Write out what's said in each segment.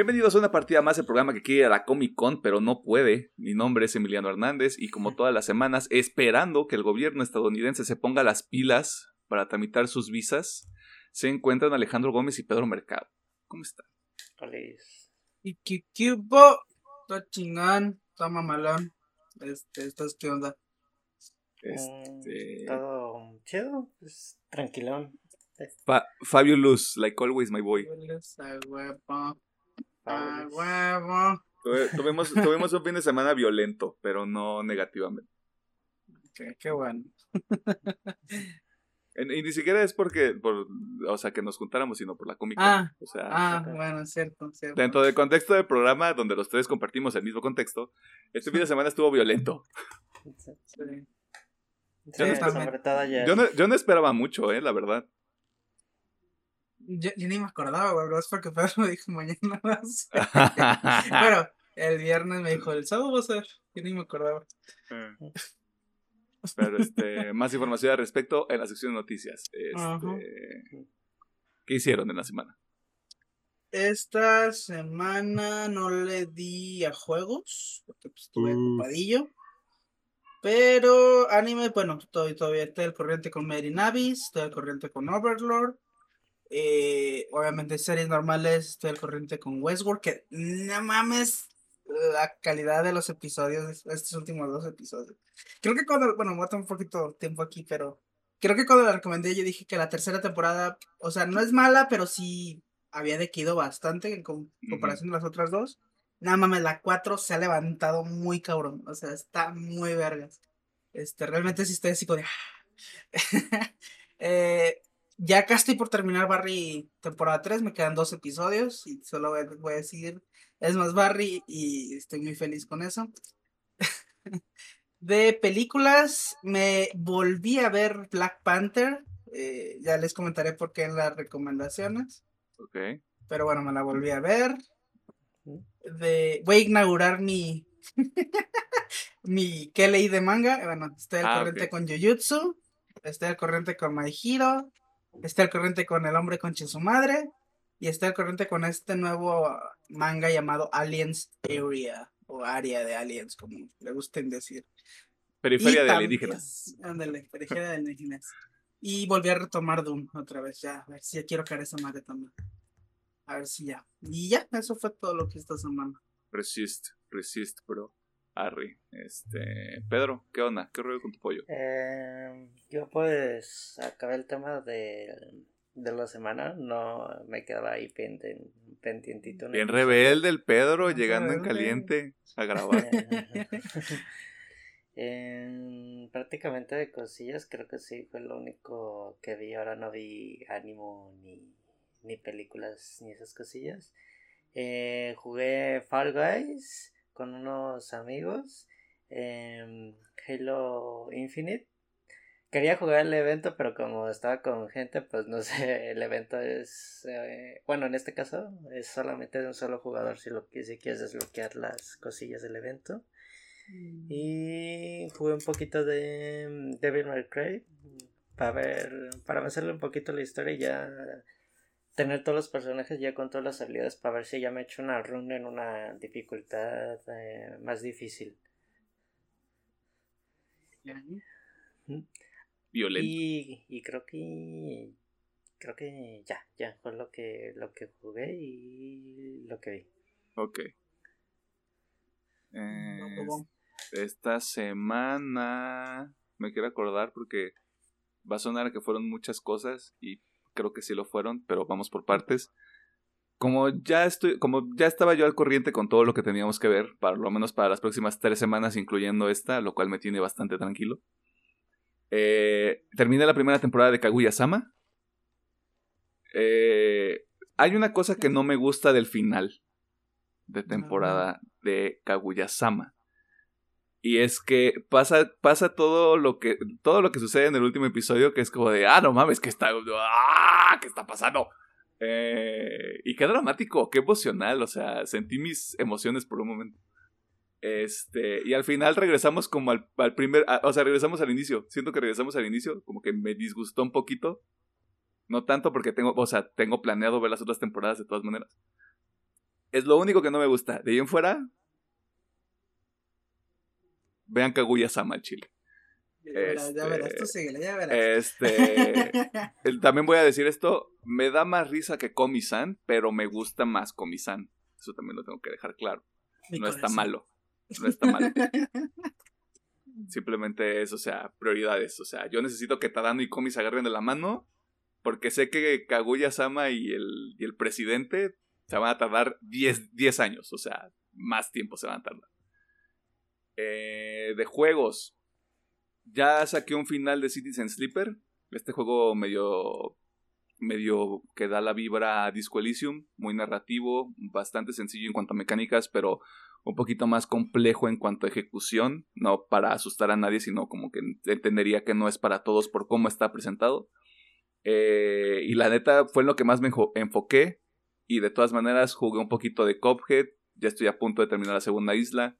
Bienvenidos a una partida más del programa que quiere ir a la Comic Con, pero no puede. Mi nombre es Emiliano Hernández y como todas las semanas, esperando que el gobierno estadounidense se ponga las pilas para tramitar sus visas, se encuentran Alejandro Gómez y Pedro Mercado. ¿Cómo están? Y cubo, está chingón, está mamalón. Este, ¿estás qué onda? Este... todo chido, pues tranquilón. Fa Fabio Luz, like always, my boy. A huevo. Tuvimos, tuvimos un fin de semana violento, pero no negativamente. qué bueno. Y ni siquiera es porque, por, o sea, que nos juntáramos, sino por la cómica. Ah, o sea, ah bueno, cierto, cierto. Dentro del contexto del programa, donde los tres compartimos el mismo contexto, este fin de semana estuvo violento. Sí. Yo, no, yo, no, esperaba mucho, eh, la verdad. Yo, ni me acordaba, güey, es porque Pedro me dijo mañana más. bueno, el viernes me dijo, el sábado va a ser. Yo ni me acordaba. Eh. Pero este, más información al respecto en la sección de noticias. Este, ¿Qué hicieron en la semana? Esta semana no le di a juegos, porque pues, estuve mm. ocupadillo. Pero anime, bueno, estoy todavía estoy al corriente con Mary Navis, estoy al corriente con Overlord. Eh, obviamente series normales, estoy al corriente con Westworld, que no mames, la calidad de los episodios, estos últimos dos episodios. Creo que cuando, bueno, me un poquito tiempo aquí, pero creo que cuando la recomendé yo dije que la tercera temporada, o sea, no es mala, pero sí había decaído bastante en comparación las otras dos. Nada mames, la 4 se ha levantado muy cabrón, o sea, está muy vergas. Este, realmente sí estoy así como de... eh, ya acá estoy por terminar Barry temporada 3, me quedan dos episodios y solo voy a decir es más Barry y estoy muy feliz con eso. de películas, me volví a ver Black Panther. Eh, ya les comentaré por qué en las recomendaciones. Ok. Pero bueno, me la volví a ver. De, voy a inaugurar mi. mi que leí de manga. Bueno, estoy al ah, corriente con Jujutsu. Estoy al corriente con My Hero. Estoy al corriente con El hombre con su madre. Y estoy al corriente con este nuevo manga llamado Aliens Area. O área de aliens, como le gusten decir. Periferia de alienígenas. Ándale, periferia de alienígenas. Y volví a retomar Doom otra vez, ya. A ver si ya quiero caer esa madre también. A ver si ya. Y ya, eso fue todo lo que esta semana. Resist, resist, bro. Harry. Este, Pedro, ¿qué onda? ¿Qué rollo con tu pollo? Eh, yo pues acabé el tema de de la semana, no me quedaba ahí pendientito. Bien rebelde el Pedro, llegando en caliente a grabar. prácticamente de cosillas, creo que sí, fue lo único que vi. Ahora no vi ánimo ni, ni películas ni esas cosillas. Eh, jugué Fall Guys con unos amigos. en Halo Infinite quería jugar el evento, pero como estaba con gente, pues no sé, el evento es, eh, bueno, en este caso es solamente de un solo jugador si, lo, si quieres desbloquear las cosillas del evento. Y jugué un poquito de mm, Devil May Cry para ver, para hacerle un poquito la historia y ya tener todos los personajes ya con todas las habilidades para ver si ya me he hecho una run en una dificultad eh, más difícil. violento. Y, creo que creo que ya, ya fue lo que lo que jugué y lo que vi. Ok. Eh, esta semana me quiero acordar porque va a sonar que fueron muchas cosas y creo que sí lo fueron, pero vamos por partes. Como ya estoy, como ya estaba yo al corriente con todo lo que teníamos que ver, para lo menos para las próximas tres semanas, incluyendo esta, lo cual me tiene bastante tranquilo. Eh, terminé la primera temporada de Kaguya-sama. Eh, hay una cosa que no me gusta del final de temporada de Kaguya-sama. Y es que pasa, pasa todo lo que todo lo que sucede en el último episodio que es como de ah no mames que está ah, qué está pasando eh, y qué dramático qué emocional o sea sentí mis emociones por un momento este, y al final regresamos como al, primer, o sea, regresamos al inicio. Siento que regresamos al inicio, como que me disgustó un poquito. No tanto porque tengo, o sea, tengo planeado ver las otras temporadas de todas maneras. Es lo único que no me gusta. De ahí en fuera, vean Kaguya-sama al chile. Ya verás, ya verás, tú Este, síguele, ya verás. Este, el- también voy a decir esto, me da más risa que Komi-san, pero me gusta más Komi-san. Eso también lo tengo que dejar claro. Mi No está malo. No está malo. Simplemente es, o sea, prioridades. O sea, yo necesito que Tadano y Komi se agarren de la mano. Porque sé que Kaguya-sama y el, y el presidente se van a tardar 10, 10 años. O sea, más tiempo se van a tardar. Eh, de juegos. Ya saqué un final de Citizen Sleeper. Este juego medio. medio que da la vibra a Disco Elysium. Muy narrativo. Bastante sencillo en cuanto a mecánicas, pero un poquito más complejo en cuanto a ejecución, no para asustar a nadie, sino como que entendería que no es para todos por cómo está presentado. Eh, y la neta fue en lo que más me enfoqué. Y de todas maneras jugué un poquito de Cuphead. Ya estoy a punto de terminar la segunda isla.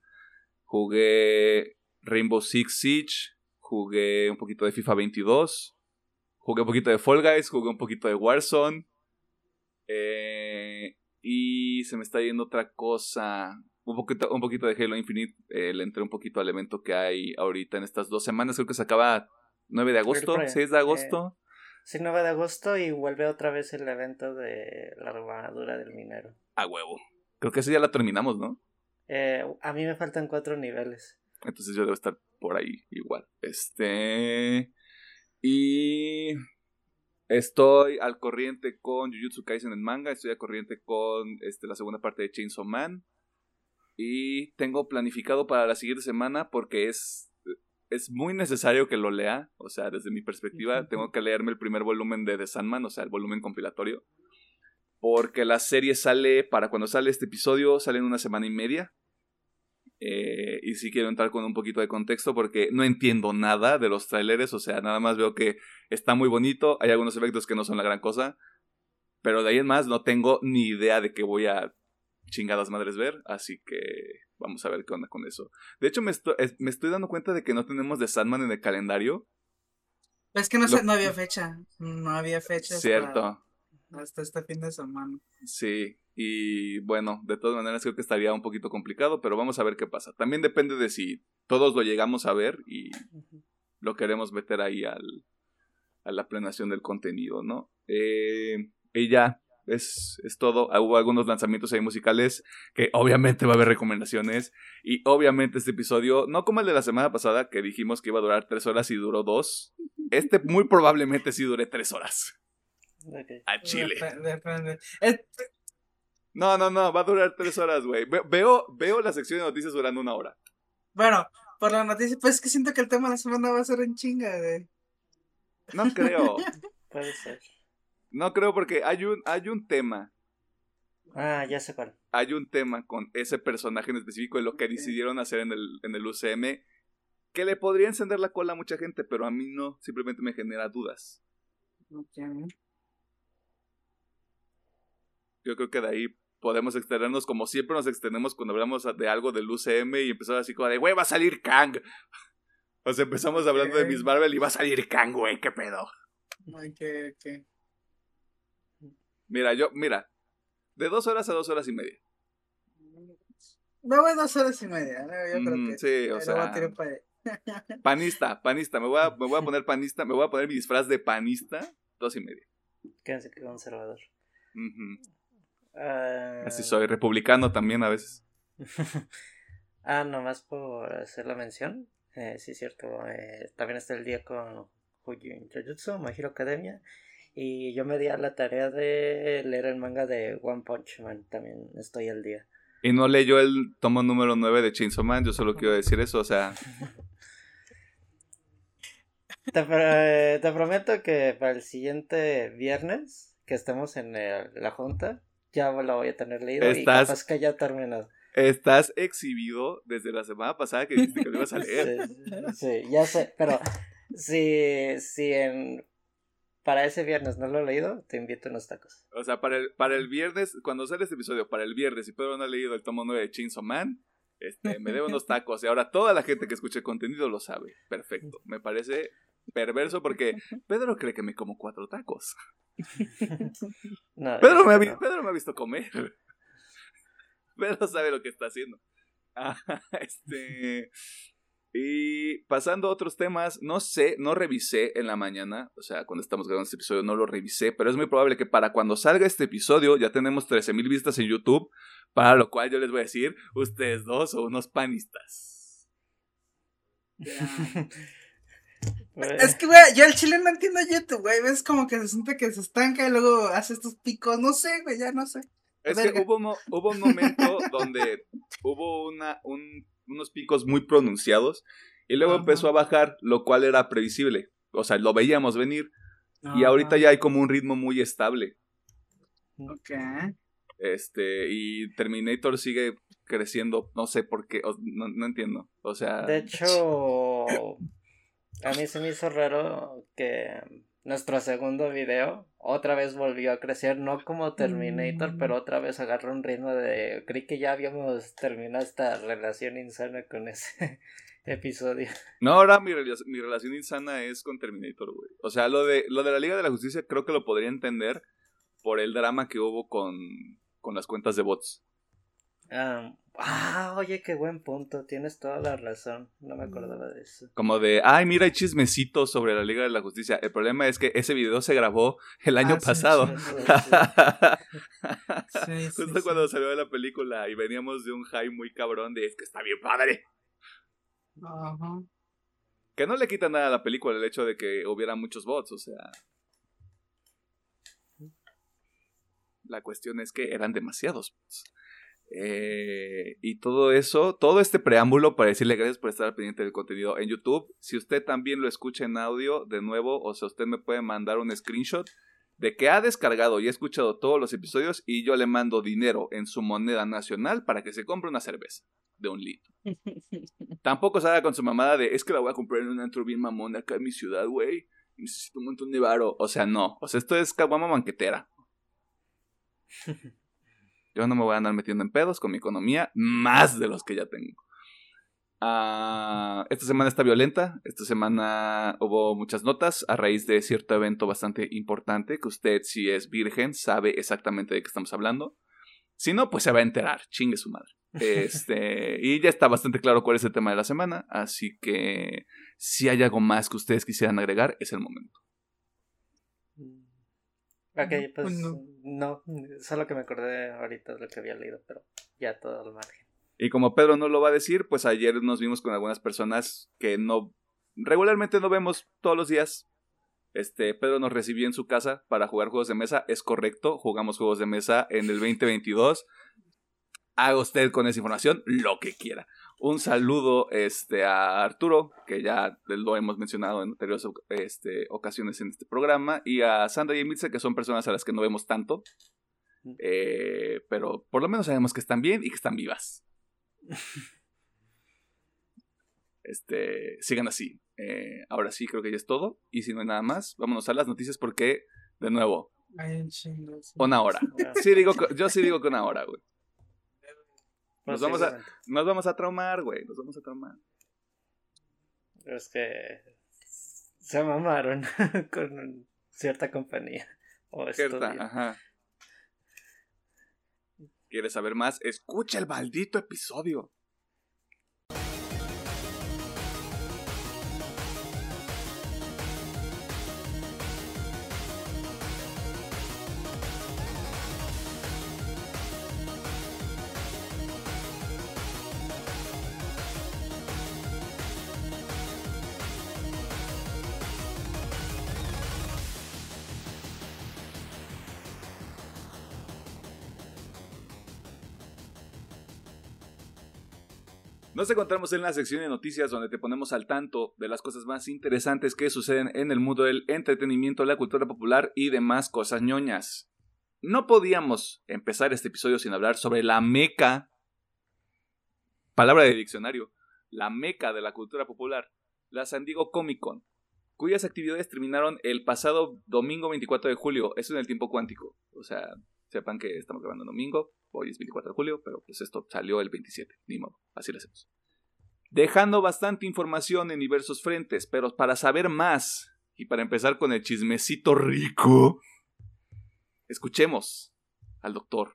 Jugué Rainbow Six Siege. Jugué un poquito de FIFA 22. Jugué un poquito de Fall Guys. Jugué un poquito de Warzone. Eh, y se me está yendo otra cosa. Un poquito, un poquito de Halo Infinite. eh, le entré un poquito al evento que hay ahorita en estas dos semanas. Creo que se acaba 9 de agosto, Free Prey, 6 de agosto. Sí, 9 de agosto y vuelve otra vez el evento de la armadura del minero. A huevo. Creo que esa ya la terminamos, ¿no? Eh, a mí me faltan cuatro niveles. Entonces yo debo estar por ahí igual. Este. Y. Estoy al corriente con Jujutsu Kaisen en manga. Estoy al corriente con este, la segunda parte de Chainsaw Man. Y tengo planificado para la siguiente semana porque es. Es muy necesario que lo lea. O sea, desde mi perspectiva, tengo que leerme el primer volumen de The Sandman, o sea, el volumen compilatorio. Porque la serie sale, para cuando sale este episodio, sale en una semana y media. Eh, y sí quiero entrar con un poquito de contexto porque no entiendo nada de los tráileres, o sea, nada más veo que está muy bonito, hay algunos efectos que no son la gran cosa, pero de ahí en más no tengo ni idea de qué voy a chingadas madres ver, así que vamos a ver qué onda con eso. De hecho, me estoy, es- me estoy dando cuenta de que no tenemos de Sandman en el calendario. Es que no, Lo- sé, no había fecha. No había fecha. Cierto, Hasta este fin de semana. sí. Y bueno, de todas maneras creo que estaría un poquito complicado, pero vamos a ver qué pasa. También depende de si todos lo llegamos a ver y lo queremos meter ahí al, a la planeación del contenido, ¿no? Eh, y ya, es, es todo. Hubo algunos lanzamientos ahí musicales que obviamente va a haber recomendaciones. Y obviamente este episodio, no como el de la semana pasada que dijimos que iba a durar tres horas y duró dos. Este muy probablemente sí dure tres horas. A Chile. Dep- Depende. Eh, No, no, no, va a durar tres horas, güey. Ve- Veo, veo la sección de noticias durando una hora. bueno, por la noticia, pues es que siento que el tema de la semana va a ser en chinga, güey. No creo. Puede ser. No creo porque hay un, hay un tema Ah, ya sé cuál. hay un tema con ese personaje en específico de lo que decidieron hacer en el, en el UCM que le podría encender la cola a mucha gente, pero a mí no, simplemente me genera dudas. Ok. Yo creo que de ahí podemos extendernos como siempre nos extendemos cuando hablamos de algo del UCM y empezar así como de, güey, va a salir Kang. O sea, empezamos hablando de. Miss Marvel y va a salir Kang, güey, qué pedo. Ok, ok. Mira, yo, mira, de dos horas a dos horas y media. Me voy dos horas y media, ¿no? yo creo Mm, que. sí, o sea, a para. Panista, panista, me voy, a, me voy a poner panista, me voy a poner mi disfraz de panista, dos y media. Quédense que conservador. Ujú. Ah, Así soy, republicano también a veces. ah, nomás por hacer la mención. Eh, sí, cierto. eh, también está el día con Hujin Jujutsu, My Hero Academia. Y yo me di a la tarea de leer el manga de One Punch Man. También estoy al día. Y no leyó el tomo número 9 de Chainsaw Man, yo solo quiero decir eso, o sea, Te, eh, te prometo que para el siguiente viernes que estemos en el- la junta, ya lo voy a tener leído y Estás- capaz que ya terminado. estás exhibido desde la semana pasada que dijiste que lo ibas a leer. Sí, sí, ya sé, pero si, si en, para ese viernes no lo he leído, te invito a unos tacos. O sea, para el, para el viernes, cuando sale este episodio, para el viernes, si Pedro no ha leído el tomo 9 de Chainsaw Man, este, me debo unos tacos. Y ahora toda la gente que escuche el contenido lo sabe. Perfecto. Me parece perverso porque Pedro cree que me como cuatro tacos. No, Pedro no. Me ha visto comer. Pedro sabe lo que está haciendo. Ah, este. Y pasando a otros temas, no sé, no revisé en la mañana, o sea, cuando estamos grabando este episodio no lo revisé, pero es muy probable que para cuando salga este episodio ya tenemos 13.000 vistas en YouTube, para lo cual yo les voy a decir, ustedes dos son unos panistas. Es que, güey, yo el chile no entiendo YouTube, güey. Ves como que se siente que se estanca y luego hace estos picos. No sé, güey, ya no sé. Es que hubo, hubo un momento donde hubo una, unos picos muy pronunciados y luego empezó a bajar, lo cual era previsible. O sea, lo veíamos venir. Y ahorita ya hay como un ritmo muy estable. Ok. Este, y Terminator sigue creciendo, no sé por qué, no, no entiendo. O sea. De hecho, a mí se me hizo raro que nuestro segundo video otra vez volvió a crecer, no como Terminator, pero mm. otra vez agarró un ritmo de... Creí que ya habíamos terminado esta relación insana con ese episodio. No, ahora mi, mi relación insana es con Terminator, güey. O sea, lo de, lo de la Liga de la Justicia creo que lo podría entender por el drama que hubo con, con las cuentas de bots. Ah, Ah, oye, qué buen punto, tienes toda la razón, no me acordaba de eso. Como de, ay, mira, hay chismecitos sobre la Liga de la Justicia. El problema es que ese video se grabó el año ah, pasado. Justo cuando salió la película y veníamos de un high muy cabrón de, es que está bien padre. Ajá. Que no le quita nada a la película el hecho de que hubiera muchos bots, o sea. La cuestión es que eran demasiados bots. Eh, y todo eso, todo este preámbulo para decirle gracias por estar pendiente del contenido en YouTube. Si usted también lo escucha en audio, de nuevo, o sea, usted me puede mandar un screenshot de que ha descargado y ha escuchado todos los episodios y yo le mando dinero en su moneda nacional para que se compre una cerveza de un litro. Tampoco se haga con su mamada de es que la voy a comprar en un antro bien mamón acá en mi ciudad, güey. Necesito un montón de varo. O sea, no. O sea, esto es caguama banquetera. Yo no me voy a andar metiendo en pedos con mi economía, más de los que ya tengo. Ah, esta semana está violenta. Esta semana hubo muchas notas a raíz de cierto evento bastante importante que usted, si es virgen, sabe exactamente de qué estamos hablando. Si no, pues se va a enterar. Chingue su madre. Este, y ya está bastante claro cuál es el tema de la semana. Así que si hay algo más que ustedes quisieran agregar, es el momento. Ok, pues no. solo que me acordé ahorita de lo que había leído, pero ya todo al margen. Y como Pedro no lo va a decir, pues ayer nos vimos con algunas personas que no regularmente no vemos todos los días. Este, Pedro nos recibió en su casa para jugar juegos de mesa, es correcto, jugamos juegos de mesa en el 2022. Haga usted con esa información lo que quiera. Un saludo este, a Arturo, que ya lo hemos mencionado en anteriores este, ocasiones en este programa, y a Sandra y Emilce, que son personas a las que no vemos tanto, eh, pero por lo menos sabemos que están bien y que están vivas. Este, sigan así. Eh, ahora sí, creo que ya es todo. Y si no hay nada más, vámonos a las noticias porque, de nuevo, una hora. Sí digo, yo sí digo que una hora, güey. Nos vamos, a, nos vamos a traumar, güey. Nos vamos a traumar. Es que se mamaron con cierta compañía. O cierta, ajá. ¿Quieres saber más? Escucha el maldito episodio. Nos encontramos en la sección de noticias donde te ponemos al tanto de las cosas más interesantes que suceden en el mundo del entretenimiento, la cultura popular y demás cosas ñoñas. No podíamos empezar este episodio sin hablar sobre la meca, palabra de diccionario, la meca de la cultura popular, la San Diego Comic Con, cuyas actividades terminaron el pasado domingo 24 de julio, eso en el tiempo cuántico, o sea, sepan que estamos grabando domingo, Hoy es 24 de julio, pero pues esto salió el 27, ni modo, así lo hacemos. Dejando bastante información en diversos frentes, pero para saber más y para empezar con el chismecito rico, escuchemos al doctor,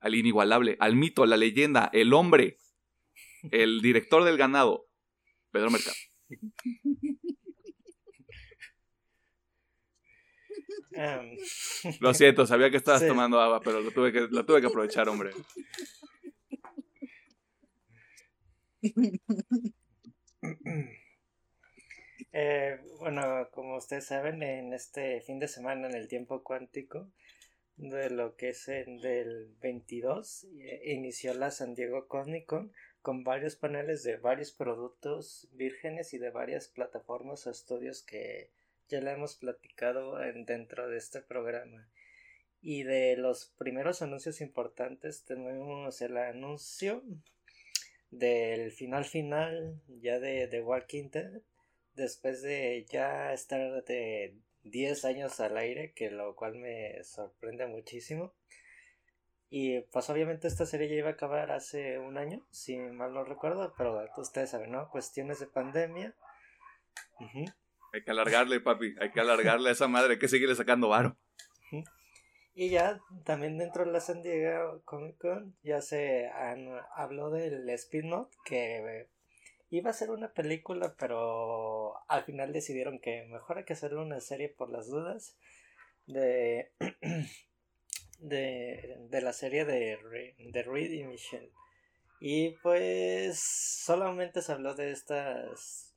al inigualable, al mito, la leyenda, el hombre, el director del ganado, Pedro Mercado. Em, Lo siento, sabía que estabas Sí. tomando agua, pero lo tuve que, lo tuve que aprovechar, hombre. Eh, bueno, como ustedes saben, en este fin de semana en el tiempo cuántico, de lo que es en del 22, eh, inició la San Diego Comic Con con varios paneles de varios productos vírgenes y de varias plataformas o estudios que ya le hemos platicado en- dentro de este programa. Y de los primeros anuncios importantes tenemos el anuncio del final final ya de The Walking Dead después de ya estar de 10 años al aire, que lo cual me sorprende muchísimo. Y pues obviamente esta serie ya iba a acabar hace un año, si mal no recuerdo, pero ustedes saben, ¿no? Cuestiones de pandemia. Ujú. Hay que alargarle, papi. Hay que alargarle a esa madre. Hay que seguirle sacando varo. Y ya también dentro de la San Diego Comic Con ya se han- habló del spin-off que iba a ser una película, pero al final decidieron que mejor hay que hacerle una serie por las dudas de, de, de la serie de, de Reed y Michelle. Y pues solamente se habló de estas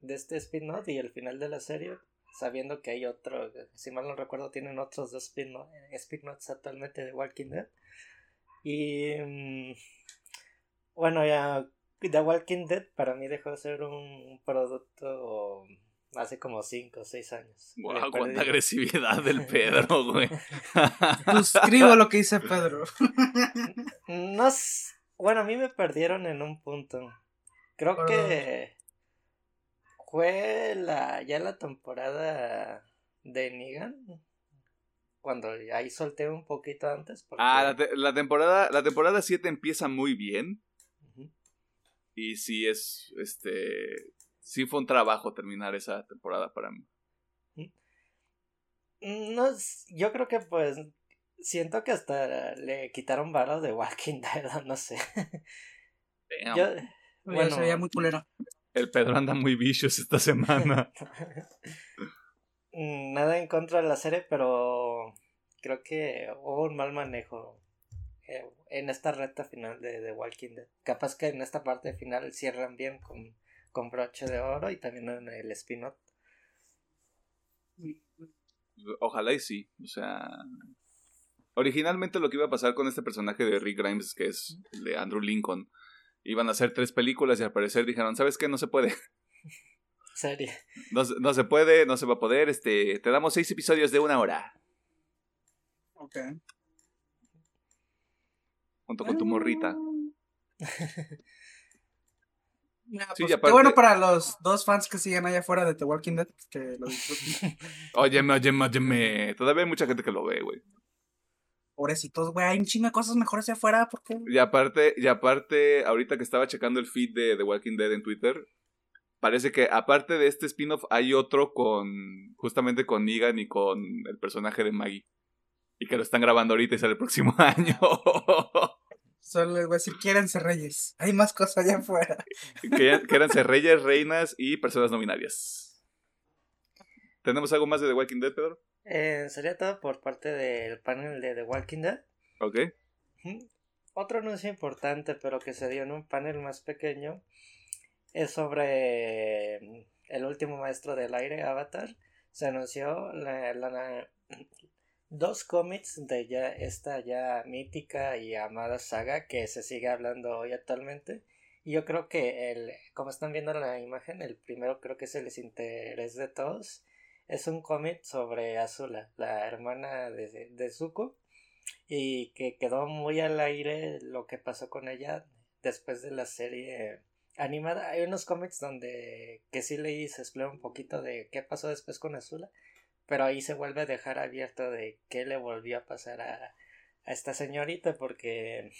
de este spin-off y el final de la serie sabiendo que hay otro, si mal no recuerdo, tienen otros dos spin- spin-offs actualmente de Walking Dead. Y mm, bueno, ya The Walking Dead para mí dejó de ser un producto hace como 5 o 6 años. Wow, cuánta perdí- agresividad del Pedro, güey. Suscribo lo que dice Pedro. No bueno, a mí me perdieron en un punto. Creo ¿Por que fue la ya la temporada de Negan cuando ahí solté un poquito antes porque Ah, la, te- la temporada la temporada 7 empieza muy bien. Y sí es, este, sí fue un trabajo terminar esa temporada para mí. no s- yo creo que pues siento que hasta le quitaron varos de Walking Dead, no sé. Damn. Yo Bueno, bueno, se veía muy culero. El Pedro anda muy vicious esta semana. Nada en contra de la serie, pero creo que hubo un mal manejo eh, en esta recta final de The Walking Dead. Capaz que en esta parte final cierran bien con, con broche de oro y también en el spin-off. Ojalá y sí. O sea. Originalmente lo que iba a pasar con este personaje de Rick Grimes, que es de Andrew Lincoln, iban a hacer tres películas y al parecer dijeron, ¿sabes qué? No se puede. Serie. No, se- no se puede, no se va a poder. Este, te damos seis episodios de una hora. Ok. Junto con tu morrita. Mira, Sí, pues, y Qué aparte- bueno para los dos fans que siguen allá afuera de The Walking Dead. Que lo disfruten. Óyeme, óyeme, óyeme. Todavía hay mucha gente que lo ve, güey. Pobrecitos, güey. Hay un chingo de cosas mejores allá afuera. ¿Por qué? Y aparte, y aparte, ahorita que estaba checando el feed de The Walking Dead en Twitter, parece que aparte de este spin-off hay otro con, justamente con Negan y con el personaje de Maggie. Y que lo están grabando ahorita y sale el próximo año. Solo les voy a decir, quiérense reyes. Hay más cosas allá afuera. ser reyes, reinas y personas no binarias. ¿Tenemos algo más de The Walking Dead, Pedro? Eh, sería todo por parte del panel de The Walking Dead. Ok. Otro anuncio importante, pero que se dio en un panel más pequeño, es sobre mm, el último maestro del aire, Avatar. Se anunció la, la- dos cómics de ya esta ya mítica y amada saga que se sigue hablando hoy actualmente. Y yo creo que el, como están viendo en la imagen, el primero creo que es el desinterés de todos. Es un cómic sobre Azula, la hermana de, de Zuko y que quedó muy al aire lo que pasó con ella después de la serie animada. Hay unos cómics donde que sí leí se explora un poquito de qué pasó después con Azula, pero ahí se vuelve a dejar abierto de qué le volvió a pasar a, a esta señorita porque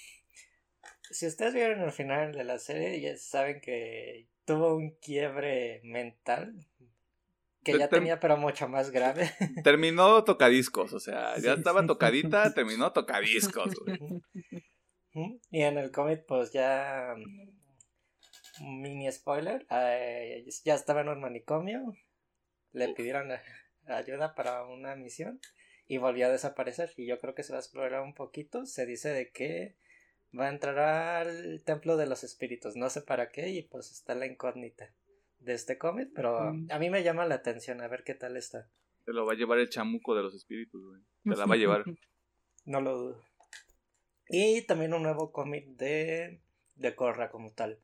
si ustedes vieron el final de la serie ya saben que tuvo un quiebre mental que ya tenía, pero mucho más grave. Terminó tocadiscos, o sea, ya estaba tocadita, terminó tocadiscos. Y en el cómic, pues ya. Mini spoiler: eh, ya estaba en un manicomio. Le pidieron ayuda para una misión y volvió a desaparecer. Y yo creo que se va a explorar un poquito. Se dice de que va a entrar al templo de los espíritus. No sé para qué, y pues está la incógnita de este cómic, pero mm. a mí me llama la atención, a ver qué tal está. Se lo va a llevar el chamuco de los espíritus, güey. Se la va a llevar. no lo dudo. Y también un nuevo cómic de, de Korra como tal.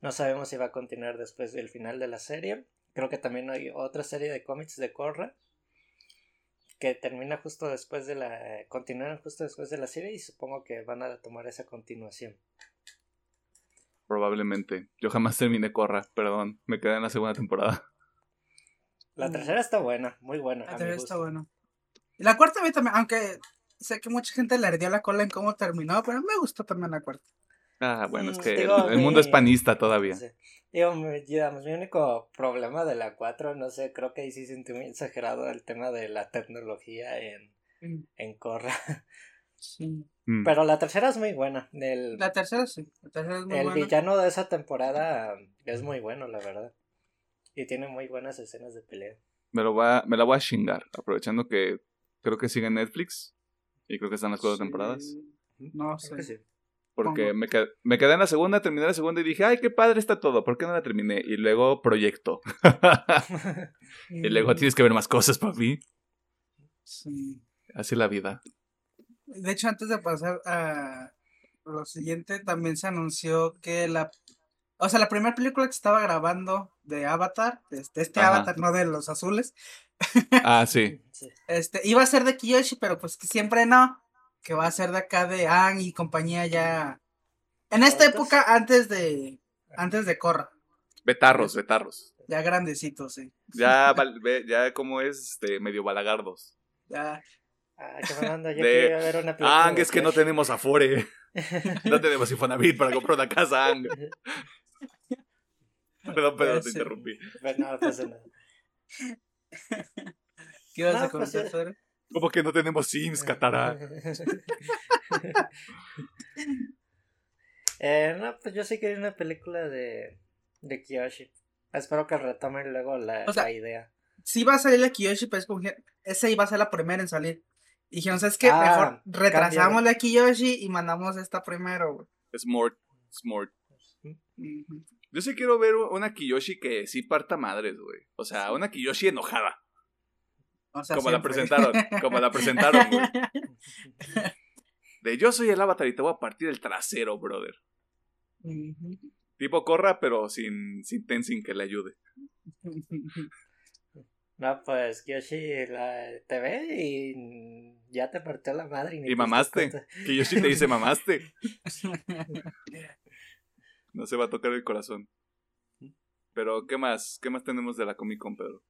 No sabemos si va a continuar después del final de la serie. Creo que también hay otra serie de cómics de Korra que termina justo después de la continúan justo después de la serie y supongo que van a tomar esa continuación. Probablemente. Yo jamás terminé Corra, perdón. Me quedé en la segunda temporada. La tercera está buena, muy buena. La tercera está buena. Y la cuarta a mí también, aunque sé que mucha gente le ardió la cola en cómo terminó, pero me gustó también la cuarta. Ah, bueno, es mm, que el, mundo es panista todavía. Digo, digamos, mi único problema de la 4, no sé, creo que ahí sí sentí muy exagerado el tema de la tecnología en, mm. en Corra. Sí. Mm. Pero la tercera es muy buena. la tercera sí. el villano de esa temporada es muy bueno, la verdad. Y tiene muy buenas escenas de pelea. Me, lo va, me la voy a chingar, aprovechando que creo que sigue en Netflix. Y creo que están las cuatro temporadas. No sé. Porque me, quedé, me quedé en la segunda, terminé la segunda y dije, ay, qué padre está todo, ¿por qué no la terminé? Y luego proyecto. y luego tienes que ver más cosas, papi. Sí. Así la vida. De hecho, antes de pasar a lo siguiente, también se anunció que la... O sea, la primera película que estaba grabando de Avatar, de este, este Avatar, no de los azules. ah, sí. Este, iba a ser de Kiyoshi, pero pues que siempre no. Que va a ser de acá de Ang y compañía ya. En esta época, antes de. Antes de Korra. Betarros, betarros. Ya grandecitos, sí. Ya, ya como es, este, medio balagardos. Ya. Ah, Yo de... ver una película. Ang, es que no tenemos Afore. no tenemos Infonavit para comprar una casa, Ang. Perdón, perdón, te interrumpí. no pasa nada. ¿Qué vas a pues comentar, ¿Cómo que no tenemos Sims, Katara? eh, no, pues yo sí quería una película de, de Kiyoshi. Espero que retomen luego la, la idea. Sí va a salir la Kiyoshi, pero es como que esa iba a ser la primera en salir. Y dijeron, ¿sabes qué? Ah, Mejor retrasamos la Kiyoshi y mandamos esta primero, güey. Smart, smart. Yo sí quiero ver una Kiyoshi que sí parta madres, güey. O sea, una Kiyoshi enojada. como la presentaron, como la presentaron, güey. De yo soy el avatar y te voy a partir el trasero, brother. Tipo corra, pero sin, sin Tenzin que le ayude. No, pues Yoshi la, te ve y ya te partió la madre. Y, mamaste. Que Yoshi te dice mamaste. no se va a tocar el corazón. Pero, ¿qué más? ¿Qué más tenemos de la Comic Con, Pedro?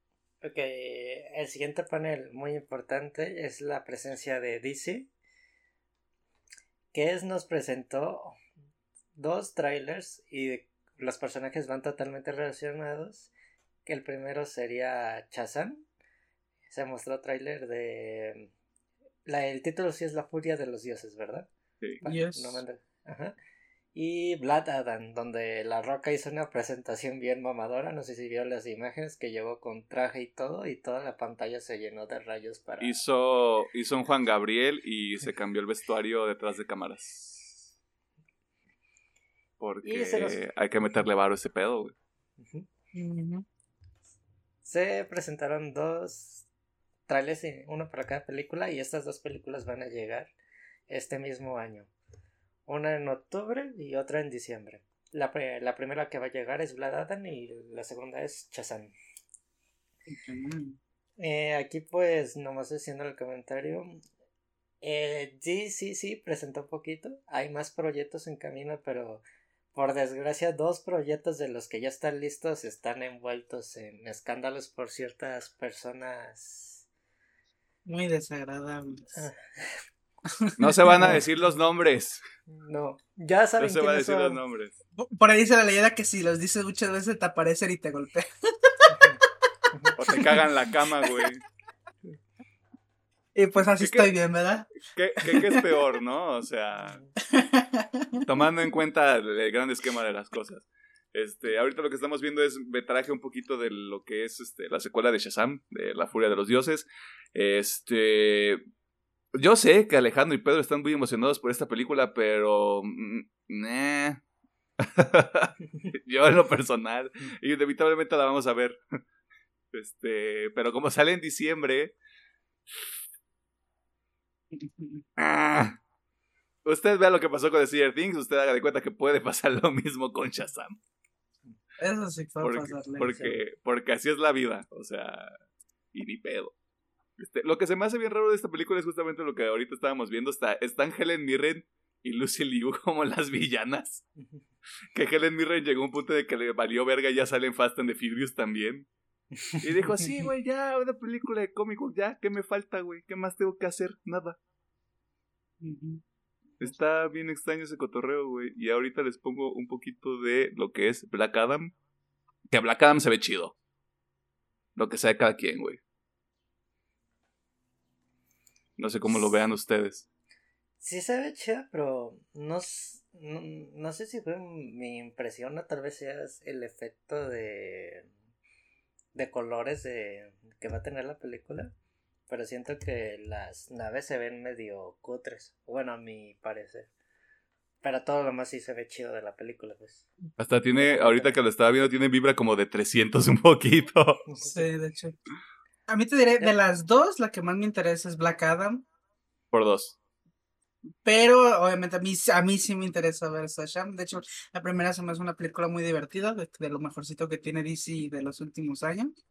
Ok, el siguiente panel muy importante es la presencia de DC. Que es, nos presentó dos trailers y los personajes van totalmente relacionados que el primero sería Chazan. Se mostró tráiler de... La, el título sí es La Furia de los Dioses, ¿verdad? Sí. Ajá. Y Blood Adam, donde La Roca hizo una presentación bien mamadora. No sé si vieron las imágenes que llegó con traje y todo. Y toda la pantalla se llenó de rayos para. Hizo, hizo un Juan Gabriel y se cambió el vestuario detrás de cámaras. Porque hay que meterle varo a ese pedo, güey se presentaron dos trailers, uno para cada película, y estas dos películas van a llegar este mismo año. Una en octubre y otra en diciembre. La, primera que va a llegar es Blood Adam y la segunda es Chazan. Eh, aquí pues nomás haciendo el comentario. Eh, sí, sí, sí, presentó un poquito. Hay más proyectos en camino, pero por desgracia, dos proyectos de los que ya están listos están envueltos en escándalos por ciertas personas muy desagradables. Ah. No se van a decir los nombres. No, ya saben No se van a decir los nombres. Por ahí dice la leyenda que si los dices muchas veces te aparecen y te golpean. O te cagan la cama, güey. Y pues así estoy bien, ¿verdad? ¿qué, qué, ¿Qué, es peor, no? O sea, tomando en cuenta el gran esquema de las cosas. Este, ahorita lo que estamos viendo es metraje un poquito de lo que es este, la secuela de Shazam, de La Furia de los Dioses. Este, yo sé que Alejandro y Pedro están muy emocionados por esta película, pero... Mm, yo en lo personal, inevitablemente la vamos a ver. Este, pero como sale en diciembre... Ah, usted vea lo que pasó con The Stranger Things, usted haga de cuenta que puede pasar lo mismo con Shazam. Eso sí puede porque, Porque, porque así es la vida, o sea, y ni pedo. Este, lo que se me hace bien raro de esta película es justamente lo que ahorita estábamos viendo. Está, están Helen Mirren y Lucy Liu como las villanas. que Helen Mirren llegó a un punto de que le valió verga y ya salen Fast and the Furious también. Y dijo, sí, güey, ya, una película de cómico, ya, ¿qué me falta, güey? ¿Qué más tengo que hacer? Nada. Está bien extraño ese cotorreo, güey. Y ahorita les pongo un poquito de lo que es Black Adam. Que Black Adam se ve chido. Lo que sea de cada quien, güey. No sé cómo lo vean ustedes. Sí se ve chido, pero no, no, sé si fue mi impresión o tal vez sea el efecto de, de colores de, que va a tener la película. Pero siento que las naves se ven medio cutres. Bueno, a mi parecer. Pero todo lo más sí se ve chido de la película, pues. Hasta tiene, ahorita que lo estaba viendo, tiene vibra como de 300 un poquito. Sí, de hecho. A mí te diré, de las dos, la que más me interesa es Black Adam. Por dos. Pero obviamente a mí, a mí sí me interesa ver Shazam. De hecho, la primera se me hace una película muy divertida, de, lo mejorcito que tiene DC de los últimos años.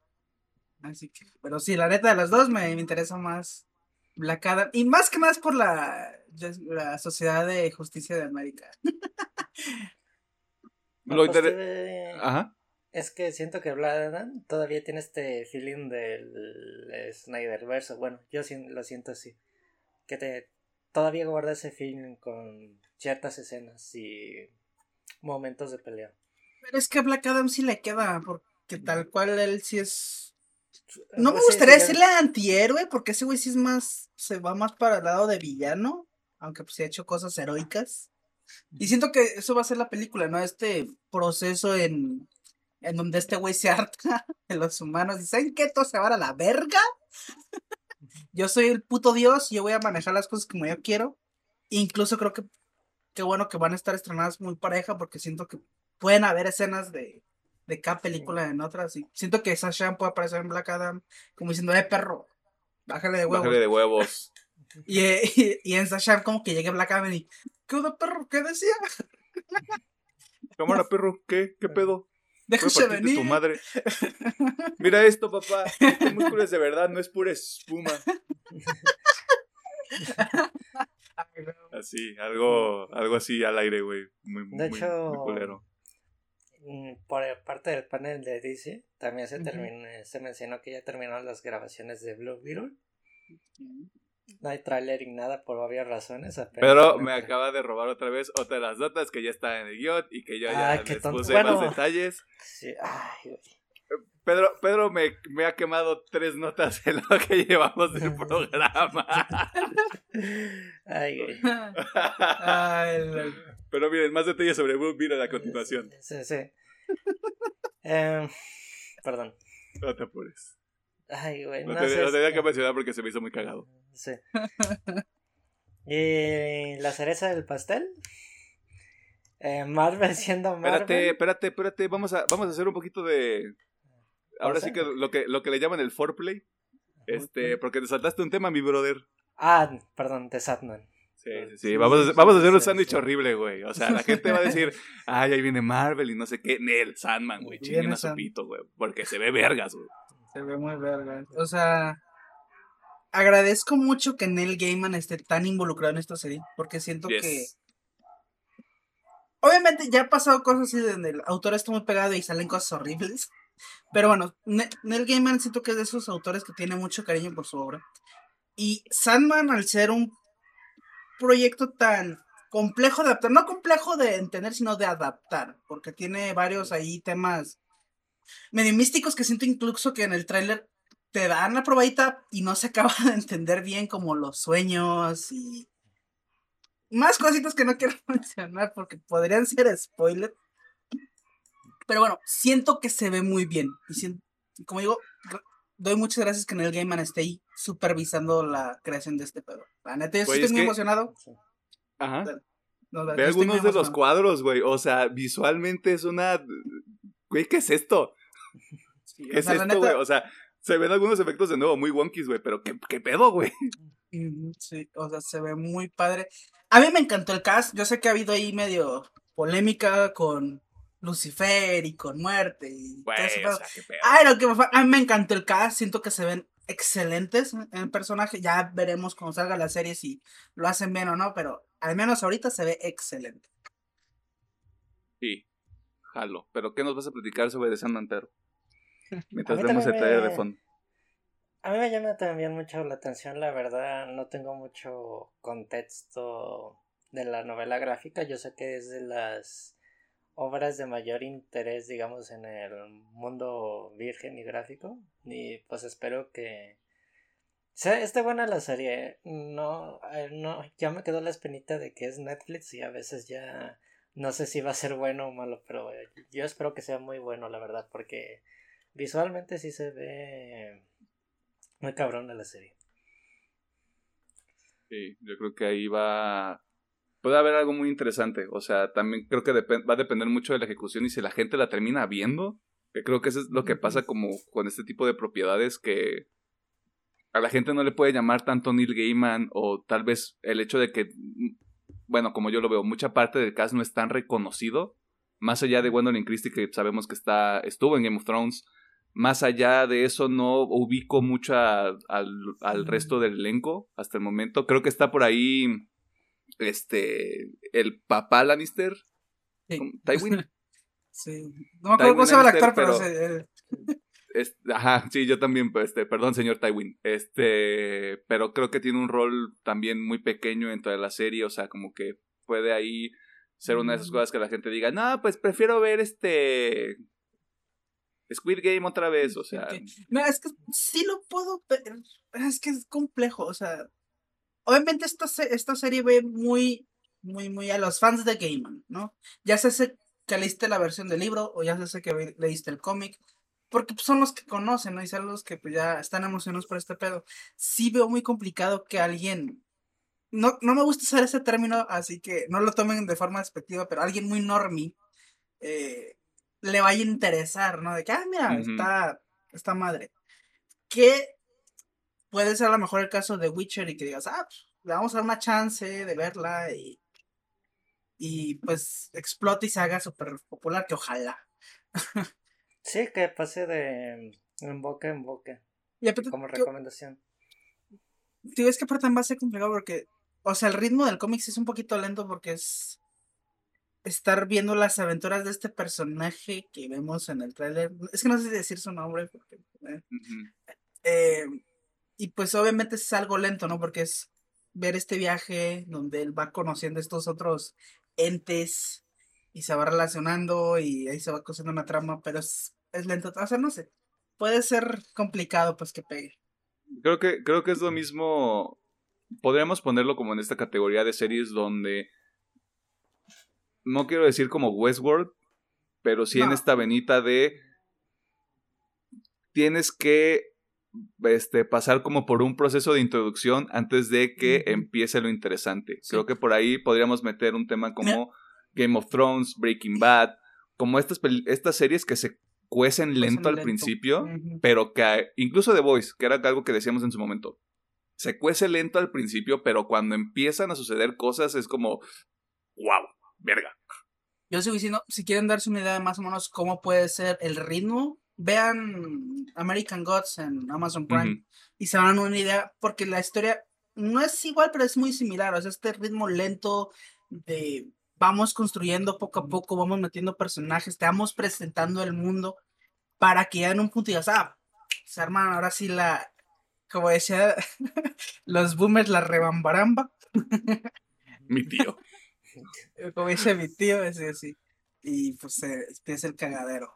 Así que, pero sí, la neta de las dos me, interesa más Black Adam. Y más que más por la, la Sociedad de Justicia de América. lo pues, Ajá. Es que siento que Bladan todavía tiene este feeling del Snyderverse. Bueno, yo lo siento así. Que te todavía guarda ese feeling con ciertas escenas y momentos de pelea. Pero es que a Black Adam sí le queda, porque tal cual él sí es. No me gustaría decirle antihéroe, porque ese güey sí es más. Se va más para el lado de villano, aunque pues sí ha hecho cosas heroicas. Y siento que eso va a ser la película, ¿no? Este proceso en en donde este güey se harta de los humanos y ¿saben qué? Todo se va a la verga. Yo soy el puto dios y yo voy a manejar las cosas como yo quiero. Incluso creo que qué bueno que van a estar estrenadas muy pareja porque siento que pueden haber escenas de, de cada película en otras. Y siento que Sasha puede aparecer en Black Adam como diciendo, eh, perro, bájale de huevos. Bájale de huevos. y, y, en Sasha como que llegue Black Adam y, ¿qué onda, perro? ¿Qué decía? Cámara, perro, ¿qué? ¿Qué pedo? Déjase venir. Tu madre. Mira esto, papá. Este músculo es de verdad, no es pura espuma. Así, algo, algo así al aire, güey. Muy, de muy, hecho, culero. Mm, por parte del panel de DC, también se, terminó, se mencionó que ya terminaron las grabaciones de Blue Beetle. No hay trailer y nada por obvias razones. Pero me acaba de robar otra vez otra de las notas que ya está en el guion y que yo ya les puse más detalles. Pedro, Pedro me, me, ha quemado tres notas en lo que llevamos del programa. Ay, güey. Pero miren, más detalles sobre Boom a continuación. Sí, sí. Em, perdón. No te apures. Ay, güey. No, te, tenía que mencionar porque se me hizo muy cagado. Sí. y la cereza del pastel. Eh, Marvel siendo Marvel. Espérate, espérate, espérate. Vamos a, vamos a hacer un poquito de. Ahora sí que lo que lo que le llaman el foreplay. Este, porque te saltaste un tema, mi brother. Ah, perdón, de Satman. Sí, sí, sí. Vamos, a, vamos a hacer un sándwich horrible, güey. O sea, la gente va a decir, ay, ahí viene Marvel y no sé qué. Nel, Sandman, güey. Chinguen a sopito, güey. Porque se ve vergas, güey. Se ve muy verga. O sea, agradezco mucho que Neil Gaiman esté tan involucrado en esta serie, porque siento que... Obviamente ya ha pasado cosas así donde el autor está muy pegado y salen cosas horribles. Pero bueno, Neil Gaiman siento que es de esos autores que tiene mucho cariño por su obra. Y Sandman, al ser un proyecto tan complejo de adaptar, no complejo de entender, sino de adaptar, porque tiene varios ahí temas medio místicos que siento incluso que en el tráiler te dan la probadita y no se acaba de entender bien como los sueños y más cositas que no quiero mencionar porque podrían ser spoiler. Pero bueno, siento que se ve muy bien. Y como digo, doy muchas gracias que en el Game Man esté ahí supervisando la creación de este pedo. La neta, yo estoy muy emocionado. Ajá. Ve algunos de los cuadros, güey. O sea, visualmente es una. Güey, ¿qué es esto? ¿Qué es esto, güey? O sea, se ven algunos efectos de nuevo muy wonkies, güey, pero ¿qué, ¿qué, pedo, güey? Sí, o sea, se ve muy padre. A mí me encantó el cast. Yo sé que ha habido ahí medio polémica con Lucifer y con muerte y todo eso. Ay, no, que a mí me encantó el cast. Siento que se ven excelentes en el personaje. Ya veremos cuando salga la serie si lo hacen bien o no, pero al menos ahorita se ve excelente. Sí, jalo. Pero ¿qué nos vas a platicar sobre The Sandman Mientras vemos el taller de fondo. A mí me llama también mucho la atención, la verdad, no tengo mucho contexto de la novela gráfica, yo sé que es de las obras de mayor interés, digamos, en el mundo virgen y gráfico, y pues espero que sea, esté buena la serie, no, eh, no, ya me quedó la espinita de que es Netflix y a veces ya no sé si va a ser bueno o malo, pero yo espero que sea muy bueno, la verdad, porque Visualmente sí se ve muy cabrón de la serie. Sí, yo creo que ahí va. Puede haber algo muy interesante. O sea, también creo que va a depender mucho de la ejecución y si la gente la termina viendo. Que creo que eso es lo que pasa como con este tipo de propiedades que a la gente no le puede llamar tanto Neil Gaiman o tal vez el hecho de que, bueno, como yo lo veo, mucha parte del cast no es tan reconocido. Más allá de Gwendolyn Christie, que sabemos que está, estuvo en Game of Thrones, más allá de eso, no ubico mucho al, al, resto del elenco hasta el momento. Creo que está por ahí este el papá Lannister. Tywin. Sí. No me acuerdo cómo se llama el actor, pero, ajá, sí, yo también, este, perdón, señor Tywin. Este, pero creo que tiene un rol también muy pequeño en toda la serie, o sea, como que puede ahí ser una de esas mm. cosas que la gente diga, no, pues prefiero ver este Squid Game otra vez, o sea. No, es que sí lo puedo ver, es que es complejo, o sea. Obviamente esta, esta serie ve muy, muy, muy a los fans de Game ¿no? Ya sé que leíste la versión del libro o ya sé que leíste el cómic, porque pues, son los que conocen, ¿no? Y son los que pues, ya están emocionados por este pedo. Sí veo muy complicado que alguien no, no me gusta usar ese término, así que no lo tomen de forma despectiva, pero alguien muy normie eh, le vaya a interesar, ¿no? De que, ah, mira, está, está madre. Que puede ser a lo mejor el caso de Witcher y que digas, ah, pues, le vamos a dar una chance de verla y, y pues explote y se haga súper popular, que ojalá. sí, que pase de en boca en boca. Y como recomendación. Tío, es que aparte va a ser complicado porque, o sea, el ritmo del cómic es un poquito lento porque es estar viendo las aventuras de este personaje que vemos en el tráiler. Es que no sé decir su nombre. Porque, eh, eh, y pues obviamente es algo lento, ¿no? Porque es ver este viaje donde él va conociendo estos otros entes y se va relacionando y ahí se va cosiendo una trama, pero es, es lento. O sea, no sé. Puede ser complicado pues que pegue. Creo que, creo que es lo mismo. Podríamos ponerlo como en esta categoría de series donde no quiero decir como Westworld, pero sí en esta venita de tienes que este, pasar como por un proceso de introducción antes de que empiece lo interesante. Creo que por ahí podríamos meter un tema como Game of Thrones, Breaking Bad, como estas, estas series que se cuecen lento al principio, pero que incluso The Voice, que era algo que decíamos en su momento, se cuece lento al principio, pero cuando empiezan a suceder cosas es como, wow, verga. Yo sigo diciendo, si quieren darse una idea de más o menos cómo puede ser el ritmo, vean American Gods en Amazon Prime y se van a una idea, porque la historia no es igual, pero es muy similar. O sea, este ritmo lento de vamos construyendo poco a poco, vamos metiendo personajes, te vamos presentando el mundo para que ya en un punto digas, ah, se arman ahora sí la, como decía los boomers, la rebambaramba. Mi tío. Como dice mi tío, es así. Y pues es el cagadero.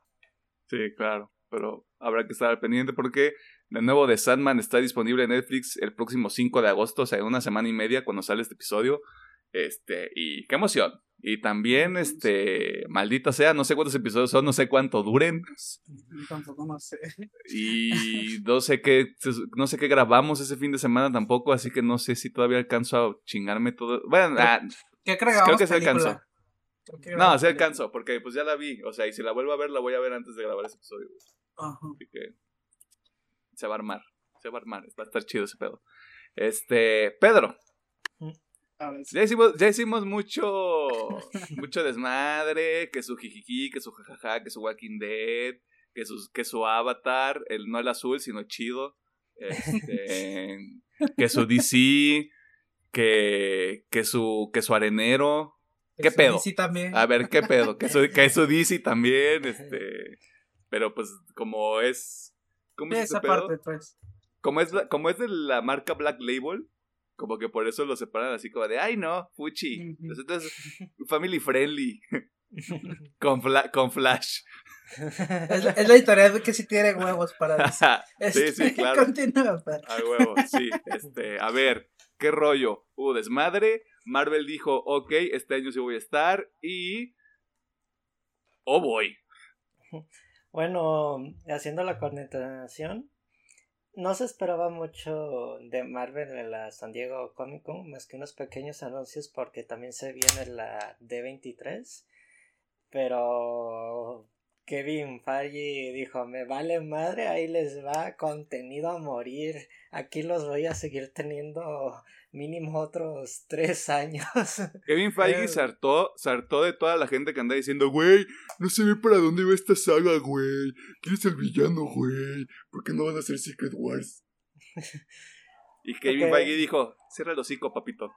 Sí, claro, pero habrá que estar pendiente porque el nuevo de Sandman está disponible en Netflix el próximo 5 de agosto, o sea, en una semana y media cuando sale este episodio. Este, y qué emoción. Y también, este, maldita sea, no sé cuántos episodios son, no sé cuánto duren. Tampoco no sé. Y no sé qué, no sé qué grabamos ese fin de semana tampoco, así que no sé si todavía alcanzo a chingarme todo. Bueno, ah, ¿Qué creo que se alcanzó. No, se alcanzó, porque pues ya la vi. O sea, y si la vuelvo a ver, la voy a ver antes de grabar ese episodio. Ajá. Así que se va a armar. Se va a armar. Va a estar chido ese pedo. Este, Pedro, Sí. ya hicimos, ya hicimos mucho, mucho desmadre, que su jijiji, que su jajaja, que su Walking Dead, que su, que su avatar, el, no el azul, sino chido, este, que su DC, que, que su, que su arenero, ¿Qué pedo? Sí, también. a ver qué pedo, que su, que su DC también, este, pero pues como es, ¿cómo es esa pedo? parte, pues. Como es, la- como es de la marca Black Label, como que por eso lo separan así como de, ay no, Fuchi. Nosotros, family friendly. con, fla- con Flash. Es, la- es la editorial que sí tiene huevos para decir. sí, sí, Este, claro. Continúa. A huevo, sí. Este, a ver, ¿qué rollo? Hubo desmadre. Marvel dijo, ok, este año sí voy a estar. Y. Oh boy. Bueno, haciendo la continuación, no se esperaba mucho de Marvel en la San Diego Comic Con, más que unos pequeños anuncios porque también se viene la D23, pero Kevin Feige dijo, me vale madre, ahí les va contenido a morir, aquí los voy a seguir teniendo mínimo otros tres años. Kevin Feige se hartó, se hartó de toda la gente que anda diciendo, güey, no se ve para dónde va esta saga, güey. ¿Quién es el villano, güey? ¿Por qué no van a hacer Secret Wars? y Kevin Ok. Feige dijo, cierra el hocico, papito.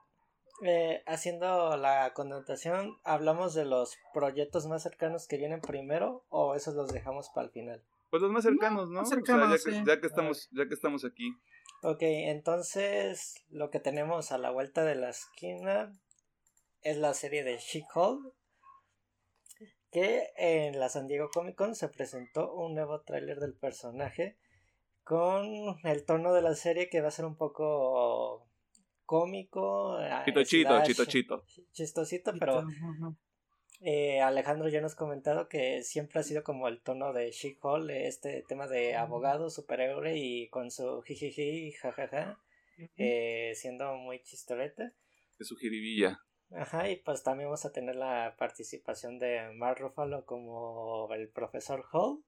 Eh, haciendo la connotación, ¿hablamos de los proyectos más cercanos que vienen primero o esos los dejamos para el final? Pues los más cercanos, ¿no? más O sea, cercanos, ya, que, sí. ya que estamos, ya que estamos aquí. Ok, entonces lo que tenemos a la vuelta de la esquina es la serie de She-Hulk, que en la San Diego Comic Con se presentó un nuevo tráiler del personaje con el tono de la serie que va a ser un poco cómico, ah, Chito, chito, slash chito, chito. chistosito, pero. Eh, Alejandro ya nos ha comentado que siempre ha sido como el tono de She-Hulk, este tema de abogado, superhéroe y con su jijiji, jajaja, eh, siendo muy chistorete. De su jiribilla. Ajá, y pues también vamos a tener la participación de Mark Ruffalo como el profesor Hall.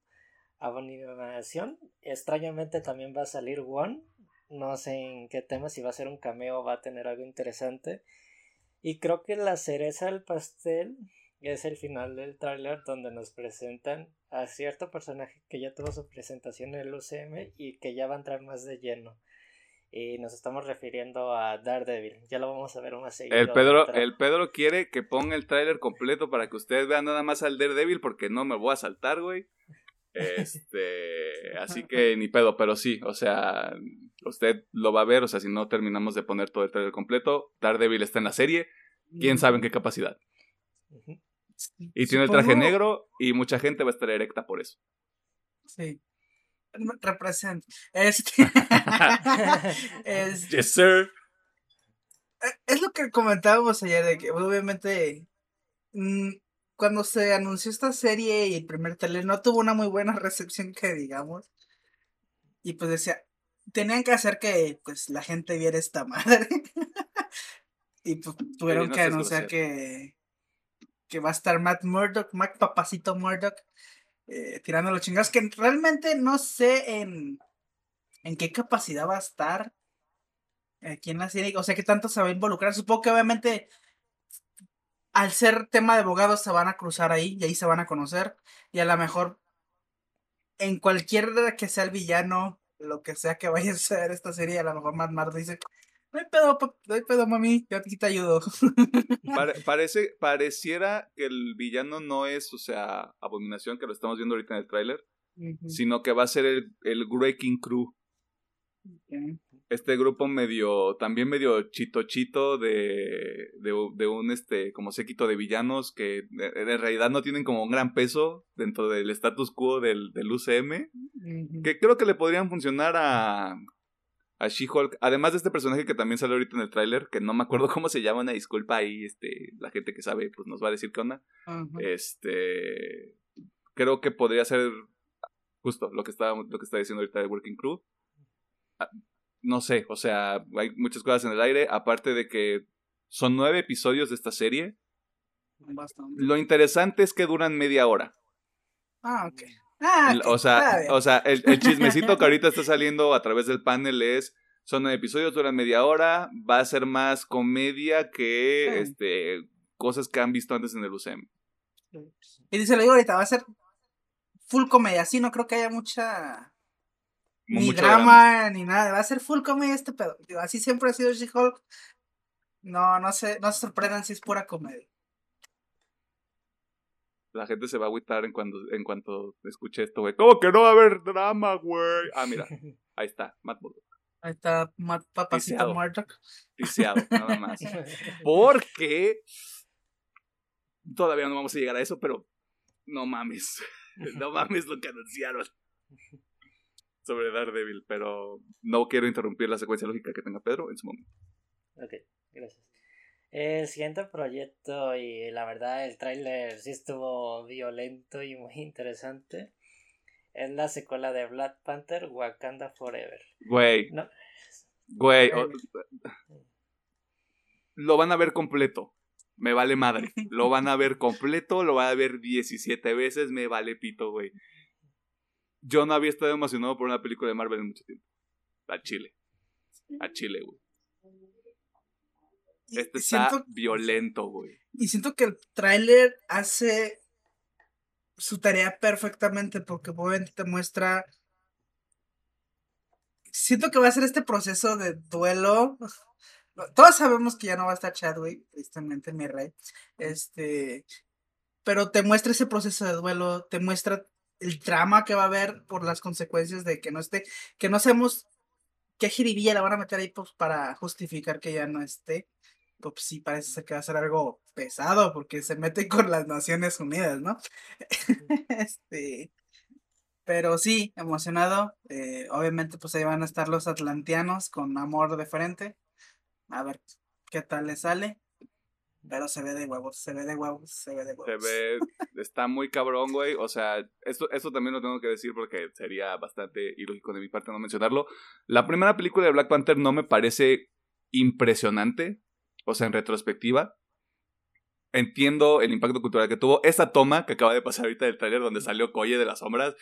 Abominación. Extrañamente también va a salir One. No sé en qué tema, si va a ser un cameo o va a tener algo interesante. Y creo que la cereza del pastel es el final del tráiler donde nos presentan a cierto personaje que ya tuvo su presentación en el UCM y que ya va a entrar más de lleno. Y nos estamos refiriendo a Daredevil. Ya lo vamos a ver más seguido. El Pedro, el Pedro quiere que ponga el tráiler completo para que ustedes vean nada más al Daredevil porque no me voy a saltar, güey. Este, así que ni pedo, pero sí, o sea, usted lo va a ver, o sea, si no terminamos de poner todo el tráiler completo, Daredevil está en la serie, quién sabe en qué capacidad. Y tiene el traje negro y mucha gente va a estar erecta por eso. Sí. Represent. Este. es, Yes, sir. es lo que comentábamos ayer, de que obviamente mm, cuando se anunció esta serie y el primer tele no tuvo una muy buena recepción que digamos. Y pues decía, tenían que hacer que pues la gente viera esta madre. y pues tuvieron no que anunciar que, que va a estar Matt Murdock, Matt Papacito Murdock, eh, tirando los chingados, que realmente no sé en, en qué capacidad va a estar aquí en la serie, o sea, qué tanto se va a involucrar. Supongo que obviamente al ser tema de abogados se van a cruzar ahí y ahí se van a conocer y a lo mejor en cualquier que sea el villano, lo que sea que vaya a ser esta serie, a lo mejor Matt Murdock dice, no hay pedo, no hay pedo, mami, yo aquí te ayudo. Pare- parece, pareciera que el villano no es, o sea, abominación, que lo estamos viendo ahorita en el tráiler, sino que va a ser el, el Wrecking Crew. Este grupo medio, también medio chito chito de, de, un este, como séquito de villanos que en realidad no tienen como un gran peso dentro del status quo del, del UCM. Que creo que le podrían funcionar a, a She-Hulk. Además de este personaje que también sale ahorita en el tráiler, que no me acuerdo cómo se llama, una disculpa ahí, este, la gente que sabe, pues nos va a decir qué onda. Este, creo que podría ser justo lo que está, lo que está diciendo ahorita de Working Crew. No sé, o sea, hay muchas cosas en el aire, aparte de que son nueve episodios de esta serie. Lo interesante es que duran media hora. Ah, ok. Ah, o sea, o sea el, chismecito que ahorita está saliendo a través del panel es son episodios, duran media hora, va a ser más comedia que este cosas que han visto antes en el UCM. Y dice lo digo ahorita, va a ser full comedia, sí, no creo que haya mucha ni drama, ni nada, va a ser full comedia este pedo. así siempre ha sido She-Hulk. No, no se, no se sorprendan si es pura comedia la gente se va a agüitar en cuanto, en cuanto escuche esto, güey. ¿Cómo que no va a haber drama, güey? Ah, mira, ahí está, Matt Murdock. Ahí está Matt Papacito Murdock. Tiseado, nada más. Porque todavía no vamos a llegar a eso, pero no mames. No mames lo que anunciaron sobre Daredevil, pero no quiero interrumpir la secuencia lógica que tenga Pedro en su momento. Ok, gracias. El siguiente proyecto y la verdad el tráiler sí estuvo violento y muy interesante. Es la secuela de Black Panther Wakanda Forever. Güey. Güey. lo van a ver completo. Me vale madre. Lo van a ver completo, lo van a ver 17 veces, me vale pito, güey. Yo no había estado emocionado por una película de Marvel en mucho tiempo. A Chile. A Chile, güey. Este está violento, güey. Y siento que el tráiler hace su tarea perfectamente porque obviamente te muestra... Siento que va a ser este proceso de duelo. Todos sabemos que ya no va a estar Chadwick, tristemente, mi rey. Este, pero te muestra ese proceso de duelo, te muestra el drama que va a haber por las consecuencias de que no esté, que no sabemos qué jiribilla la van a meter ahí pues, para justificar que ya no esté pues sí parece ser que va a ser algo pesado porque se mete con las Naciones Unidas, ¿no? este, pero sí, emocionado. Eh, obviamente, pues ahí van a estar los atlanteanos con amor de frente. A ver qué tal le sale. Pero se ve de huevos, se ve de huevos, se ve de huevos. Se ve, está muy cabrón, güey. O sea, esto, esto también lo tengo que decir porque sería bastante ilógico de mi parte no mencionarlo. La primera película de Black Panther no me parece impresionante o sea, en retrospectiva, entiendo el impacto cultural que tuvo. Esa toma que acaba de pasar ahorita del trailer donde salió Coye de las sombras.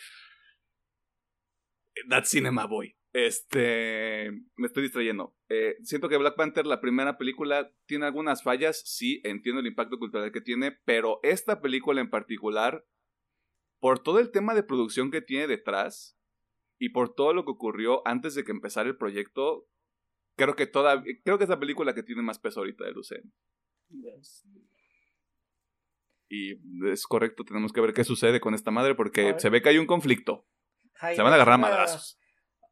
That Cinema Boy. Este. Me estoy distrayendo. Eh, siento que Black Panther, la primera película, tiene algunas fallas. Sí, entiendo el impacto cultural que tiene. Pero esta película en particular, por todo el tema de producción que tiene detrás. Y por todo lo que ocurrió antes de que empezara el proyecto, creo que toda creo que es la película que tiene más peso ahorita del UCM. Y es correcto, tenemos que ver qué sucede con esta madre porque se ve que hay un conflicto. se van a agarrar madrazos.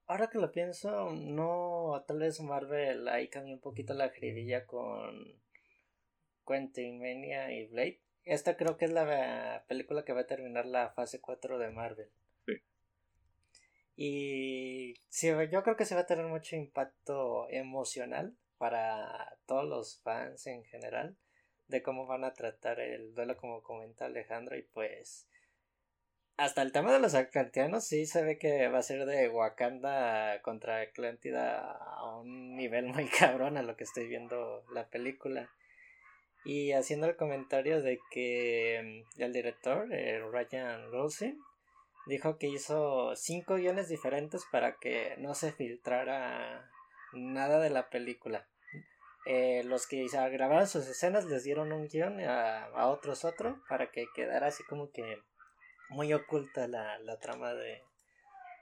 Ahora que lo pienso, no, tal vez Marvel ahí cambió un poquito la jiribilla con Quentin Mania y Blade. Esta creo que es la película que va a terminar la fase 4 de Marvel. Y sí, yo creo que se va a tener mucho impacto emocional para todos los fans en general de cómo van a tratar el duelo como comenta Alejandro y pues hasta el tema de los atlantianos sí se ve que va a ser de Wakanda contra Atlántida a un nivel muy cabrón a lo que estoy viendo la película. Y haciendo el comentario de que mm, el director, eh, Ryan Rosen, dijo que hizo cinco guiones diferentes para que no se filtrara nada de la película. Eh, los que grabaron sus escenas les dieron un guion, a, otros otro, para que quedara así como que muy oculta la, trama de,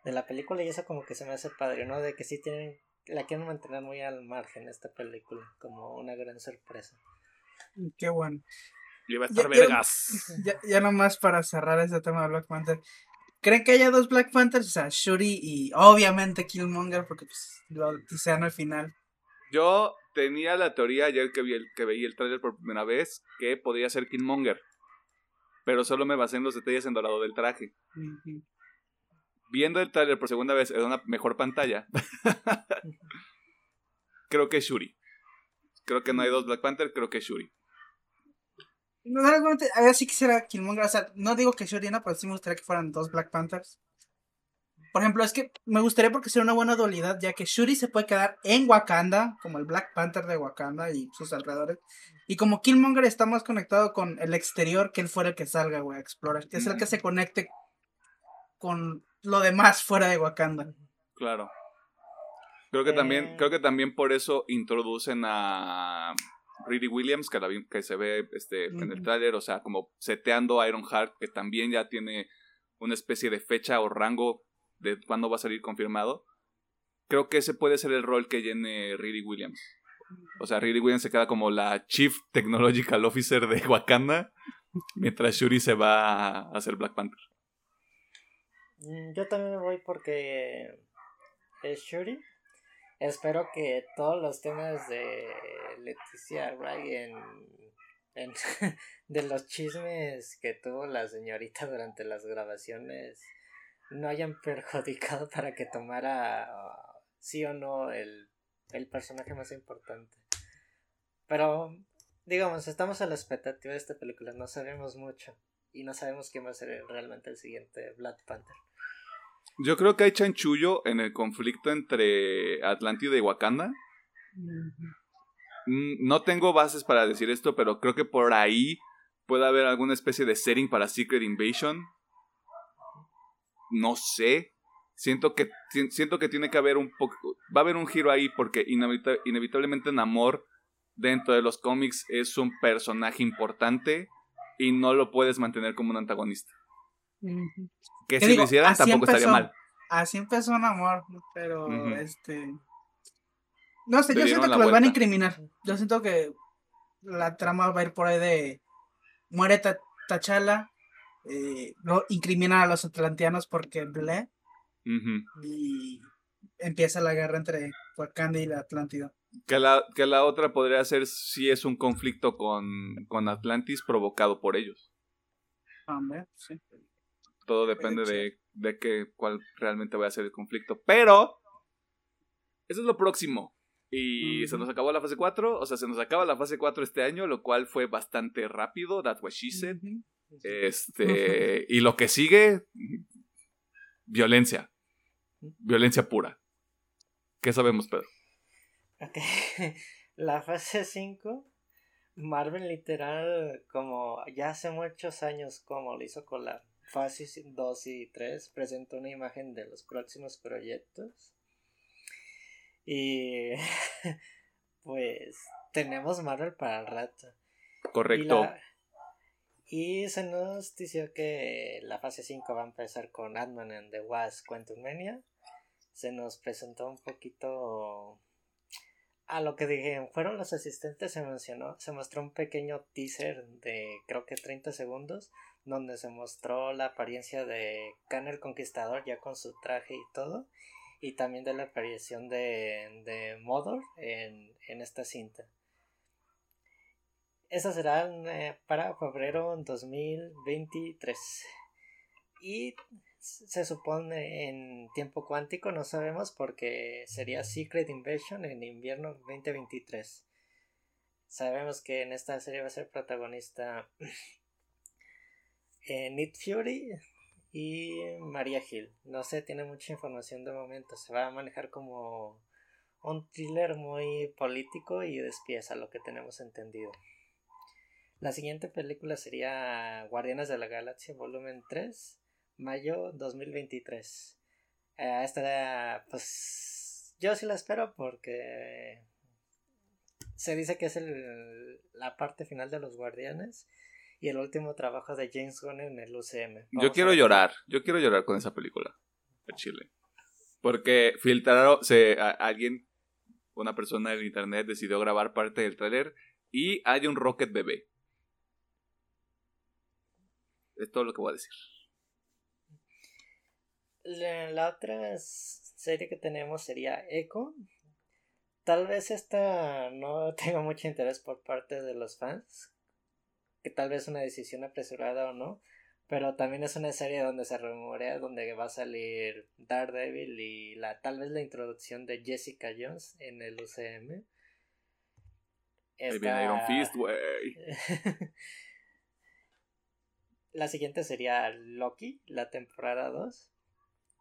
de la película y eso como que se me hace padre, ¿no? De que sí tienen, la quieren mantener muy al margen esta película, como una gran sorpresa. Qué bueno. Y va a estar ya, vergas. Ya, ya, nomás para cerrar este tema de Black Panther ¿Creen que haya dos Black Panthers? O sea, Shuri y obviamente Killmonger, porque pues lo disean al final. Yo tenía la teoría ayer que, vi el, que veía el trailer por primera vez que podría ser Killmonger. Pero solo me basé en los detalles en dorado del traje. Viendo el trailer por segunda vez en una mejor pantalla, creo que es Shuri. Creo que no hay dos Black Panther, creo que es Shuri. No, a ver si quisiera Killmonger. O sea, no digo que Shuri no, pero sí me gustaría que fueran dos Black Panthers. Por ejemplo, es que me gustaría porque sería una buena dualidad, ya que Shuri se puede quedar en Wakanda, como el Black Panther de Wakanda y sus alrededores. Y como Killmonger está más conectado con el exterior, que él fuera el que salga, güey, a explorar. Que es el que se conecte con lo demás fuera de Wakanda. Claro. Creo que también, Eh. creo que también por eso introducen a Riri Williams, que, la vi- que se ve este, en el tráiler, o sea, como seteando a Ironheart, que también ya tiene una especie de fecha o rango de cuándo va a salir confirmado. Creo que ese puede ser el rol que llene Riri Williams. O sea, Riri Williams se queda como la Chief Technological Officer de Wakanda, mientras Shuri se va a hacer Black Panther. Mm, Yo también me voy porque es Shuri. Espero que todos los temas de Leticia Wright de los chismes que tuvo la señorita durante las grabaciones no hayan perjudicado para que tomara uh, sí o no el, el personaje más importante. Pero digamos, estamos a la expectativa de esta película, no sabemos mucho y no sabemos quién va a ser realmente el siguiente Black Panther. Yo creo que hay chanchullo en el conflicto entre Atlántida y Wakanda. Mm, No tengo bases para decir esto, pero creo que por ahí puede haber alguna especie de setting para Secret Invasion. No sé. Siento que, si- siento que tiene que haber un poco. Va a haber un giro ahí porque inevita- inevitablemente Namor dentro de los cómics es un personaje importante y no lo puedes mantener como un antagonista. Que ¿Qué si digo? lo hicieran tampoco estaría empezó. mal. Así empezó un amor, pero este. No sé, yo siento que los van a incriminar. Yo siento que la trama va a ir por ahí de. Muere Ta- T'Challa. Eh, lo incriminan a los atlanteanos porque ble. Y empieza la guerra entre Wakanda y la Atlántida. Que la, que la otra podría ser si es un conflicto con, con Atlantis provocado por ellos. Hombre, sí. Todo depende de, de que, cuál realmente va a ser el conflicto. Pero, eso es lo próximo. Y se nos acabó la fase 4. O sea, se nos acaba la fase 4 este año, lo cual fue bastante rápido. That's what she said. Este, y lo que sigue, violencia. Violencia pura. ¿Qué sabemos, Pedro? Ok, la fase 5, Marvel literal, como ya hace muchos años, como lo hizo con la fase 2 y 3, presentó una imagen de los próximos proyectos. Y pues tenemos Marvel para el rato. Correcto. la- y se nos dijo que la fase 5 va a empezar con Ant-Man and the Wasp Quantum Mania. Se nos presentó un poquito a lo que dije, fueron los asistentes, se mencionó, se mostró un pequeño teaser de creo que 30 segundos, donde se mostró la apariencia de Khan el Conquistador ya con su traje y todo, y también de la aparición de, de Modor en, en esta cinta. Esa será eh, para febrero 2023. Y se supone en tiempo cuántico, no sabemos porque sería Secret Invasion en invierno 2023. Sabemos que en esta serie va a ser protagonista eh, Nick Fury y Maria Hill. No sé, tiene mucha información de momento. Se va a manejar como un thriller muy político y de espías, a lo que tenemos entendido. La siguiente película sería Guardianes de la Galaxia Volumen 3 mayo 2023. Eh, esta, pues, yo sí la espero porque se dice que es el, la parte final de los Guardianes y el último trabajo de James Gunn en el UCM. Yo Vamos quiero llorar, yo quiero llorar con esa película de Chile. Porque filtraron, se, a- alguien, una persona en internet decidió grabar parte del tráiler y hay un Rocket bebé. Es todo lo que voy a decir. La, la otra serie que tenemos sería Echo. Tal vez esta no tenga mucho interés por parte de los fans. Que tal vez una decisión apresurada o no. Pero también es una serie donde se rumorea donde va a salir Daredevil y la tal vez la introducción de Jessica Jones en el UCM. Iron Fist, güey. la siguiente sería Loki, la temporada 2.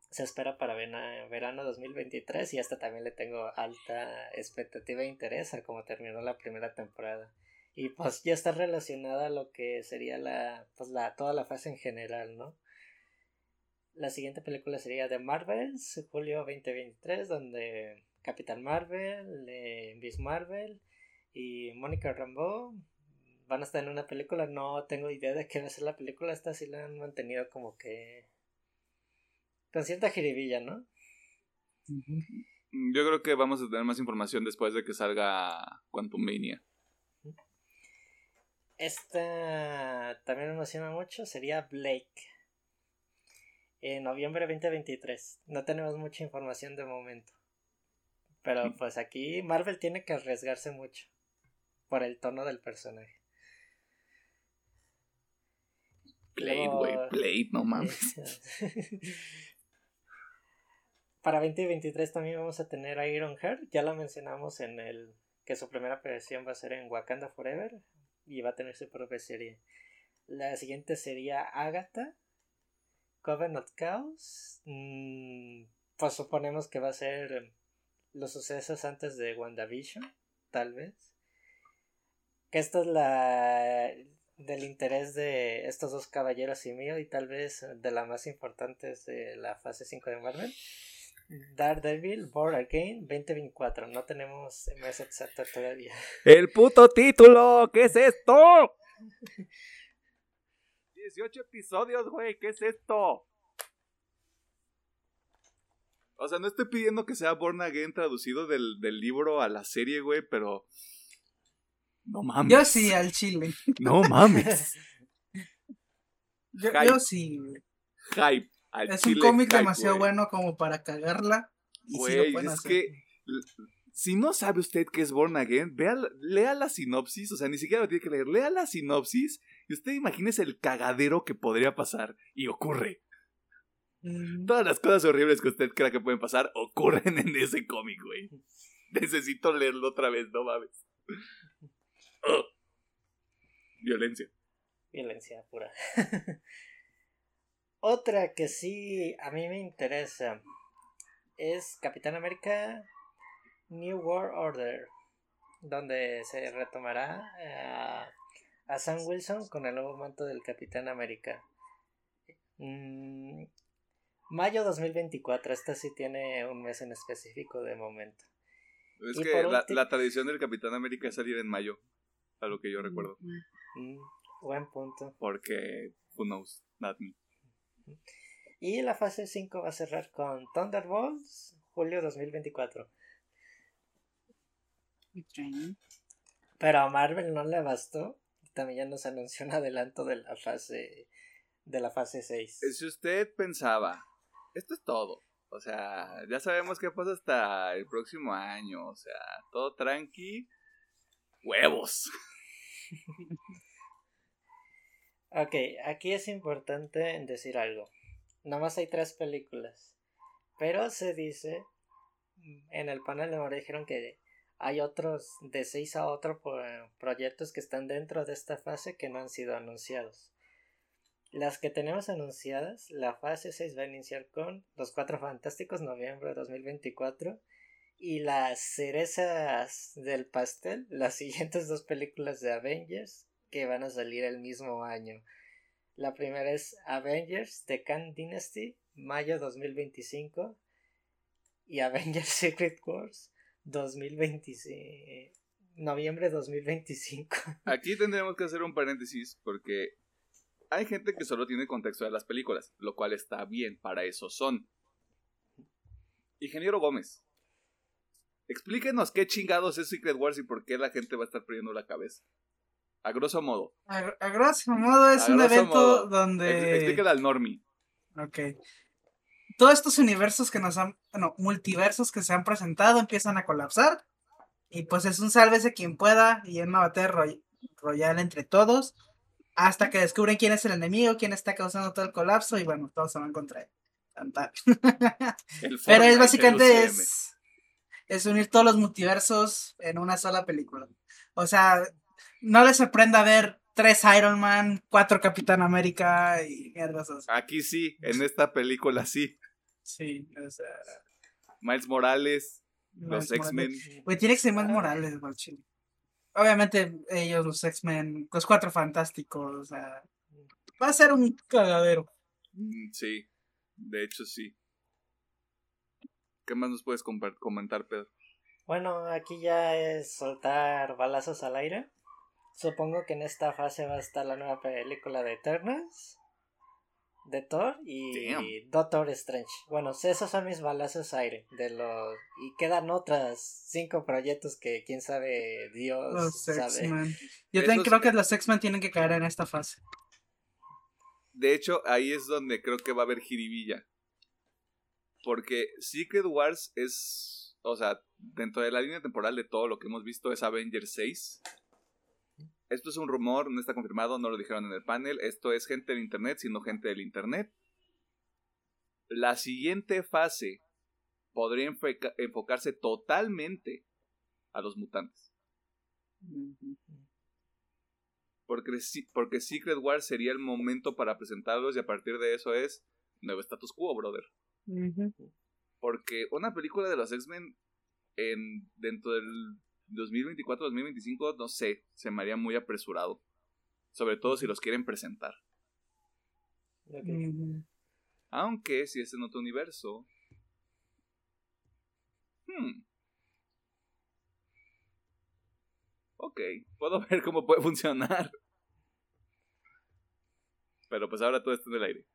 Se espera para verano 2023 y hasta también le tengo alta expectativa e interés a cómo terminó la primera temporada. Y pues ya está relacionada a lo que sería la, pues la, toda la fase en general, ¿no? La siguiente película sería The Marvels, julio 2023, donde Capitán Marvel, eh, Marvel y Mónica Rambeau van a estar en una película. No tengo idea de qué va a ser la película. Esta sí la han mantenido como que con cierta jiribilla, ¿no? Yo creo que vamos a tener más información después de que salga Quantum Mania. Esta también me emociona mucho, sería Blake. En noviembre 2023. No tenemos mucha información de momento. Pero pues aquí Marvel tiene que arriesgarse mucho. Por el tono del personaje. Blade, güey, Blade, no mames. Para 2023 también vamos a tener a Iron Heart. Ya la mencionamos en el que su primera aparición va a ser en Wakanda Forever y va a tener su propia serie. La siguiente sería Agatha, Coven of Chaos. Mm, pues suponemos que va a ser los sucesos antes de WandaVision, tal vez. Que esta es la del interés de estos dos caballeros y mío y tal vez de la más importante de la fase 5 de Marvel. Daredevil Born Again 2024. No tenemos mes exacto todavía. ¡El puto título! ¿Qué es esto? 18 episodios, güey. ¿Qué es esto? O sea, no estoy pidiendo que sea Born Again traducido del, del libro a la serie, güey, pero. No mames. Yo sí, al chile. No mames. yo, yo, sí. Hype es un cómic demasiado bueno como para cagarla. Güey, es que si no sabe usted qué es Born Again, vea, lea la sinopsis, o sea, ni siquiera lo tiene que leer, lea la sinopsis y usted imagínese el cagadero que podría pasar y ocurre. Todas las cosas horribles que usted crea que pueden pasar ocurren en ese cómic, güey. Necesito leerlo otra vez, no mames. Violencia. Violencia pura. Otra que sí a mí me interesa es Capitán América New World Order, donde se retomará eh, a Sam Wilson con el nuevo manto del Capitán América. Mm, mayo 2024, esta sí tiene un mes en específico de momento. Es que la, tradición del Capitán América es salir en mayo, a lo que yo recuerdo. Mm, buen punto. Porque, who knows, not me. Y la fase 5 va a cerrar con Thunderbolts, julio 2024. Pero a Marvel no le bastó. También ya nos anunció un adelanto de la fase de la fase 6. Si usted pensaba, esto es todo. O sea, ya sabemos qué pasa hasta el próximo año. O sea, todo tranqui. Huevos. Ok, aquí es importante decir algo. Nomás hay tres películas. Pero se dice, en el panel de ahora dijeron que hay otros de seis a otro proyectos que están dentro de esta fase que no han sido anunciados. Las que tenemos anunciadas, la fase 6 va a iniciar con Los Cuatro Fantásticos, noviembre de 2024. Y las cerezas del pastel, las siguientes dos películas de Avengers, que van a salir el mismo año. La primera es Avengers The Khan Dynasty, mayo 2025. Y Avengers Secret Wars 2025. Noviembre 2025. Aquí tendremos que hacer un paréntesis porque hay gente que solo tiene contexto de las películas, lo cual está bien, para eso son. Ingeniero Gómez, explíquenos qué chingados es Secret Wars y por qué la gente va a estar perdiendo la cabeza. A grosso modo. A, grosso modo es un evento donde. Explíquele al Normie. Ok. todos estos universos que nos han, no, multiversos que se han presentado empiezan a colapsar. Y pues es un sálvese quien pueda y en una batalla roy- royal entre todos. Hasta que descubren quién es el enemigo, quién está causando todo el colapso y bueno, todos se van contra él. Pero es básicamente es, es unir todos los multiversos en una sola película. O sea, no les sorprenda ver tres Iron Man, cuatro Capitán América y mierdas así. Aquí sí, en esta película sí. Sí, o sea, Miles Morales, los Miles X-Men. Güey, tiene que ser más Morales, güey. Obviamente, ellos, los X-Men, los cuatro fantásticos, o sea, va a ser un cagadero. Mm, Sí, de hecho sí. ¿Qué más nos puedes comentar, Pedro? Bueno, aquí ya es soltar balazos al aire. Supongo que en esta fase va a estar la nueva película de Eternals, de Thor y. Doctor Strange. Bueno, esos son mis balazos aire de los y quedan otras cinco proyectos que quién sabe Dios Los sabe. X-Men. Yo también creo que los X-Men tienen que caer en esta fase. De hecho, ahí es donde creo que va a haber jiribilla. Porque Secret Wars es. O sea, dentro de la línea temporal de todo lo que hemos visto es Avengers 6. Esto es un rumor, no está confirmado, no lo dijeron en el panel. Esto es gente del internet, sino gente del internet. La siguiente fase podría enfoca- enfocarse totalmente a los mutantes. Porque, porque Secret Wars sería el momento para presentarlos y a partir de eso es nuevo status quo, brother. Porque una película de los X-Men en dentro del 2024-2025, no sé, se me haría muy apresurado. Sobre todo si los quieren presentar. Aunque si es en otro universo. Hmm. Ok, puedo ver cómo puede funcionar. Pero pues ahora todo está en el aire.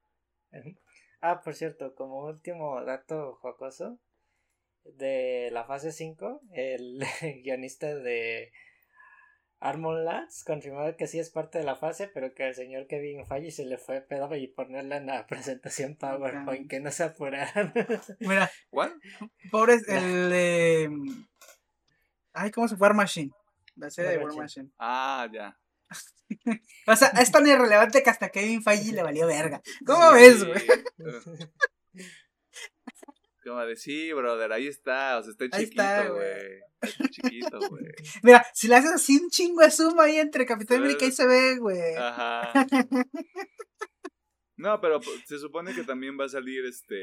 Ah, por cierto, como último dato jocoso de la fase 5, el guionista de Armor Lads confirmó que sí es parte de la fase, pero que al señor Kevin Feige se le fue pedo y ponerla en la presentación PowerPoint, que no se apuraran. Mira, ¿Cuál? pobres, el de. Ay, ¿cómo se fue War Machine? La serie de War War Machine. Machine. Ah, ya. O sea, es tan irrelevante que hasta Kevin Feige le valió verga. ¿Cómo ves, güey? Como de sí, brother, ahí está, o sea, Ahí está, chiquito, güey. chiquito, güey. Mira, si le haces así un chingo de zoom ahí entre Capitán América y se ve, güey. Ajá. No, pero pues, se supone que también va a salir este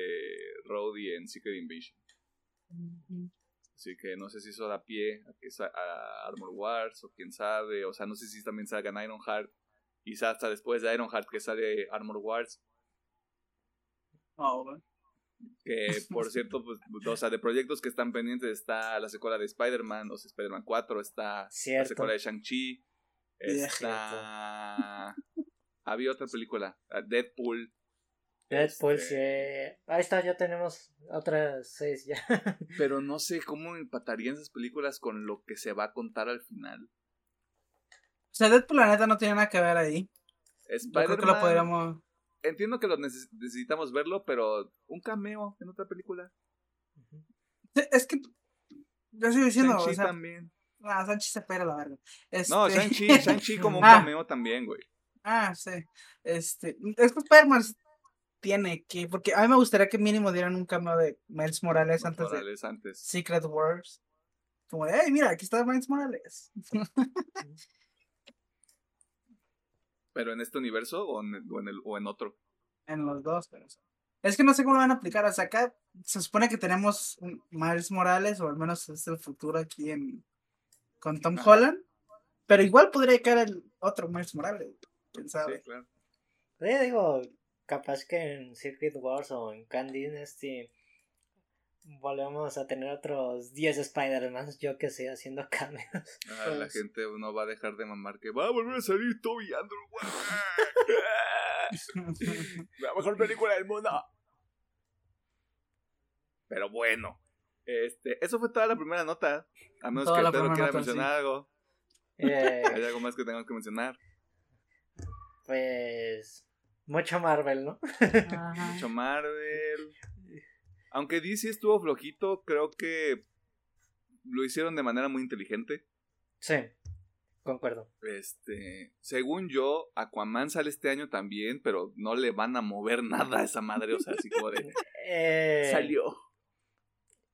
Rhodey en Secret Invasion. Así que no sé si eso da pie a, que a Armor Wars o quién sabe. O sea, no sé si también salgan Ironheart. Quizás hasta después de Ironheart que sale Armor Wars. Oh. Que por cierto, pues, o sea, de proyectos que están pendientes está la secuela de Spider-Man, o sea, Spider-Man 4, está la secuela de Shang-Chi, está... Había otra película, uh, Deadpool. Deadpool, Este- sí. Ahí está, ya tenemos otras seis ya. Pero no sé cómo empatarían esas películas con lo que se va a contar al final. O sea, Deadpool, la neta, no tiene nada que ver ahí. Yo creo que lo podríamos. entiendo que lo neces- necesitamos verlo, pero un cameo en otra película. Sí, Es que. Yo sigo diciendo, Shang-Chi o sea. también. Ah, Sánchez se pera la verga. No, Este- Shang-Chi, Shang-Chi como un Ah. cameo también, güey. Ah, sí. Este. Es que Spider-Man tiene que. Porque a mí me gustaría que mínimo dieran un cameo de Miles Morales antes de antes. Secret Wars. Como de, hey, mira, aquí está Miles Morales. ¿Pero en este universo o en, el- o en, el, o en otro? en los dos, pero. Es que no sé cómo lo van a aplicar. O sea, acá se supone que tenemos un Miles Morales, o al menos es el futuro aquí en. Con Tom Ajá. Holland. Pero igual podría caer el otro Miles Morales. ¿Quién sabe? Sí, claro. Yo digo, capaz que en Secret Wars o en Candy Dynasty volvemos a tener otros 10 Spider-Man, yo que sé, haciendo cameos. Ah, la Pues- gente no va a dejar de mamar que va a volver a salir Toby Andrew. La mejor película del mundo. Pero bueno. Este, eso fue toda la primera nota. A menos Toda que la Pedro quiera nota, mencionar algo. Eh, ¿Hay algo más que tengamos que mencionar? pues mucho Marvel, ¿no? Ajá. Mucho Marvel. Aunque DC estuvo flojito, creo que lo hicieron de manera muy inteligente. Sí, concuerdo. Este, según yo, Aquaman sale este año también, pero no le van a mover nada a esa madre, o sea, así como de... Eh, Salió.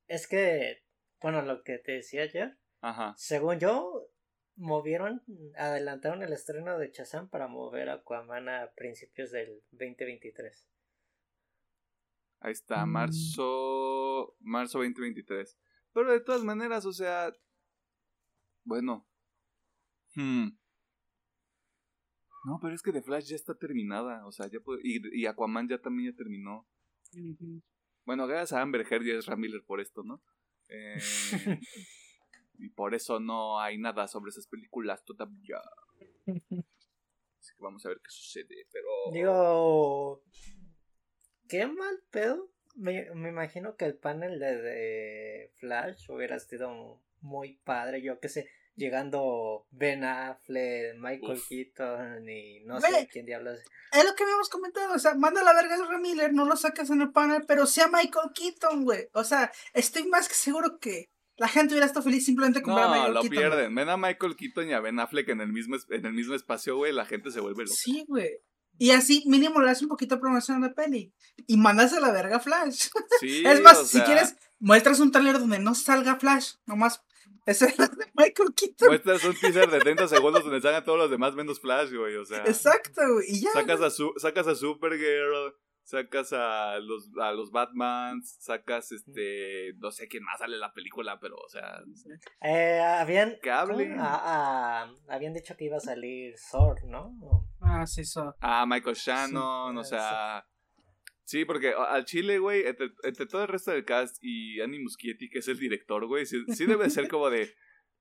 Es que, bueno, lo que te decía ayer, Ajá. según yo, movieron, adelantaron el estreno de Shazam para mover a Aquaman a principios del 2023. Ahí está, Mm. marzo, marzo 2023. Pero de todas maneras, o sea, bueno. Hmm. No, pero es que The Flash ya está terminada, o sea, ya puede- y, y Aquaman ya también ya terminó. Bueno, gracias a Amber Heard y a Ezra Miller por esto, ¿no? Eh, y por eso no hay nada sobre esas películas todavía. Así que vamos a ver qué sucede, pero... Digo, qué mal pedo. Me, me imagino que el panel de, de Flash hubiera sido muy padre, yo qué sé, llegando Ben Affleck, Michael Uf. Keaton y no Ve. sé quién diablos. Es lo que habíamos comentado, o sea, manda a la verga a Ezra Miller, no lo sacas en el panel, pero sea Michael Keaton, güey. O sea, estoy más que seguro que la gente hubiera estado feliz simplemente con ver a No, Michael lo Keaton. pierden. Ven a Michael Keaton y a Ben Affleck en el mismo, en el mismo espacio, güey. La gente se vuelve loca. Sí, güey. Y así mínimo le hace un poquito de promoción a la peli. Y mandas a la verga Flash. Sí, es más, o si sea, quieres, muestras un trailer donde no salga Flash, nomás. Ese es de Michael Keaton. Muestras un teaser de 30 segundos donde salgan todos los demás menos Flash, güey. O sea, Exacto, güey. Y ya. sacas a, su, sacas a Supergirl, sacas a los, a los Batmans, sacas este. No sé quién más sale en la película, pero, o sea. Eh, habían, Que hable. ¿cómo? Ah, ah, habían dicho que iba a salir Thor, ¿no? Ah, sí, eso. A Michael Shannon, o Sí, sea. Sí, porque al Chile, güey, entre, entre todo el resto del cast y Annie Muschietti, que es el director, güey, sí, sí debe ser como de.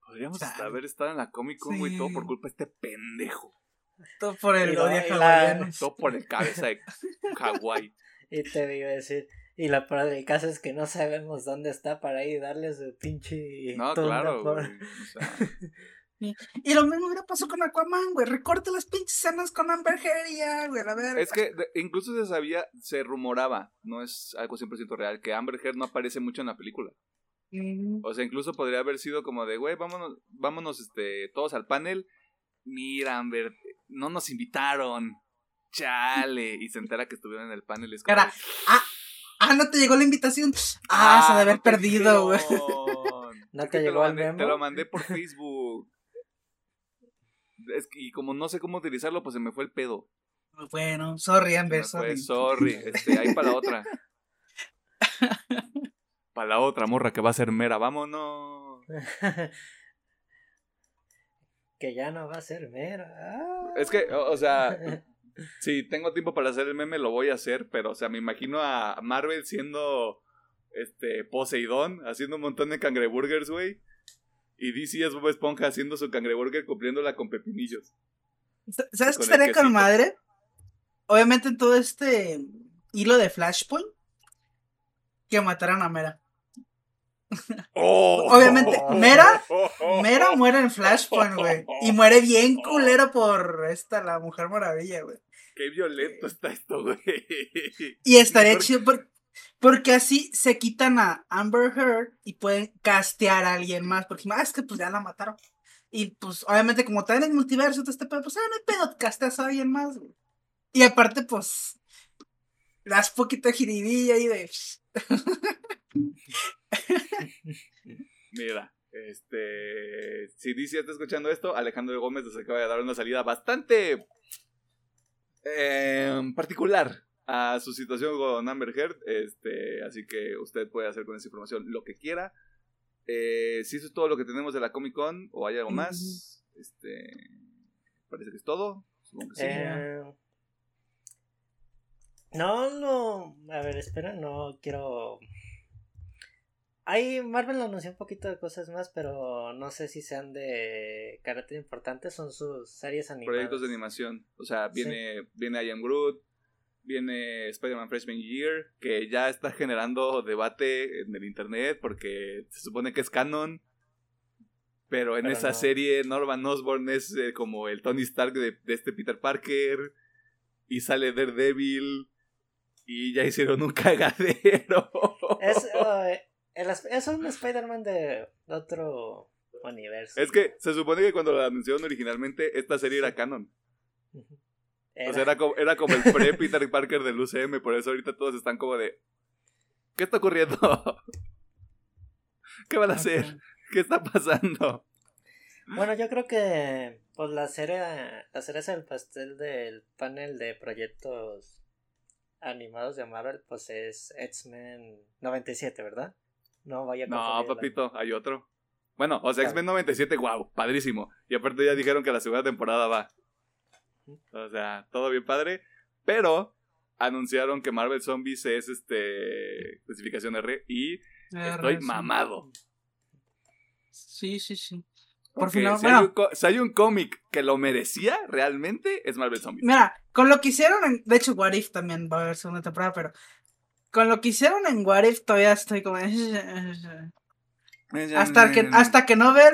Podríamos haber estado en la Comic Con, güey, todo por culpa de este pendejo. Todo por el odio la-. Todo por el cabeza de Hawái. Y te iba a decir, y la prueba del caso es que no sabemos dónde está para ir darle su pinche No, claro, por- güey. O sea, Y lo mismo hubiera pasado con Aquaman, güey. Recorta las pinches escenas con Amber Heard y ya, güey. A ver. es que incluso se sabía, se rumoraba, no es algo 100% real, que Amber Heard no aparece mucho en la película. Mm, O sea, incluso podría haber sido como de, güey, vámonos, vámonos este, todos al panel. Mira, Amber, no nos invitaron. Chale. Y se entera que estuvieron en el panel. Es como, Cara, ah, ah, no te llegó la invitación. Ah, se ha de haber no perdido, güey. ¿No te llegó el memo? Te lo mandé por Facebook. Es que- y como no sé cómo utilizarlo, pues se me fue el pedo. Bueno, sorry, Se Amber, sorry. sorry. Este, ahí para la otra. Para la otra morra que va a ser mera, vámonos. que ya no va a ser mera. Ah. Es que, o o sea, si tengo tiempo para hacer el meme, lo voy a hacer, pero, o sea, me imagino a Marvel siendo este Poseidón, haciendo un montón de cangreburgers, güey. Y DC es Bob Esponja haciendo su cangreburger cumpliéndola con pepinillos. ¿Sabes qué estaría con madre? Obviamente en todo este hilo de Flashpoint, que mataran a Mera. ¡Oh! Obviamente, Mera- Mera muere en Flashpoint, güey. Y muere bien culero por esta, la Mujer Maravilla, güey. Qué violento está esto, güey. Y estaría chido por- porque así se quitan a Amber Heard y pueden castear a alguien más. Porque ah, es que pues ya la mataron. Y pues obviamente como está en el multiverso, todo este pedo, pues ah, no hay pedo, casteas a alguien más, güey. Y aparte, pues, das poquito jiribilla ahí de... Mira, este. Si DC está escuchando esto, Alejandro Gómez nos acaba de dar una salida bastante. em, particular a su situación con Amber Heard. Este, así que usted puede hacer con esa información lo que quiera. Eh, si eso es todo lo que tenemos de la Comic Con o hay algo más, este. Parece que es todo. Supongo que sí. Eh, no, no. A ver, espera, no quiero. Ahí Marvel anunció un poquito de cosas más, pero no sé si sean de carácter importante. Son sus series animadas. Proyectos de animación. O sea, viene, viene I Am Groot, viene Spider-Man Freshman Year, que ya está generando debate en el internet porque se supone que es canon. Pero en Pero esa no. serie Norman Osborn es eh, como el Tony Stark de, de este Peter Parker. Y sale Daredevil. Y ya hicieron un cagadero. Es, el es un Spider-Man de otro universo. Es que se supone que cuando la anunciaron originalmente, esta serie era canon. Ujú. O sea, era como, era como el pre-Peter Parker del UCM, por eso ahorita todos están como de... ¿Qué está ocurriendo? ¿Qué van a hacer? ¿Qué está pasando? Bueno, yo creo que pues la serie, la cereza del pastel del panel de proyectos animados de Marvel, pues es X-Men 97, ¿verdad? No vaya a No, papito, hay otro. Bueno, o sea. X-Men 97, wow, padrísimo. Y aparte ya dijeron que la segunda temporada va. O sea, todo bien padre. Pero anunciaron que Marvel Zombies es este especificación R y estoy R, mamado. Sí, sí, sí. Por Porque fin, no, si, hay bueno, un, si hay un cómic que lo merecía realmente, es Marvel Zombies. mira, con lo que hicieron en, de hecho, What If también va a haber segunda temporada, pero con lo que hicieron en What If todavía estoy como... Hasta que, hasta que no ver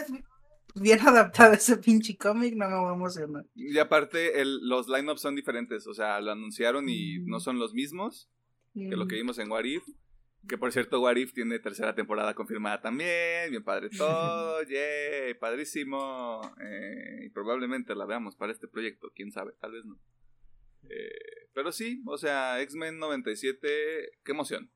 bien adaptado ese pinche cómic, no me voy a emocionar. Y aparte, el- los lineups son diferentes. O sea, lo anunciaron y Mm. no son los mismos que lo que vimos en What If. Que por cierto, What If tiene tercera temporada confirmada también. Bien padre todo. ¡Yay! Padrísimo. Eh, y probablemente la veamos para este proyecto. Quién sabe, tal vez no. Eh, pero sí, o sea, X-Men 97. ¡Qué emoción!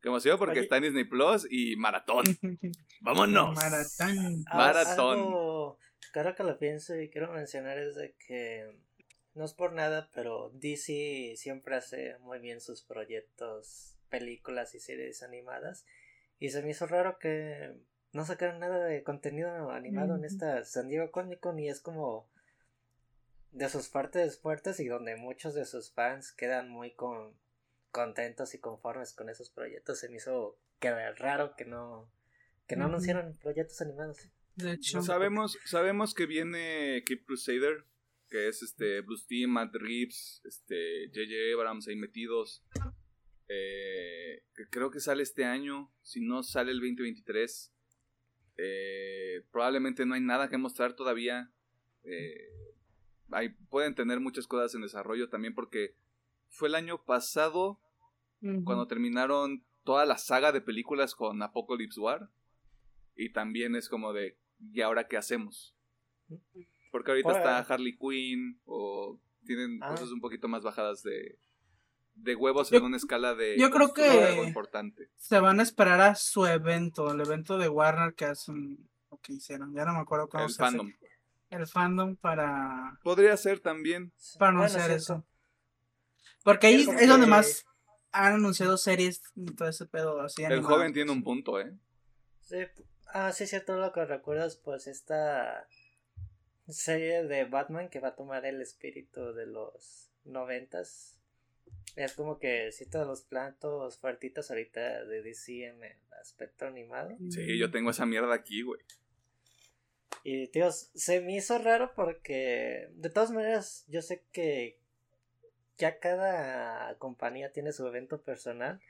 ¡Qué emoción! Porque Oye. está en Disney Plus y maratón. ¡Vámonos! Maratón. Maratón. Algo que ahora que lo pienso y quiero mencionar es de que no es por nada, pero DC siempre hace muy bien sus proyectos, películas y series animadas. Y se me hizo raro que no sacaron nada de contenido animado en esta San Diego Comic Con y es como de sus partes fuertes y donde muchos de sus fans quedan muy con, contentos y conformes con esos proyectos. Se me hizo que raro que no que no anunciaron proyectos animados. De hecho, Sabemos, sabemos que viene Keep Crusader, que es este Bruce Timm, Matt Reeves, este J.J. Abrams ahí metidos. Eh, que creo que sale este año, si no sale el 2023. Eh, probablemente no hay nada que mostrar todavía. Eh, hay- pueden tener muchas cosas en desarrollo también porque fue el año pasado cuando terminaron toda la saga de películas con Apocalypse War. Y también es como de, ¿y ahora qué hacemos? Porque ahorita está Harley Quinn o tienen Ah. cosas un poquito más bajadas de, de huevos Yo- en una escala de... yo creo que- algo importante. se van a esperar a su evento, el evento de Warner que hacen lo que hicieron. Ya no me acuerdo cómo El se hace. El fandom para, Podría ser también. para Bueno, anunciar cierto. eso. Porque ahí Sí, es donde más han anunciado series y todo ese pedo así. El animadas. joven tiene un punto, ¿eh? Sí, ah, sí, cierto, lo que recuerdas, pues esta serie de Batman que va a tomar el espíritu de los noventas. Es como que sí todos los plantos fuertitos ahorita de DC en el aspecto animado. Sí, yo tengo esa mierda aquí, güey. Y tíos, se me hizo raro porque de todas maneras yo sé que ya cada compañía tiene su evento personal,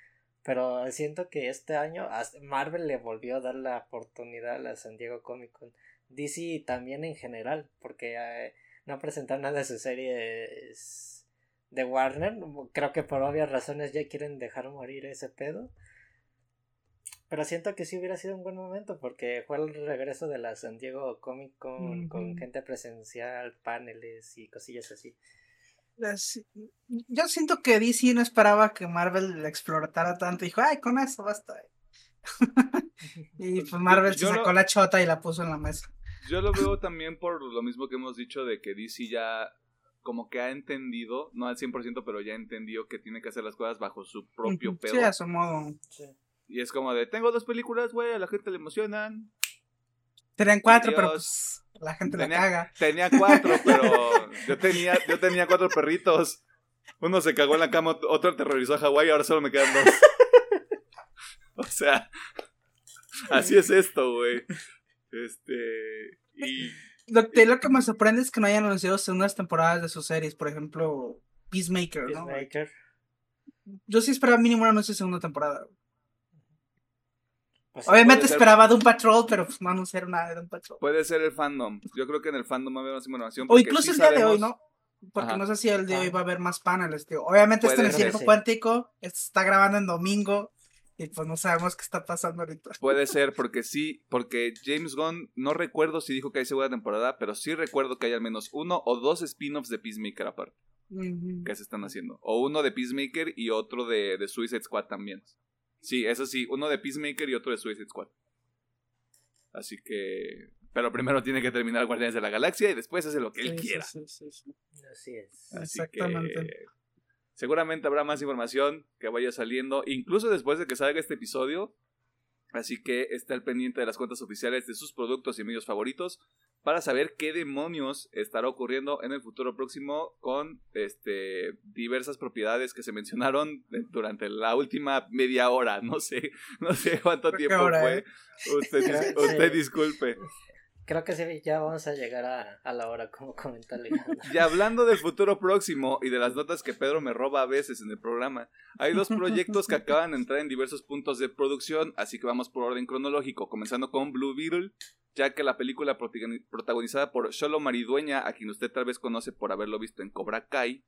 pero siento que este año Marvel le volvió a dar la oportunidad a la San Diego Comic Con. DC también en general, porque eh, no presentan nada de sus series de Warner. Creo que por obvias razones ya quieren dejar morir ese pedo. Pero siento que sí hubiera sido un buen momento porque fue el regreso de la San Diego Comic Con gente presencial, paneles y cosillas así. Yo siento que DC no esperaba que Marvel la explotara tanto. Dijo, ay, con eso basta. y pues Marvel Yo se lo- sacó la chota y la puso en la mesa. Yo lo veo también por lo mismo que hemos dicho de que DC ya como que ha entendido, no al 100%, pero ya entendió que tiene que hacer las cosas bajo su propio pedo. Sí, a su modo. Sí. Y es como de, tengo dos películas, güey, a la gente le emocionan. Tenían cuatro, pero pues la gente Tenía- la caga. Tenía cuatro, pero yo tenía, yo tenía cuatro perritos. Uno se cagó en la cama, otro aterrorizó a Hawái ahora solo me quedan dos. O sea, así es esto, güey. Este. Y. Lo que, lo que me sorprende es que no hayan anunciado segundas temporadas de sus series. Por ejemplo, Peacemaker, ¿no? Peacemaker. Yo sí esperaba mínimo un anuncio de segunda temporada. Pues Obviamente ser. esperaba Doom Patrol, pero pues no anunciaron nada de Doom Patrol. Puede ser el fandom. Yo creo que en el fandom va a haber más información. O incluso sí el día de hoy, ¿no? Porque Ajá. no sé si el de hoy va a haber más paneles, tío. Obviamente está en el circo cuántico, está grabando en domingo. Y pues no sabemos qué está pasando ahorita. Puede ser, porque sí, porque James Gunn, no recuerdo si dijo que hay segunda temporada, pero sí recuerdo que hay al menos uno o dos spin-offs de Peacemaker aparte que se están haciendo. O uno de Peacemaker y otro de, de Suicide Squad también. Sí, eso sí, uno de Peacemaker y otro de Suicide Squad. Así que. Pero primero tiene que terminar Guardianes de la Galaxia y después hace lo que él quiera. Así es. Así Exactamente. Que, seguramente habrá más información que vaya saliendo, incluso después de que salga este episodio. Así que está al pendiente de las cuentas oficiales de sus productos y medios favoritos para saber qué demonios estará ocurriendo en el futuro próximo con este diversas propiedades que se mencionaron durante la última media hora, no sé, no sé cuánto tiempo fue. Eh? Usted, usted disculpe. Creo que sí, ya vamos a llegar a, la hora, como comenta Alejandro. Y hablando del futuro próximo y de las notas que Pedro me roba a veces en el programa, hay dos proyectos que acaban de entrar en diversos puntos de producción, así que vamos por orden cronológico, comenzando con Blue Beetle, ya que la película protagonizada por Sholo Maridueña, a quien usted tal vez conoce por haberlo visto en Cobra Kai,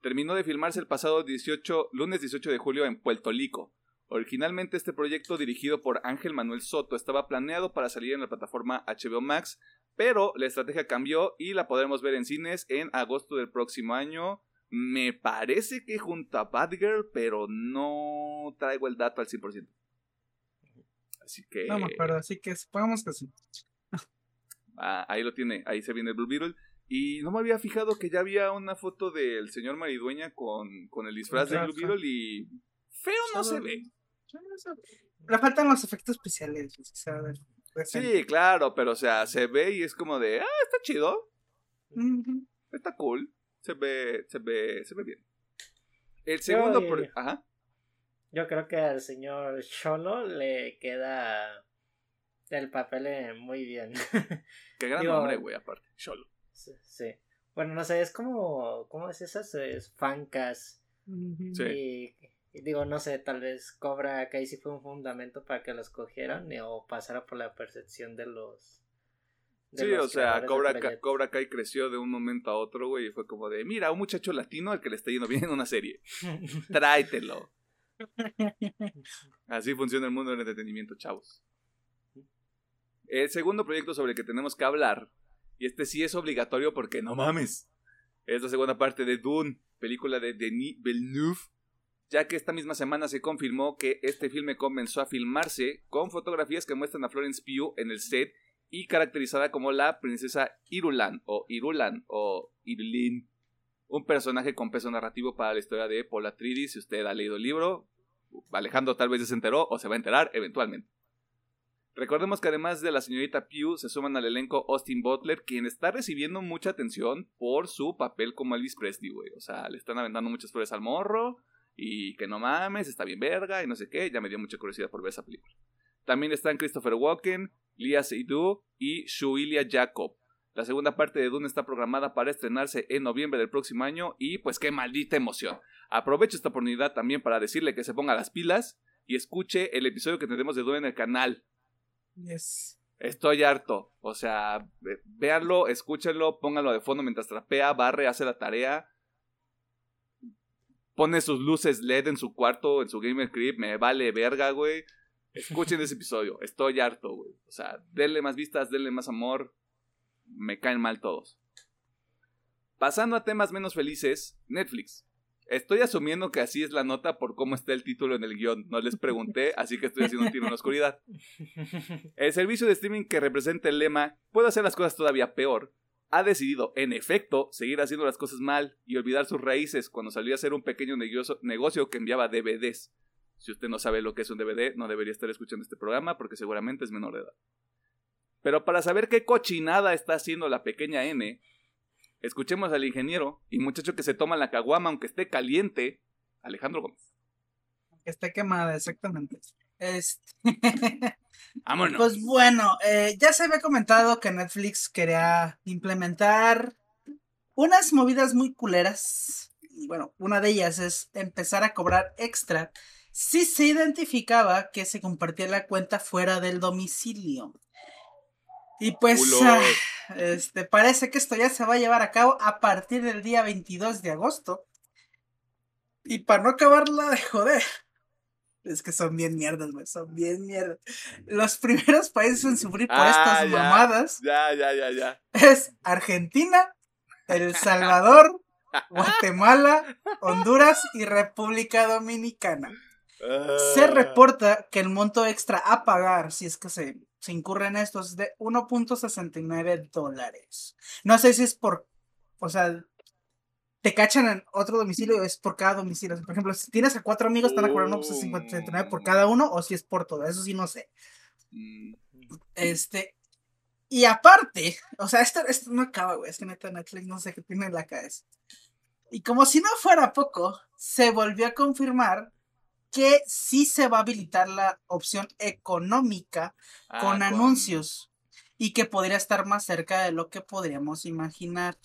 terminó de filmarse el pasado 18, lunes 18 de julio en Puerto Rico Originalmente este proyecto dirigido por Ángel Manuel Soto estaba planeado para salir en la plataforma HBO Max, pero la estrategia cambió y la podremos ver en cines en agosto del próximo año. Me parece que junto a Batgirl, pero no traigo el dato al 100%. Así que... No me acuerdo, así que supongamos que sí. Ah, ahí lo tiene, ahí se viene el Blue Beetle. Y no me había fijado que ya había una foto del señor Maridueña con, con el disfraz de Blue Beetle y feo no se ve. Le faltan los efectos especiales. sí, claro, pero o sea, se ve y es como de, ah, está chido. Está cool. Se ve, se ve, se ve bien. El segundo, ajá. Yo creo que al señor Cholo le queda el papel eh, muy bien. Qué gran nombre, güey, aparte. Cholo. Sí, Bueno, no sé, es como, ¿cómo es esas? Es fancas. Sí digo, no sé, tal vez Cobra Kai sí fue un fundamento para que los cogieran o pasara por la percepción de los... sí, o sea, Cobra, Cobra Kai creció de un momento a otro, güey, y fue como de, mira, un muchacho latino al que le está yendo bien en una serie. Tráetelo. Así funciona el mundo del entretenimiento, chavos. El segundo proyecto sobre el que tenemos que hablar, y este sí es obligatorio porque no mames, es la segunda parte de Dune, película de Denis Villeneuve, ya que esta misma semana se confirmó que este filme comenzó a filmarse con fotografías que muestran a Florence Pugh en el set y caracterizada como la princesa Irulan o Irulan o Irlin, un personaje con peso narrativo para la historia de Paul Atreides. Si usted ha leído el libro, Alejandro tal vez se enteró o se va a enterar eventualmente. Recordemos que además de la señorita Pugh se suman al elenco Austin Butler, quien está recibiendo mucha atención por su papel como Elvis Presley, güey. O sea, le están aventando muchas flores al morro y que no mames, está bien verga y no sé qué, ya me dio mucha curiosidad por ver esa película. También están Christopher Walken, Lia Seydoux y Shuilia Jacob. La segunda parte de Dune está programada para estrenarse en noviembre del próximo año y pues qué maldita emoción. Aprovecho esta oportunidad también para decirle que se ponga las pilas y escuche el episodio que tenemos de Dune en el canal. Yes. Estoy harto. O sea, véanlo, escúchenlo, pónganlo de fondo mientras trapea, barre, hace la tarea pone sus luces LED en su cuarto, en su gamer crib, me vale verga, güey. Escuchen ese episodio, estoy harto, güey. O sea, denle más vistas, denle más amor. Me caen mal todos. Pasando a temas menos felices, Netflix. Estoy asumiendo que así es la nota por cómo está el título en el guion. No les pregunté, así que estoy haciendo un tiro en la oscuridad. El servicio de streaming que representa el lema puede hacer las cosas todavía peor ha decidido, en efecto, seguir haciendo las cosas mal y olvidar sus raíces cuando salió a hacer un pequeño negocio, que enviaba DVDs. Si usted no sabe lo que es un DVD, no debería estar escuchando este programa porque seguramente es menor de edad. Pero para saber qué cochinada está haciendo la pequeña N, escuchemos al ingeniero y muchacho que se toma la caguama aunque esté caliente, Alejandro Gómez. Que esté quemada, exactamente. Este... Vámonos. Pues bueno, eh, ya se había comentado que Netflix quería implementar unas movidas muy culeras. Y bueno, una de ellas es empezar a cobrar extra si se identificaba que se compartía la cuenta fuera del domicilio. Y pues, ah, este, parece que esto ya se va a llevar a cabo a partir del día 22 de agosto. Y para no acabarla de joder, Es que son bien mierdas, güey. Son bien mierdas. Los primeros países en sufrir por Ah, estas ya. mamadas Ya, ya, ya, ya. es Argentina, El Salvador, Guatemala, Honduras y República Dominicana. Se Ah. reporta que el monto extra a pagar, si es que se, se incurre en esto, es de 1.69 dólares. No sé si es por, o sea, te cachan en otro domicilio es por cada domicilio. Por ejemplo, si tienes a cuatro amigos, te van a cobrar 1.59 por cada uno, o si es por todo. Eso sí, no sé. Mm, Este. Y aparte, o sea, esto, esto no acaba, güey. Es que neta Netflix no sé qué tiene en la cabeza. Y como si no fuera poco, se volvió a confirmar que sí se va a habilitar la opción económica ah, con anuncios y que podría estar más cerca de lo que podríamos imaginar.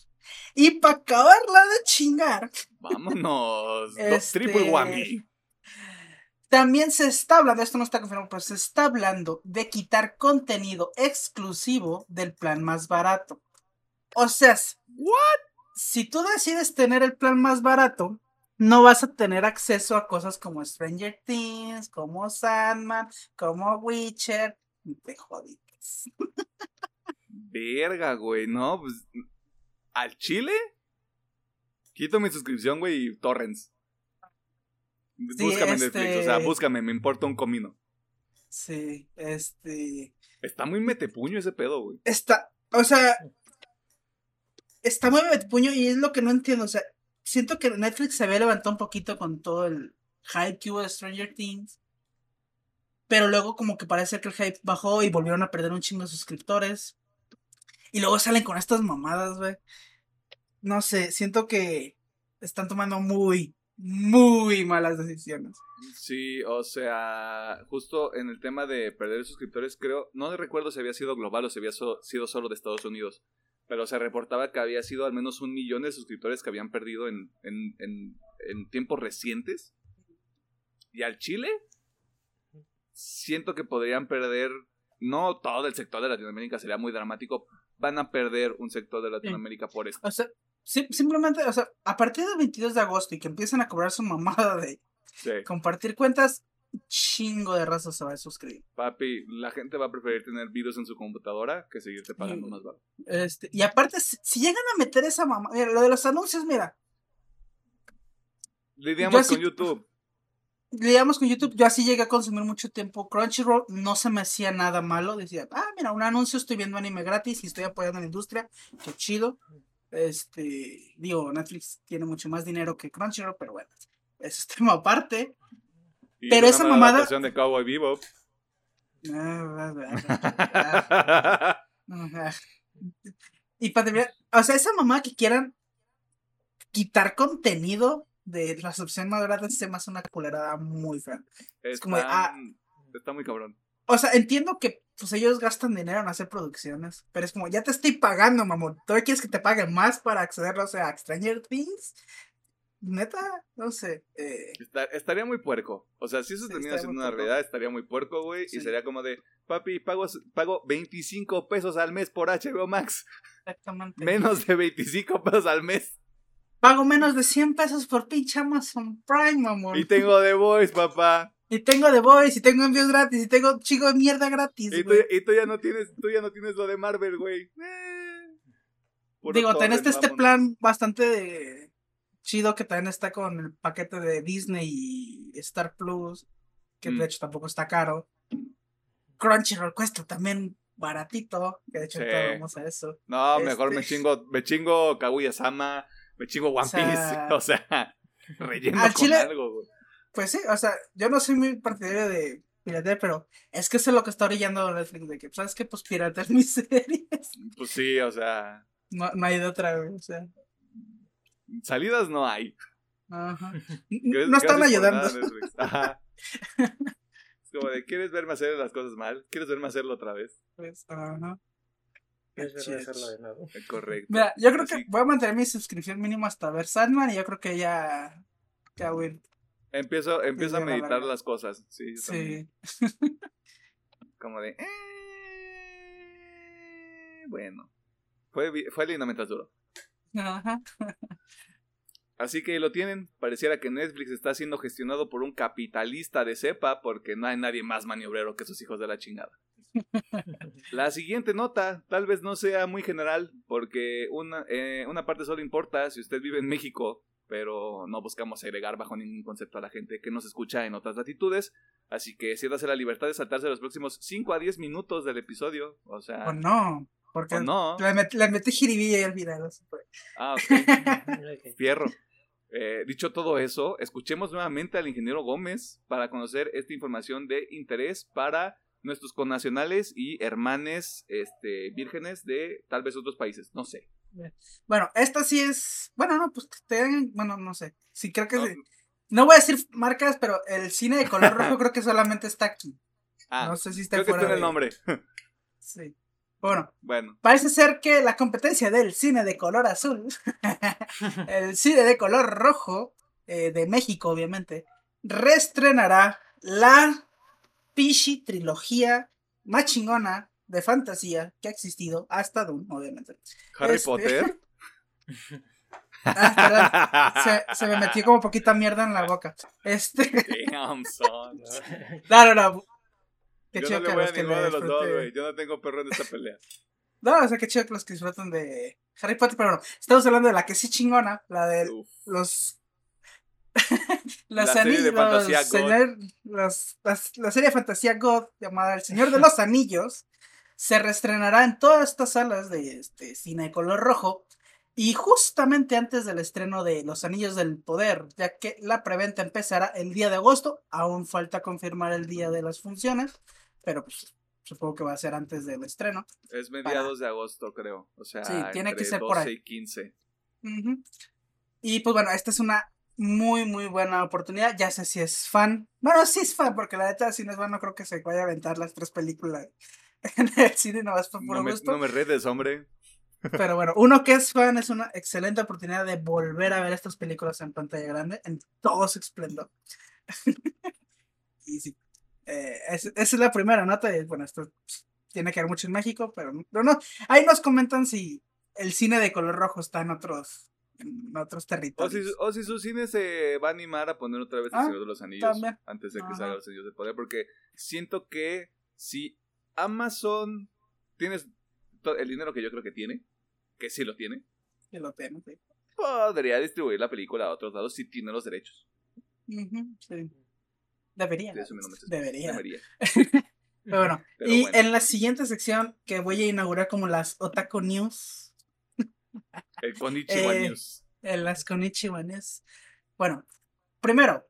Y para acabarla de chingar, Vámonos. Este- Triple whammy. También se está hablando, esto no está confirmado, pero se está hablando de quitar contenido exclusivo del plan más barato. O sea, s- si tú decides tener el plan más barato, no vas a tener acceso a cosas como Stranger Things, como Sandman, como Witcher. y Te jodites. Verga, güey. No, pues. ¿Al Chile? Quito mi suscripción, güey, y torrents. Búscame en Netflix, o sea, este- búscame, me importa un comino. Sí, este. Está muy metepuño ese pedo, güey. Está, o sea, está muy puño y es lo que no entiendo. O sea, siento que Netflix se había levantado un poquito con todo el hype que hubo de Stranger Things. Pero luego como que parece que el hype bajó y volvieron a perder un chingo de suscriptores. Y luego salen con estas mamadas, güey. No sé, siento que están tomando muy, muy malas decisiones. Sí, o sea, justo en el tema de perder suscriptores, creo, no recuerdo si había sido global o si había sido solo de Estados Unidos, pero se reportaba que había sido al menos un millón de suscriptores que habían perdido en, en, en, en tiempos recientes. Y al Chile, siento que podrían perder, no todo el sector de Latinoamérica, sería muy dramático, van a perder un sector de Latinoamérica por esto. O sea, sim- simplemente, o sea, a partir del 22 de agosto y que empiezan a cobrar su mamada de Sí, compartir cuentas, chingo de raza se va a suscribir. papi, la gente va a preferir tener virus en su computadora que seguirte pagando Mm. más barato. Este, y aparte, si, si llegan a meter esa mamá, mira, lo de los anuncios, mira, Lidiamos con YouTube. digamos con YouTube, yo así llegué a consumir mucho tiempo. Crunchyroll no se me hacía nada malo. Decía, ah, mira, un anuncio, estoy viendo anime gratis y estoy apoyando a la industria. Qué chido. Este, digo, Netflix tiene mucho más dinero que Crunchyroll, pero bueno, eso es tema aparte. Y Pero es esa mamada- de Cowboy Bebop. Y para terminar, o sea, esa mamá que quieran quitar contenido de las opciones más baratas se me hace una culerada muy fea. Está, como de, ah. está muy cabrón. O sea, entiendo que pues ellos gastan dinero en hacer producciones, pero es como, ya te estoy pagando, mamón. ¿Todavía quieres que te pague más para acceder, o sea, a Stranger Things? Neta, no sé. eh, estaría muy puerco. O sea, si eso Sí, termina siendo una realidad, estaría muy puerco, güey. Sí. Y sería como de, papi, pago, pago 25 pesos al mes por HBO Max. exactamente. Menos de 25 pesos al mes. Pago menos de 100 pesos por pinche Amazon Prime, mamón. Y tengo The Voice, papá. Y tengo The Voice, y tengo envíos gratis, y tengo chico de mierda gratis, Y tú, güey. y tú ya no tienes, tú ya no tienes lo de Marvel, güey. Eh. Digo, tenés este vámonos. plan bastante chido que también está con el paquete de Disney y Star Plus, que Mm. de hecho tampoco está caro. Crunchyroll cuesta también baratito, que de hecho Sí. vamos a eso. No, mejor me Este- chingo, me chingo Kaguya-sama, me chingo One O sea- Piece. O sea, relleno con chile- algo, güey. Pues sí, o sea, yo no soy muy partidario de piratear, pero es que eso es lo que está orillando Netflix, de que, ¿sabes qué? Pues piratear mis series. Pues sí, o sea, No, no hay de otra, güey, o sea. Salidas no hay. Ajá. No están ayudando. Ajá. Es como de, ¿quieres verme hacer las cosas mal? ¿Quieres verme hacerlo otra vez? Pues, ajá. Es Qué verdad chido. hacerlo de nuevo. Eh, Correcto. Mira, yo creo Así- que voy a mantener mi suscripción mínima hasta ver Sandman y yo creo que ya. Ya, güey. Empiezo, empiezo a la meditar las cosas. Sí, yo también. Sí. Como de, eh, bueno. Fue, fue lindo mientras duró. Ajá. Así que lo tienen. Pareciera que Netflix está siendo gestionado por un capitalista de cepa porque no hay nadie más maniobrero que esos hijos de la chingada. La siguiente nota tal vez no sea muy general porque una, eh, una parte solo importa si usted vive en México, pero no buscamos agregar bajo ningún concepto a la gente que nos escucha en otras latitudes. Así que siéntase la libertad de saltarse los próximos 5 a 10 minutos del episodio. O sea... O no, porque o no. le, met- le metí jiribilla y el video. Ah, ok. Fierro. Eh, dicho todo eso, escuchemos nuevamente al ingeniero Gómez para conocer esta información de interés para nuestros connacionales y hermanes este, vírgenes de tal vez otros países. No sé. Bueno, esta sí es. Bueno, no, pues que te- Bueno, no sé. Sí, creo que No. sí. No voy a decir marcas, pero el cine de color rojo creo que solamente está aquí. Ah, no sé si está creo que fuera está en el nombre. Sí. Bueno, bueno, parece ser que la competencia del cine de color azul, el cine de color rojo, eh, de México, obviamente, reestrenará la Pichi trilogía más chingona de fantasía que ha existido hasta Doom, obviamente. Harry Este- Potter. Ah, se me metió como poquita mierda en la boca. Este, Damn, son. no, no, no. Qué Yo chido no le que voy a los que ninguno de los dos, güey. Yo no tengo perro en esta pelea. No, o sea, qué chido que los que disfrutan de Harry Potter, pero bueno, estamos hablando de la que sí chingona, la de Uf. los. La los serie de anillos. fantasía God. señor- los- las- la serie de fantasía God llamada El Señor de los Anillos se reestrenará en todas estas salas de este, cine de color rojo. Y justamente antes del estreno de Los Anillos del Poder, ya que la preventa empezará el día de agosto, aún falta confirmar el día de las funciones, pero pues supongo que va a ser antes del estreno. Es mediados de agosto, creo. O sea, Sí, tiene que entre ser por 12 ahí. y 15. Ujú. Y pues bueno, esta es una muy, muy buena oportunidad. Ya sé si es fan. Bueno, sí es fan, porque la neta, si no es fan, no creo que se vaya a aventar las tres películas en el cine, no es por puro No me, gusto. no me redes, hombre. Pero bueno, uno que es fan es una excelente oportunidad de volver a ver estas películas en pantalla grande, en todo su esplendor. y sí, eh, es- esa es la primera nota. Y bueno, esto tiene que ver mucho en México, pero no. Ahí nos comentan si el cine de color rojo está en otros, en otros O si, territorios. o si su cine se va a animar a poner otra vez El Ah, Señor de los Anillos también. antes de que Ajá. salga Los Anillos de Poder, porque siento que si Amazon tienes el dinero que yo creo que tiene, que sí lo tiene, Que lo tengo, sí. podría distribuir la película a otros lados si tiene los derechos. Ujú, sí. Debería. De eso me no me sé. Debería. Debería. Pero bueno, Pero y bueno. en la siguiente sección que voy a inaugurar como las Otaku News, El Konichiwa Eh, News. en las Konichiwa News. Bueno, primero,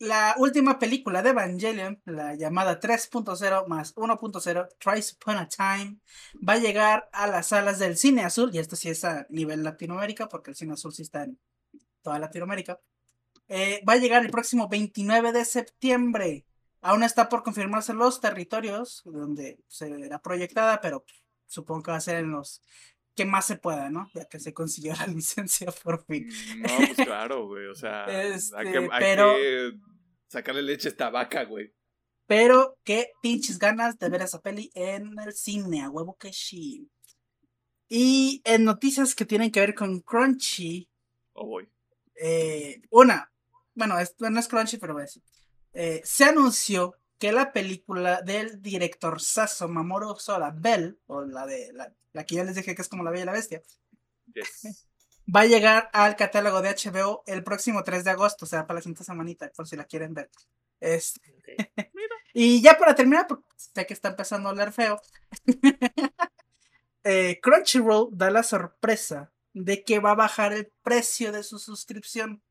la última película de Evangelion, la llamada 3.0 más 1.0, Twice Upon a Time, va a llegar a las salas del Cine Azul, y esto sí es a nivel Latinoamérica, porque el Cine Azul sí está en toda Latinoamérica. Eh, va a llegar el próximo 29 de septiembre. Aún está por confirmarse los territorios donde será proyectada, pero supongo que va a ser en los que más se pueda, ¿no? Ya que se consiguió la licencia por fin. No, pues claro, güey. O sea, Este, hay, que, hay pero- que sacarle leche a esta vaca, güey. Pero qué pinches ganas de ver esa peli en el cine, a huevo que sí. Y en noticias que tienen que ver con Crunchy, Oh, voy. eh, una, bueno, no es Crunchy, pero es, eh, se anunció que la película del director Sasso Mamoru Soda, Bell, o la de la, la que ya les dije que es como la Bella y la Bestia, Yes. va a llegar al catálogo de HBO el próximo 3 de agosto, o sea, para la siguiente semanita, por si la quieren ver. Este. Y ya para terminar, porque sé que está empezando a hablar feo. eh, Crunchyroll da la sorpresa de que va a bajar el precio de su suscripción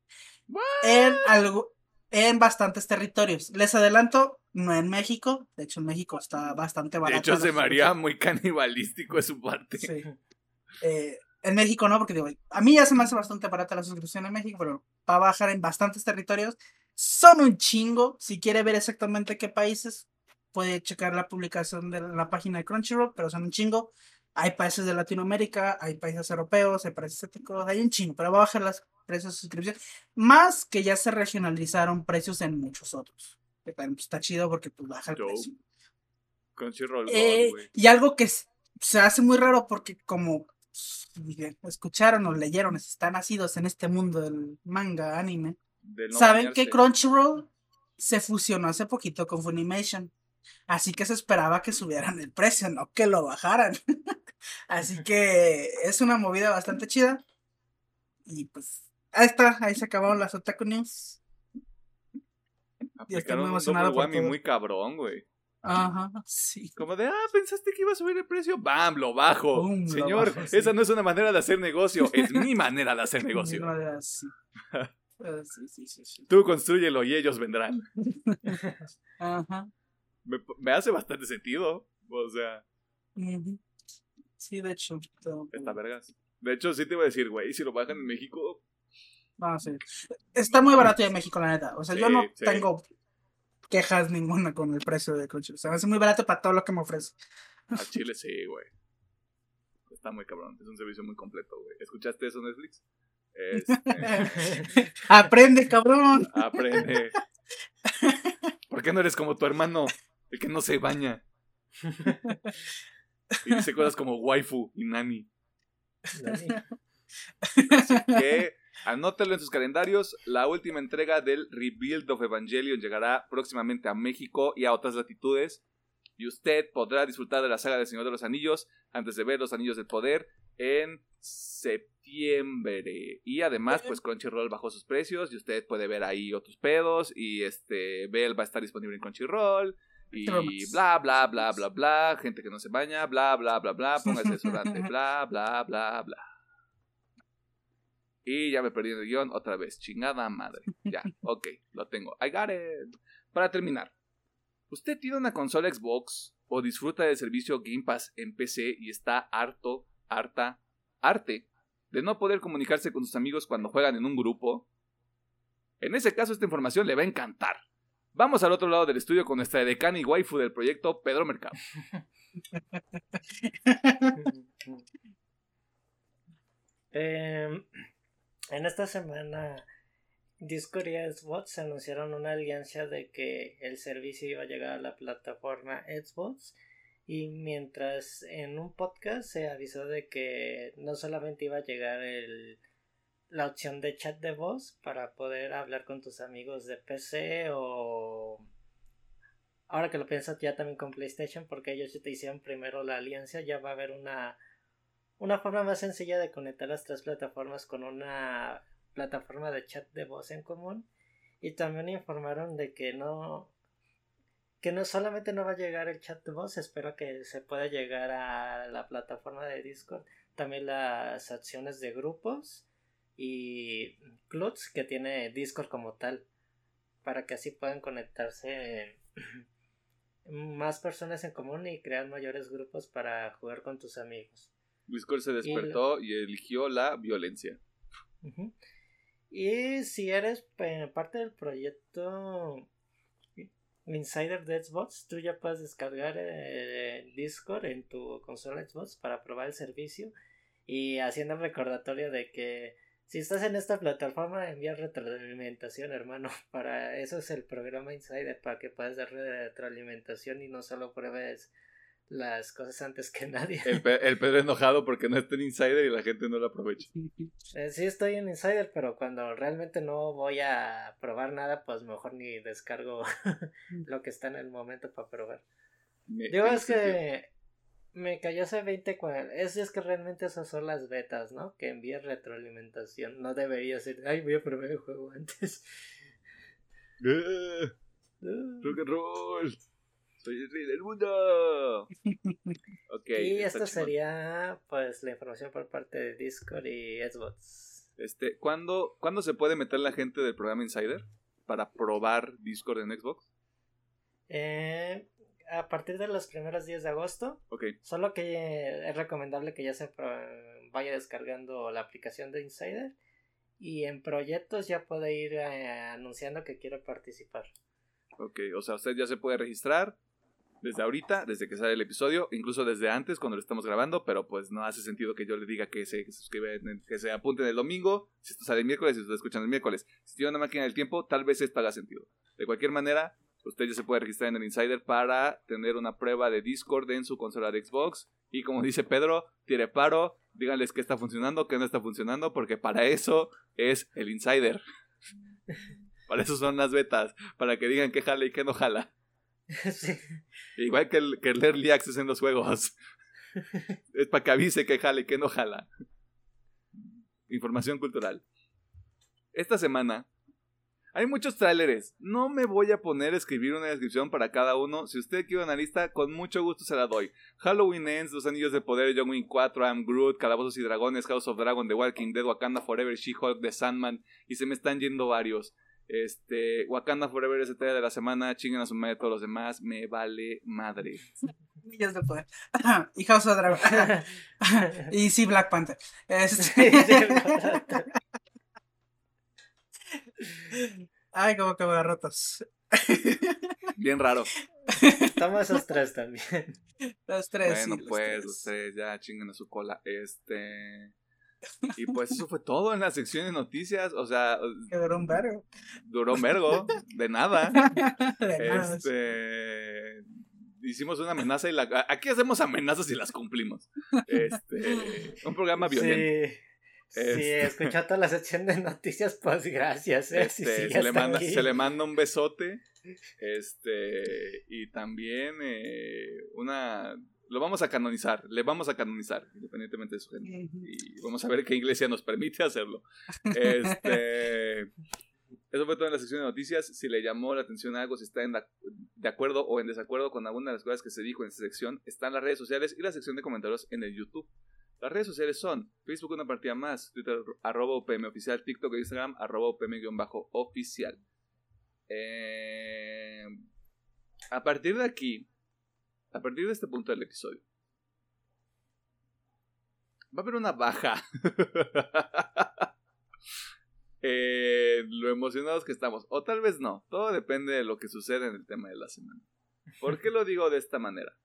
en algo en bastantes territorios. Les adelanto, no en México, de hecho en México está bastante De barato. hecho, la se suscripción. muy canibalístico de su parte. Sí. Eh, en México no, porque digo, a mí ya se me hace bastante barata la suscripción en México, pero va a bajar en bastantes territorios. Son un chingo. Si quiere ver exactamente qué países, puede checar la publicación de la página de Crunchyroll, pero son un chingo. Hay países de Latinoamérica, hay países europeos, hay países asiáticos, hay un chingo, pero va a bajar los precios de suscripción. Más que ya se regionalizaron precios en muchos otros. También está chido porque pues, baja el precio. Crunchyroll, God, Eh, y algo que se hace muy raro porque como escucharon o leyeron, están nacidos en este mundo del manga anime, no saben que. Crunchyroll se fusionó hace poquito con Funimation. Así que se esperaba que subieran el precio, no que lo bajaran. Así que es una movida bastante chida. Y pues, ahí está, ahí se acabaron las Otaku News. Aplicaron muy un emocionado por todo. muy cabrón, güey. Ajá, sí. Como de, ah, pensaste que iba a subir el precio. ¡Bam! Lo bajo. Lo Señor, bajo, sí. esa no es una manera de hacer negocio. Es mi manera de hacer negocio. Mira, sí. Eh, sí, sí, sí, sí. Tú construyelo y ellos vendrán. Ajá. Me, me hace bastante sentido. O sea. Sí, de hecho. todo- está vergas. De hecho, sí te iba a decir, güey, si lo bajan en México, Ah, sí. Está muy barato en México, la neta. O sea, yo no sí. tengo quejas ninguna con el precio de Crunchyroll. O sea, es muy barato para todo lo que me ofrece. a Chile sí, güey. Está muy cabrón. Es un servicio muy completo, güey. ¿Escuchaste eso, Netflix? Este, Aprende, cabrón. aprende. ¿Por qué no eres como tu hermano? El que no se baña. Y dice cosas como waifu y nani. que anótelo en sus calendarios. La última entrega del Rebuild of Evangelion llegará próximamente a México y a otras latitudes. Y usted podrá disfrutar de la saga del Señor de los Anillos antes de ver los Anillos del Poder en septiembre. Y además, pues Crunchyroll bajó sus precios y usted puede ver ahí otros pedos. Y este, Bell va a estar disponible en Crunchyroll. Y Bromas. bla, bla, bla, bla, bla. Gente que no se baña, bla, bla, bla, bla. Póngase desodorante, bla, bla, bla, bla. Y ya me perdí en el guion otra vez. Chingada madre. Ya, ok, lo tengo. I got it. Para terminar, ¿usted tiene una consola Xbox o disfruta del servicio Game Pass en PC y está harto, harta, arte de no poder comunicarse con sus amigos cuando juegan en un grupo? En ese caso, esta información le va a encantar. Vamos al otro lado del estudio con nuestra decana y waifu del proyecto, Pedro Mercado. Em, en esta semana, Discord y Xbox anunciaron una alianza de que el servicio iba a llegar a la plataforma Xbox. Y mientras en un podcast se avisó de que no solamente iba a llegar el, la opción de chat de voz para poder hablar con tus amigos de PC o ahora que lo piensas ya también con PlayStation porque ellos ya te hicieron primero la alianza ya va a haber una una forma más sencilla de conectar las tres plataformas con una plataforma de chat de voz en común. Y también informaron de que no que no solamente no va a llegar el chat de voz espero que se pueda llegar a la plataforma de Discord también las acciones de grupos y clubs que tiene Discord como tal para que así puedan conectarse más personas en común y crear mayores grupos para jugar con tus amigos. Discord se despertó y eligió la violencia. Y si eres eh, parte del proyecto Insider de Xbox, tú ya puedes descargar eh, Discord en tu consola Xbox para probar el servicio y haciendo el recordatorio de que si estás en esta plataforma envía retroalimentación hermano para eso es el programa Insider para que puedas dar retroalimentación y no solo pruebes las cosas antes que nadie El, Pe- el Pedro enojado porque no está en Insider y la gente no lo aprovecha. Eh, sí estoy en Insider, pero cuando realmente no voy a probar nada, pues mejor ni descargo lo que está en el momento para probar. Me- Digo, es sentido. que me cayó hace 20 cua- es, es que realmente esas son las betas, ¿no? Que envíe retroalimentación. No debería ser, ay, voy a probar el juego antes. Eh, rock and roll. Soy el rey del mundo. Ok. y esta sería, pues, la información por parte de Discord y Xbox. Este, ¿cuándo, ¿Cuándo se puede meter la gente del programa Insider para probar Discord en Xbox? Eh, a partir de los primeros días de agosto, Ok. Solo que es recomendable que ya se vaya descargando la aplicación de Insider y en proyectos ya puede ir eh, anunciando que quiere participar. Ok, o sea, usted ya se puede registrar desde ahorita, desde que sale el episodio, incluso desde antes cuando lo estamos grabando, pero pues no hace sentido que yo le diga que se, que se suscriben, que se apunten el domingo, si esto sale el miércoles, si ustedes escuchan el miércoles. Si tiene una máquina del tiempo, tal vez esto haga sentido. De cualquier manera, Usted ya se puede registrar en el Insider para tener una prueba de Discord en su consola de Xbox. Y como dice Pedro, tire paro, díganles qué está funcionando, qué no está funcionando, porque para eso es el Insider. para eso son las betas, para que digan qué jala y qué no jala. Igual que el, que el Early Access en los juegos. es para que avise que jala y que no jala. Información cultural. Esta semana hay muchos tráileres. No me voy a poner a escribir una descripción para cada uno. Si usted quiere una lista, con mucho gusto se la doy. Halloween Ends, Los Anillos de Poder, John Wick 4, I'm Groot, Calabozos y Dragones, House of Dragon, The Walking Dead, Wakanda Forever, She-Hulk, The Sandman. Y se me están yendo varios. Este, Wakanda Forever es el de la semana. Chinguen a su madre todos los demás. Me vale madre. Anillos de Poder. y House of Dragon. y sí, Black Panther. Este... Ay, como que me rotos. Bien raro. Toma esos tres también. Los tres. Bueno, pues, los tres ya chinguen a su cola. Este. Y pues eso fue todo en la sección de noticias. O sea. Que duró un vergo. Duró un vergo. De nada. De nada. Este. Hicimos una amenaza y la. Aquí hacemos amenazas y las cumplimos. Este. Un programa violento. Sí. Sí, escuchó toda la sección de noticias, pues gracias. ¿eh? Este, se, le manda, aquí. se le manda un besote. Este. Y también eh, una. Lo vamos a canonizar. Le vamos a canonizar, independientemente de su género. Y vamos a ver qué iglesia nos permite hacerlo. Este. Eso fue todo en la sección de noticias. Si le llamó la atención algo, si está en la- de acuerdo o en desacuerdo con alguna de las cosas que se dijo en esta sección, están las redes sociales y la sección de comentarios en el YouTube. Las redes sociales son Facebook una partida más, Twitter arroba UPM oficial, TikTok e Instagram arroba UPM-oficial. Eh, a partir de aquí, a partir de este punto del episodio, va a haber una baja. Eh, lo emocionados que estamos. O tal vez no. Todo depende de lo que sucede en el tema de la semana. ¿Por qué lo digo de esta manera?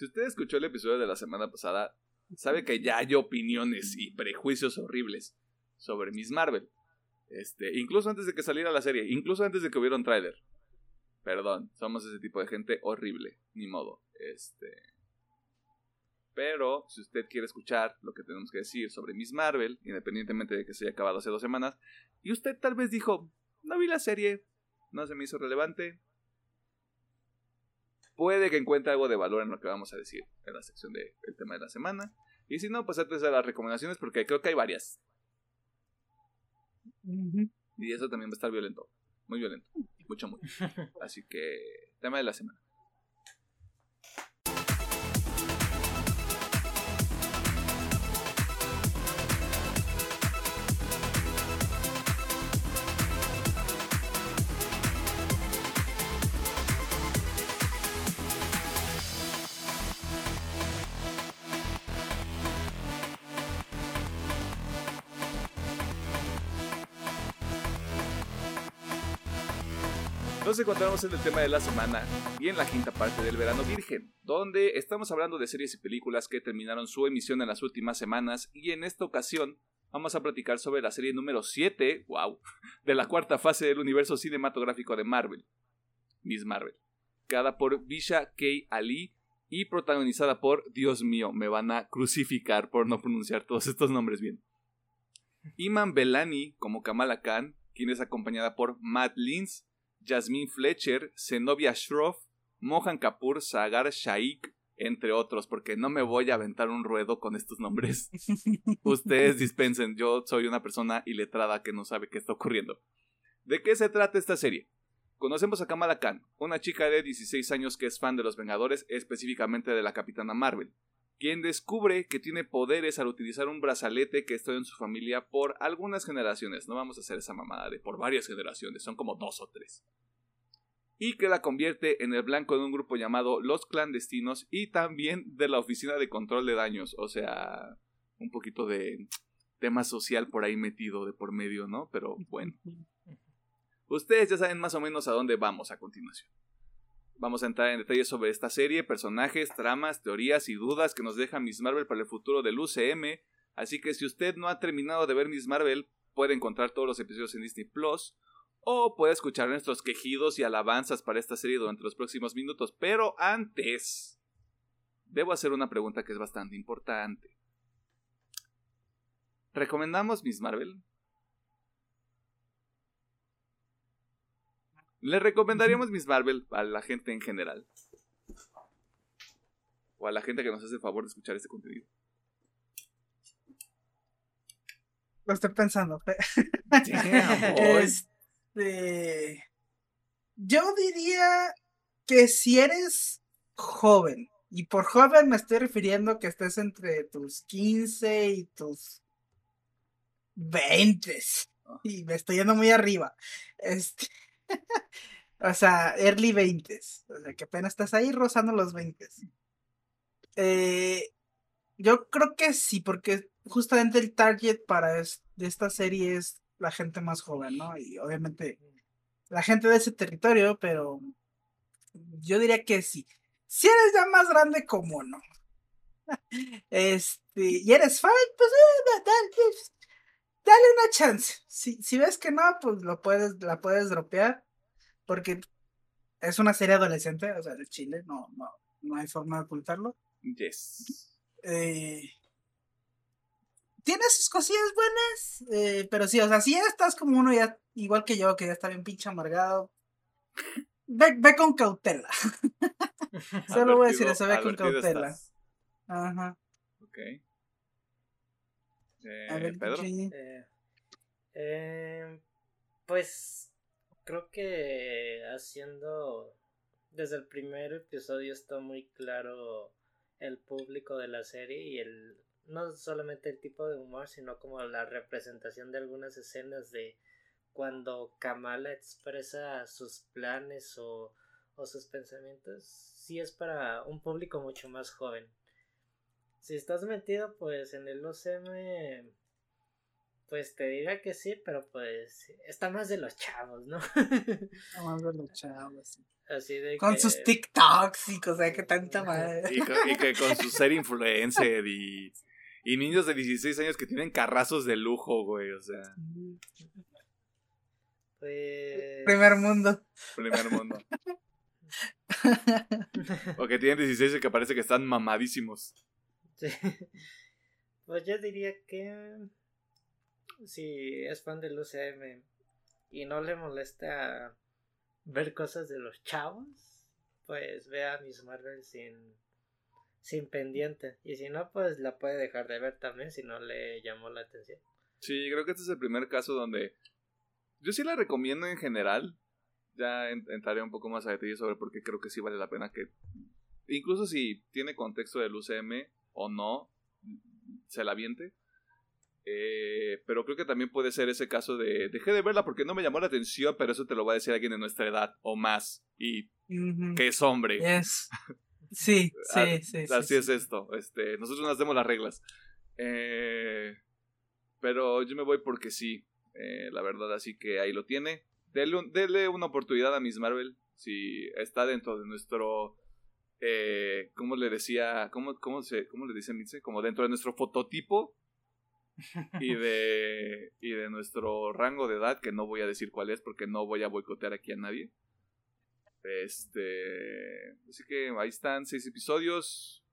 Si usted escuchó el episodio de la semana pasada, sabe que ya hay opiniones y prejuicios horribles sobre Miss Marvel. Este, incluso antes de que saliera la serie, incluso antes de que hubiera un tráiler. Perdón, somos ese tipo de gente horrible, ni modo. Este, pero si usted quiere escuchar lo que tenemos que decir sobre Miss Marvel, independientemente de que se haya acabado hace dos semanas, y usted tal vez dijo, no vi la serie, no se me hizo relevante, puede que encuentre algo de valor en lo que vamos a decir en la sección del tema de la semana. Y si no, pues antes de las recomendaciones, porque creo que hay varias. Y eso también va a estar violento. Muy violento. Mucho, muy. Así que, tema de la semana. Nos encontramos en el tema de la semana y en la quinta parte del verano virgen, donde estamos hablando de series y películas que terminaron su emisión en las últimas semanas y en esta ocasión vamos a platicar sobre la serie número 7, wow, de la cuarta fase del universo cinematográfico de Marvel, Miss Marvel, creada por Bisha K. Ali y protagonizada por, Dios mío, me van a crucificar por no pronunciar todos estos nombres bien. Iman Belani como Kamala Khan, quien es acompañada por Matt Lins, Jasmine Fletcher, Zenobia Shroff, Mohan Kapoor, Sagar Shaikh, entre otros, porque no me voy a aventar un ruedo con estos nombres. Ustedes dispensen, yo soy una persona iletrada que no sabe qué está ocurriendo. ¿De qué se trata esta serie? Conocemos a Kamala Khan, una chica de 16 años que es fan de los Vengadores, específicamente de la Capitana Marvel, quien descubre que tiene poderes al utilizar un brazalete que está en su familia por algunas generaciones. No vamos a hacer esa mamada de por varias generaciones, son como dos o tres. Y que la convierte en el blanco de un grupo llamado Los Clandestinos y también de la Oficina de Control de Daños. O sea, un poquito de tema social por ahí metido de por medio, ¿no? Pero bueno. Ustedes ya saben más o menos a dónde vamos a continuación. Vamos a entrar en detalles sobre esta serie, personajes, tramas, teorías y dudas que nos deja Miss Marvel para el futuro del UCM. Así que si usted no ha terminado de ver Miss Marvel, puede encontrar todos los episodios en Disney Plus. o puede escuchar nuestros quejidos y alabanzas para esta serie durante los próximos minutos. Pero antes, debo hacer una pregunta que es bastante importante. ¿Recomendamos Miss Marvel? ¿Le recomendaríamos Miss Marvel a la gente en general? O a la gente que nos hace el favor de escuchar este contenido. Lo estoy pensando. este... Yo diría que si eres joven, y por joven me estoy refiriendo que estés entre tus 15 y tus 20. Ah. Y me estoy yendo muy arriba. Este... o sea, early 20. O sea, que apenas estás ahí rozando los 20. Eh, yo creo que sí, porque justamente el target para de esta serie es la gente más joven, ¿no? Y obviamente la gente de ese territorio, pero yo diría que sí. Si eres ya más grande, como no? Este, y eres fan, pues eh, dale, una chance. Si, si ves que no, pues lo puedes, la puedes dropear. Porque es una serie adolescente, o sea, de Chile, no, no, no hay forma de ocultarlo. Yes. Eh, tiene sus cosillas buenas, eh, pero sí, o sea, si ya estás como uno ya, igual que yo, que ya está bien pinche amargado, ve, ve con cautela. Solo voy a decir eso, ve con cautela. Ajá. Ok. Eh, Pedro. Eh, pues creo que haciendo desde el primer episodio está muy claro el público de la serie y el no solamente el tipo de humor, sino como la representación de algunas escenas de cuando Kamala expresa sus planes o, o sus pensamientos, sí es para un público mucho más joven. Si estás metido pues en el UCM, pues te diría que sí, pero pues está más de los chavos, ¿no? Está más de los chavos. Así de con sus TikToks y cosas que tanta madre. Y, que con su ser influencer y y niños de 16 años que tienen carrazos de lujo, güey, o sea. Pues... Primer mundo. Primer mundo. o que tienen 16 y que parece que están mamadísimos. Sí. Pues yo diría que si es fan del UCM y no le molesta ver cosas de los chavos, pues vea Miss Marvel sin sin pendiente. Y si no, pues la puede dejar de ver también si no le llamó la atención. Sí, creo que este es el primer caso donde yo sí la recomiendo en general. Ya entraré un poco más a detalle sobre por qué creo que sí vale la pena que, incluso si tiene contexto del UCM o no, se la viente. Eh, pero creo que también puede ser ese caso de dejé de verla porque no me llamó la atención, pero eso te lo va a decir alguien de nuestra edad o más y que es hombre. Yes. Sí, ah, sí, sí. Así es esto. Este, nosotros nos hacemos las reglas. Eh, pero yo me voy porque sí, eh, la verdad, así que ahí lo tiene. Dele, una oportunidad a Miss Marvel si está dentro de nuestro... Eh, ¿Cómo le decía? ¿Cómo, cómo, se, cómo le dice Mitze? Como dentro de nuestro fototipo y de, y de nuestro rango de edad, que no voy a decir cuál es porque no voy a boicotear aquí a nadie. Este. Así que ahí están seis episodios.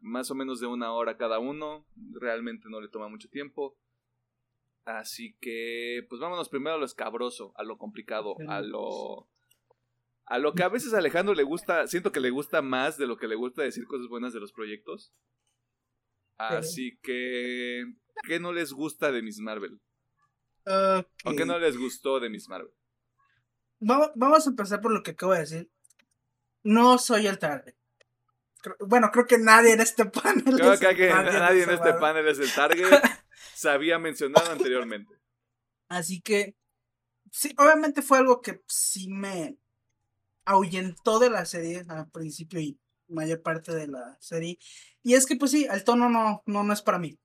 Más o menos de una hora cada uno. Realmente no le toma mucho tiempo. Así que. Pues vámonos primero a lo escabroso, a lo complicado, a lo. A lo que a veces a Alejandro le gusta. Siento que le gusta más de lo que le gusta decir cosas buenas de los proyectos. Así que. ¿Qué no les gusta de Miss Marvel? ¿O qué no les gustó de Miss Marvel? Vamos a empezar por lo que acabo de decir. No soy el target. Bueno, creo que nadie en este panel. Creo que, nadie en este panel es el target. Se había mencionado anteriormente. Así que, sí, obviamente fue algo que sí me ahuyentó de la serie al principio y mayor parte de la serie. Y es que, pues sí, el tono no, no, no es para mí.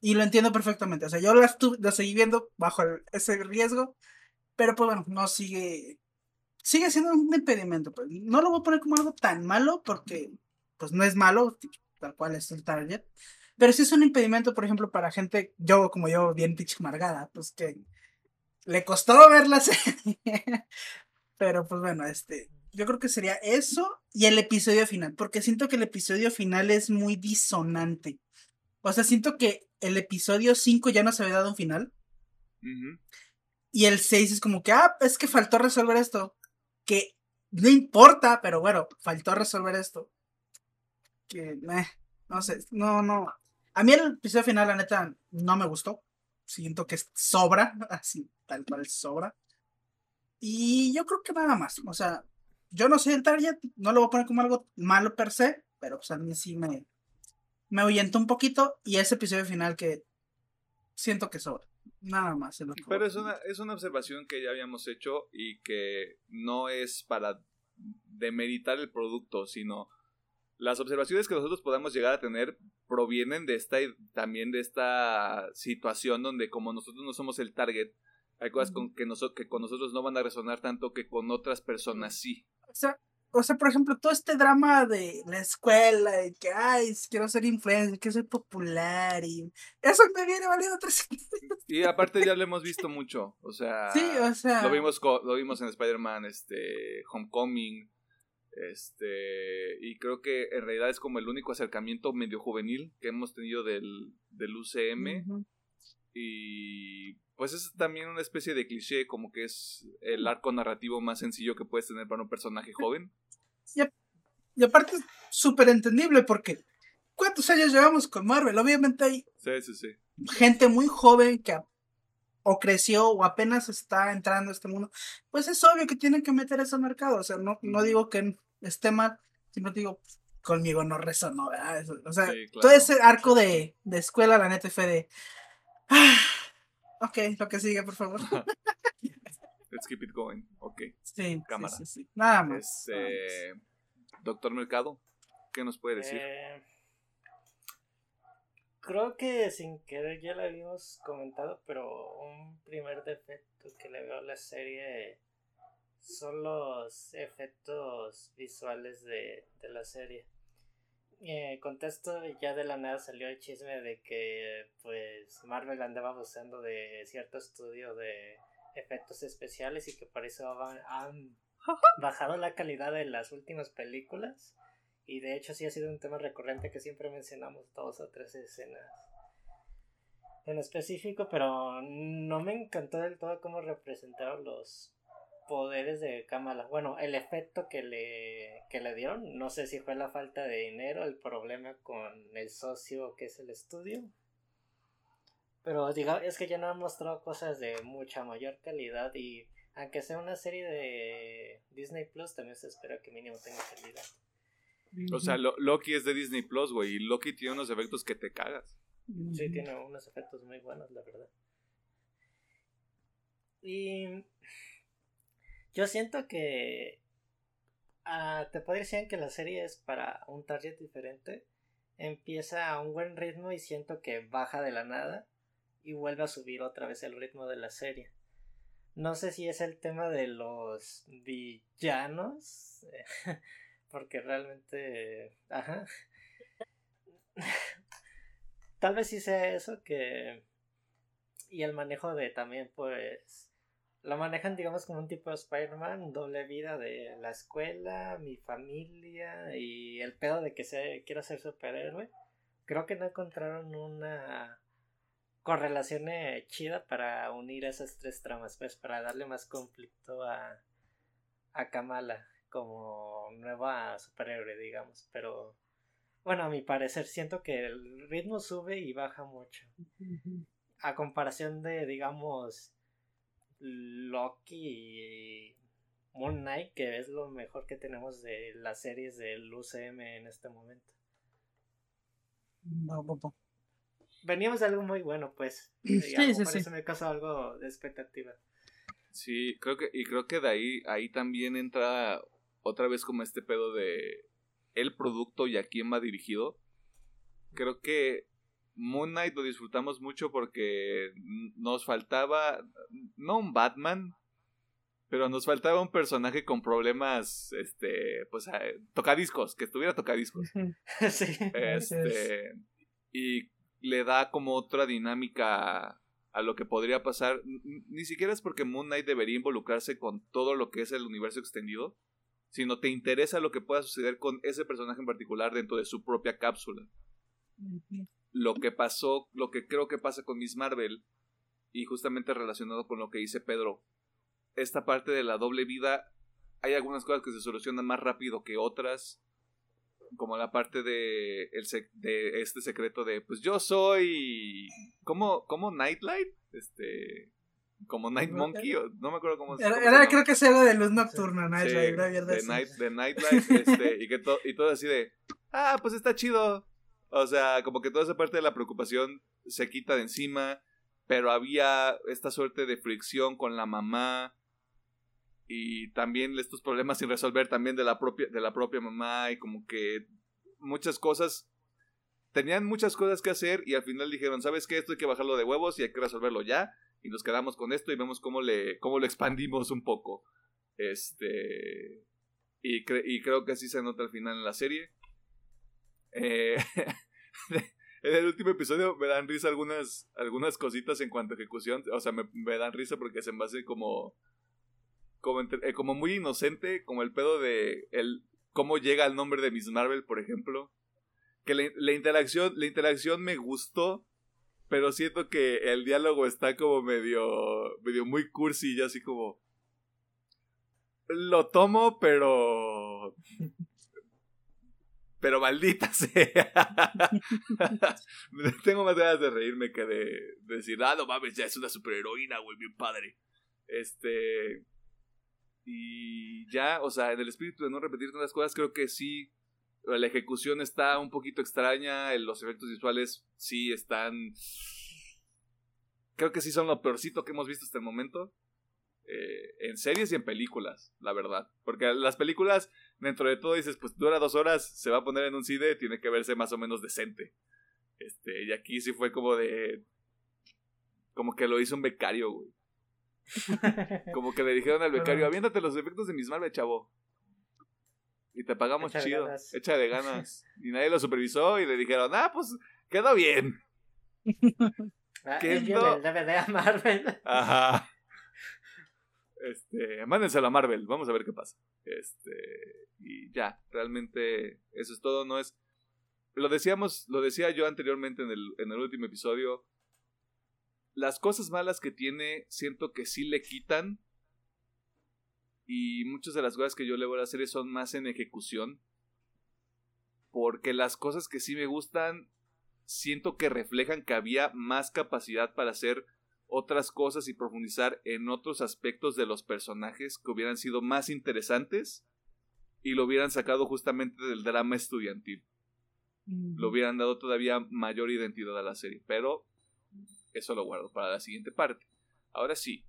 Y lo entiendo perfectamente. O sea, yo la, la seguí viendo bajo ese riesgo pero pues bueno, no sigue. Sigue siendo un impedimento. Pues. No lo voy a poner como algo tan malo porque pues no es malo, tal cual es el target. Pero sí es un impedimento, por ejemplo, para gente, yo como yo, bien pitch amargada, pues que le costó ver la serie. Pero pues bueno, este, yo creo que sería eso y el episodio final, porque siento que el episodio final es muy disonante. O sea, siento que el episodio 5 ya no se había dado un final. Y el 6 es como que, ah, es que faltó resolver esto. Que no importa, pero bueno, faltó resolver esto. Que, no sé, no, no. A mí el episodio final, la neta, no me gustó. Siento que sobra, así, tal cual sobra. Y yo creo que nada más. O sea, yo no soy el target, no lo voy a poner como algo malo per se, pero pues a mí sí me, me ahuyenta un poquito. Y ese episodio final que siento que sobra. Nada más. Pero es una, es una observación que ya habíamos hecho y que no es para demeritar el producto, sino las observaciones que nosotros podamos llegar a tener provienen de esta también de esta situación donde como nosotros no somos el target, hay cosas con que, que con nosotros no van a resonar tanto que con otras personas sí. O sea, o sea, por ejemplo, todo este drama de la escuela y que, ay, quiero ser influencer, quiero ser popular y eso me viene valiendo tres Y aparte ya lo hemos visto mucho, o sea, sí, o sea, lo vimos, lo vimos en Spider-Man, este, Homecoming, este, y creo que en realidad es como el único acercamiento medio juvenil que hemos tenido del, del UCM. Y pues es también una especie de cliché, como que es el arco narrativo más sencillo que puedes tener para un personaje joven. Y, aparte es súper entendible porque ¿cuántos años llevamos con Marvel? Obviamente hay gente muy joven que o creció o apenas está entrando a este mundo. Pues es obvio que tienen que meter ese mercado. O sea, no, no digo que esté mal, sino digo, conmigo no resonó, ¿verdad? O sea, todo ese arco de, de escuela, la neta fue de... Ah, ok, lo que sigue, por favor. Let's keep it going. Ok. Sí, Cámara. Sí, sí, Nada más. Este, Doctor Mercado, ¿qué nos puede decir? Eh, creo que sin querer ya lo habíamos comentado, pero un primer defecto que le veo a la serie son los efectos visuales de, de la serie. Eh, contesto, ya de la nada salió el chisme de que pues Marvel andaba abusando de cierto estudio de efectos especiales y que por eso han bajado la calidad de las últimas películas. Y de hecho sí ha sido un tema recurrente que siempre mencionamos dos o tres escenas en específico, pero no me encantó del todo cómo representaron los poderes de Kamala. Bueno, el efecto que le, que le dieron, no sé si fue la falta de dinero, el problema con el socio que es el estudio. Pero diga, es que ya no han mostrado cosas de mucha mayor calidad y aunque sea una serie de Disney Plus, también se espera que mínimo tenga calidad. O sea, Loki es de Disney Plus, güey, y Loki tiene unos efectos que te cagas. Sí, tiene unos efectos muy buenos, la verdad. Y yo siento que uh, te podría decir que la serie es para un target diferente. Empieza a un buen ritmo y siento que baja de la nada y vuelve a subir otra vez el ritmo de la serie. No sé si es el tema de los villanos, porque realmente, ajá. Tal vez sí sea eso que y el manejo de también pues lo manejan, digamos, como un tipo de Spider-Man, doble vida de la escuela, mi familia y el pedo de que se quiera ser superhéroe. Creo que no encontraron una correlación eh, chida para unir esas tres tramas, pues para darle más conflicto a, a Kamala como nueva superhéroe, digamos. Pero bueno, a mi parecer siento que el ritmo sube y baja mucho. A comparación de, digamos, Loki y Moon Knight, que es lo mejor que tenemos de las series del UCM en este momento. Veníamos de algo muy bueno, pues. Sí, sí, sí. me caso algo de expectativa. Sí, creo que, y creo que de ahí, ahí también entra otra vez como este pedo de el producto y a quién va dirigido. Creo que Moon Knight lo disfrutamos mucho porque nos faltaba, no un Batman, pero nos faltaba un personaje con problemas, este, pues, tocadiscos, que estuviera tocadiscos. sí. Este, y le da como otra dinámica a lo que podría pasar. Ni siquiera es porque Moon Knight debería involucrarse con todo lo que es el universo extendido, sino te interesa lo que pueda suceder con ese personaje en particular dentro de su propia cápsula. Lo que pasó, lo que creo que pasa con Miss Marvel, y justamente relacionado con lo que dice Pedro, esta parte de la doble vida, hay algunas cosas que se solucionan más rápido que otras como la parte de, el de este secreto de, pues yo soy, ¿cómo, cómo Nightlight? Este, como Night Monkey, no me acuerdo cómo, era, era creo que es algo de luz nocturna, Nightlight, de, night, de Nightlight, este, y, que y todo así de, ah, pues está chido. O sea, como que toda esa parte de la preocupación se quita de encima, pero había esta suerte de fricción con la mamá, y también estos problemas sin resolver también de la propia de la propia mamá y como que muchas cosas tenían muchas cosas que hacer y al final dijeron sabes qué esto hay que bajarlo de huevos y hay que resolverlo ya y nos quedamos con esto y vemos cómo le cómo lo expandimos un poco este y, y creo que así se nota al final en la serie eh, en el último episodio me dan risa algunas algunas cositas en cuanto a ejecución o sea me, me dan risa porque se me hace como como, eh, muy inocente, como el pedo de el, cómo llega el nombre de Miss Marvel, por ejemplo. Que la, interacción, la interacción me gustó, pero siento que el diálogo está como medio, medio muy cursi y así como... Lo tomo, pero... Pero maldita sea. Tengo más ganas de reírme que de, decir, ah, no mames, ya es una superheroína, güey, bien padre. Este. Y ya, o sea, en el espíritu de no repetir tantas cosas, creo que sí. La ejecución está un poquito extraña. Los efectos visuales sí están. Creo que sí son lo peorcito que hemos visto hasta el momento. Eh, en series y en películas, la verdad. Porque las películas, dentro de todo, dices, pues dura dos horas, se va a poner en un cine, tiene que verse más o menos decente. Este, y aquí sí fue como de. Como que lo hizo un becario, güey. Como que le dijeron al becario, aviéntate los efectos de mis Marvel, chavo. Y te pagamos chido, echa de ganas. Y nadie lo supervisó y le dijeron, ah, pues quedó bien. Ah, quedó... el DVD a Marvel. Ajá. Este, mándenselo a Marvel, vamos a ver qué pasa. Este, y ya, realmente eso es todo, no es lo decíamos, lo decía yo anteriormente en el, en el último episodio, las cosas malas que tiene siento que sí le quitan y muchas de las cosas que yo le voy a hacer son más en ejecución porque las cosas que sí me gustan siento que reflejan que había más capacidad para hacer otras cosas y profundizar en otros aspectos de los personajes que hubieran sido más interesantes y lo hubieran sacado justamente del drama estudiantil. Lo hubieran dado todavía mayor identidad a la serie, pero eso lo guardo para la siguiente parte. Ahora sí.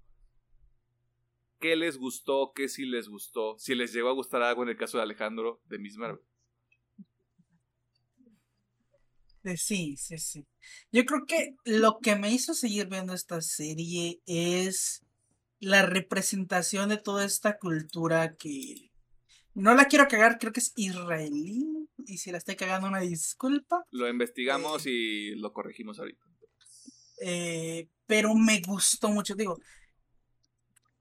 ¿Qué les gustó? ¿Qué sí les gustó? Si les llegó a gustar algo en el caso de Alejandro de Miss Marvel. Sí, sí, sí. Yo creo que lo que me hizo seguir viendo esta serie es la representación de toda esta cultura que no la quiero cagar, creo que es israelí. Y si la estoy cagando, una disculpa. Lo investigamos eh, y lo corregimos ahorita. Eh, pero me gustó mucho. Digo,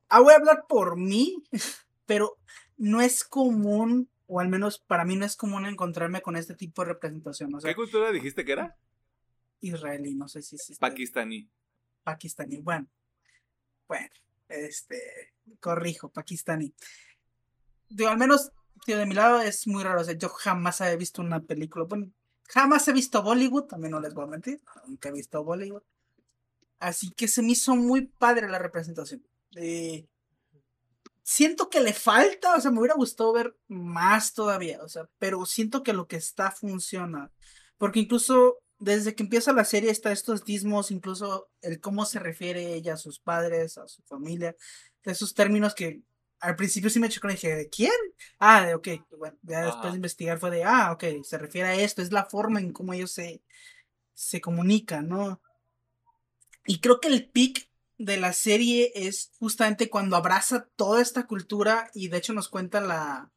ah, voy a hablar por mí, pero no es común, o al menos para mí no es común encontrarme con este tipo de representación. ¿Qué cultura dijiste que era? Israelí, no sé si es. Pakistaní. Pakistaní, bueno. Bueno, este. Corrijo, pakistaní. Digo, al menos, tío, de mi lado es muy raro. O sea, yo jamás había visto una película. Bueno, jamás he visto Bollywood, también no les voy a mentir. Nunca he visto Bollywood. Así que se me hizo muy padre la representación. Eh, siento que le falta, o sea, me hubiera gustado ver más todavía, o sea, pero siento que lo que está funciona. Porque incluso desde que empieza la serie está estos dismos, incluso el cómo se refiere ella a sus padres, a su familia, de esos términos que al principio sí me chocó y dije, ¿de quién? Ah, de ok, bueno, ya después de investigar fue de, ah, ok, se refiere a esto, es la forma en cómo ellos se, se comunican, ¿no? Y creo que el pic de la serie es justamente cuando abraza toda esta cultura y de hecho nos cuenta la,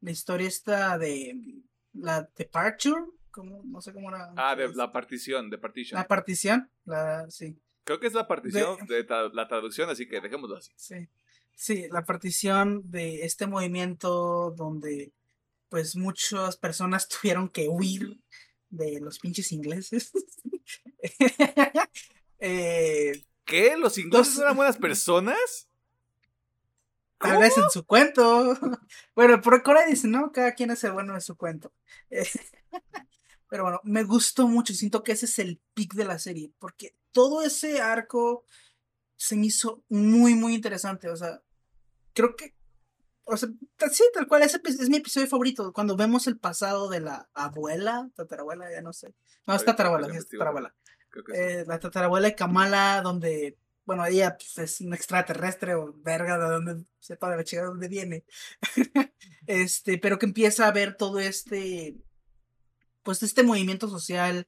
la historia esta de la departure, como, no sé cómo era. Ah, de la partición, de partition. La partición, la, sí. Creo que es la partición de, la traducción, así que dejémoslo así. Sí. Sí, la partición de este movimiento donde pues muchas personas tuvieron que huir de los pinches ingleses. eh, ¿Qué? ¿Los ingleses eran buenas personas? Tal vez en su cuento. Bueno, por Corea dice, ¿no? Cada quien es el bueno de su cuento. Pero bueno, me gustó mucho. Siento que ese es el pic de la serie. Porque todo ese arco se me hizo muy, muy interesante. O sea, creo que. O sea, sí, tal cual, ese es mi episodio favorito. Cuando vemos el pasado de la abuela, tatarabuela, ya no sé. No, es tatarabuela, es tatarabuela. Eh, la tatarabuela de Kamala, donde bueno, ella pues, es un extraterrestre o verga de donde sepa de la chica de dónde viene. este, pero que empieza a ver todo este, pues este movimiento social.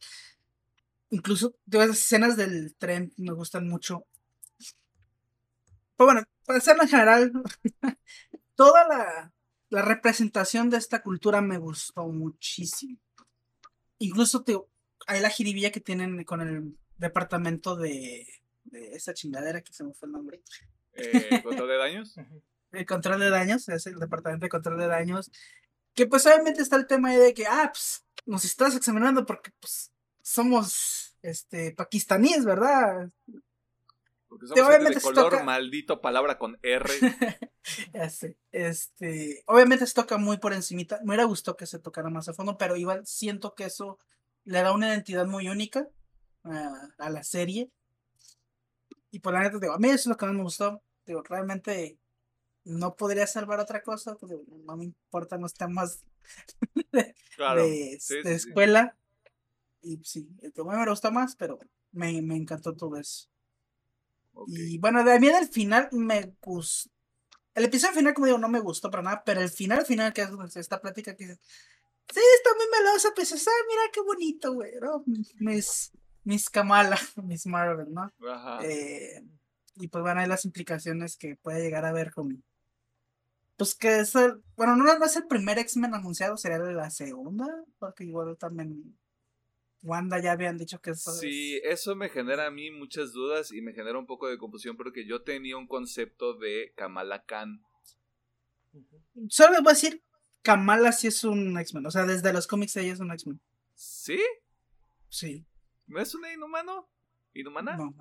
Incluso las escenas del tren me gustan mucho. Pero bueno, para hacerlo en general, toda la, la representación de esta cultura me gustó muchísimo. Incluso te, hay la jiribilla que tienen con el departamento de de esa chingadera que se me fue el nombre. Eh, ¿Control de daños? el control de daños, es el departamento de control de daños. Que pues obviamente está el tema de que, ah, pues nos estás examinando porque pues somos este pakistaníes, ¿verdad? Porque somos obviamente de color, maldito palabra con R. ya sé. Este, obviamente se toca muy por encimita. Me hubiera gustado que se tocara más a fondo, pero igual siento que eso le da una identidad muy única a la serie. Y por la neta, digo, a mí eso es lo que más me gustó. Digo, realmente no podría salvar otra cosa. Pues, no me importa los temas de, de, escuela. Y sí, el que me gustó más, pero me, me encantó todo eso. Y bueno, de mí del final me gustó. El episodio final, como digo, no me gustó para nada, pero el final, final, que es esta plática que dice, sí, está muy melosa, pues, ah, mira qué bonito, güey, ¿no? Mis, Miss Kamala, Miss Marvel, ¿no? Ajá. Eh, y pues van a ver las implicaciones que puede llegar a ver con. Pues que es el. Bueno, no, no es el primer X-Men anunciado, sería la segunda, porque igual también. Wanda ya habían dicho que eso Sí, eso me genera a mí muchas dudas y me genera un poco de confusión porque yo tenía un concepto de Kamala Khan. Solo les voy a decir, Kamala sí es un X-Men, o sea, desde los cómics ella es un X-Men. ¿Sí? Sí. ¿No es un inhumano? ¿Inhumana? No.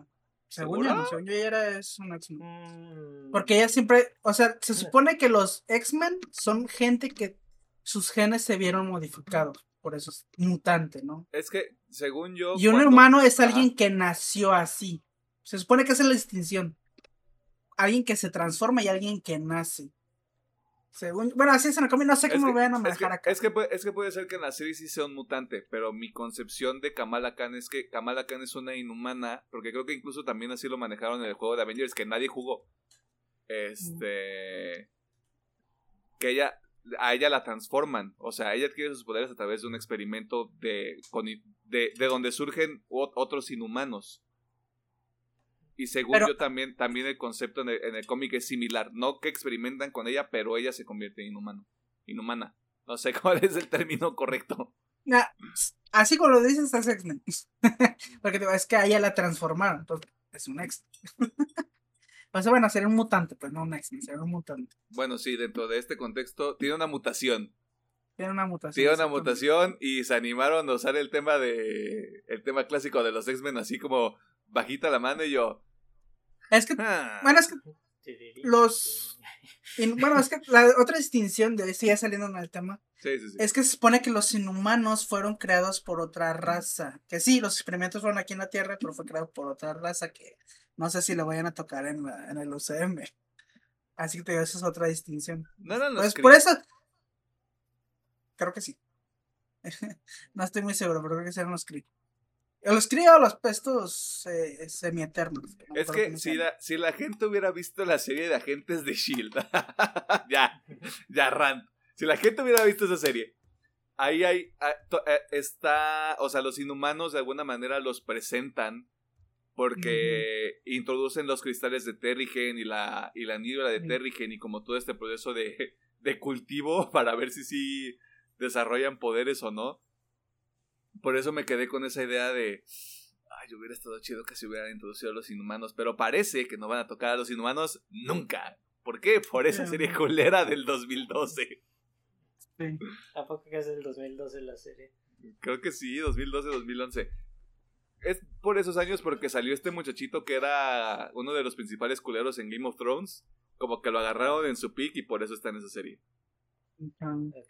Según yo, según yo era es un X-Men. Mm. Porque ella siempre, o sea, se supone que los X-Men son gente que sus genes se vieron modificados, por eso es mutante, ¿no? Es que, según yo... Y un humano es alguien que nació así. Se supone que esa es la distinción. Alguien que se transforma y alguien que nace bueno, así es en el cómic, no sé cómo lo vayan a manejar acá. Es que, puede, es que puede ser que en la serie sí sea un mutante, pero mi concepción de Kamala Khan es que Kamala Khan es una inhumana, porque creo que incluso también así lo manejaron en el juego de Avengers, que nadie jugó. Este. Que ella. A ella la transforman. O sea, ella adquiere sus poderes a través de un experimento de, de, de donde surgen otros inhumanos. Y según yo también, también el concepto en el, cómic es similar. No que experimentan con ella, pero ella se convierte en inhumano. Inhumana. No sé cuál es el término correcto. así como lo dices, es X-Men. Porque es que a ella la transformaron. Entonces, es un X. pues bueno, sería un mutante, pues no un X-Men, sería un mutante. Bueno, sí, dentro de este contexto, tiene una mutación. Tiene una mutación. Tiene una mutación y se animaron a usar el tema de. El tema clásico de los X-Men, así como bajita la mano y yo. Es que, ah. bueno, es que los... bueno, es que la otra distinción de esto ya saliendo en el tema es que se supone que los inhumanos fueron creados por otra raza. Que sí, los experimentos fueron aquí en la Tierra, pero fue creado por otra raza que no sé si lo vayan a tocar en, en el UCM. Así que esa es otra distinción. No, no, no. Pues por eso. Creo que sí. no estoy muy seguro, pero creo que serán los Kree. Los crío los pestos eh, semi-eternos. Es que si la, si la gente hubiera visto la serie de agentes de Shield, ya, ya, Rand. Si la gente hubiera visto esa serie, ahí hay, ah, eh, está, o sea, los inhumanos de alguna manera los presentan porque introducen los cristales de Terrigen y la, y la de Terrigen y como todo este proceso de, de cultivo para ver si sí desarrollan poderes o no. Por eso me quedé con esa idea de. Ay, hubiera estado chido que se hubieran introducido a los inhumanos, pero parece que no van a tocar a los inhumanos nunca. ¿Por qué? Por esa serie culera del 2012. Sí. ¿A poco que es el 2012 la serie? Creo que sí, 2012-2011. Es por esos años porque salió este muchachito que era uno de los principales culeros en Game of Thrones. Como que lo agarraron en su pick y por eso está en esa serie.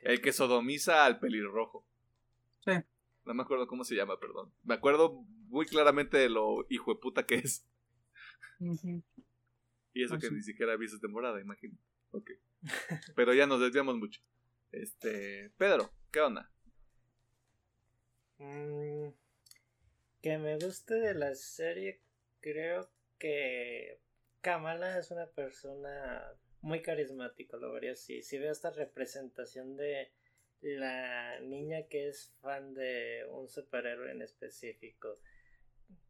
El que sodomiza al pelirrojo. Sí. No me acuerdo cómo se llama, perdón. Me acuerdo muy claramente de lo hijo de puta que es. Y eso Ah, que sí. ni siquiera vi esa temporada, imagino. Ok. Pero ya nos desviamos mucho. Este. Pedro, ¿qué onda? Mm, que me guste de la serie, creo que Kamala es una persona muy carismática, lo vería así. Si veo esta representación de la niña que es fan de un superhéroe en específico,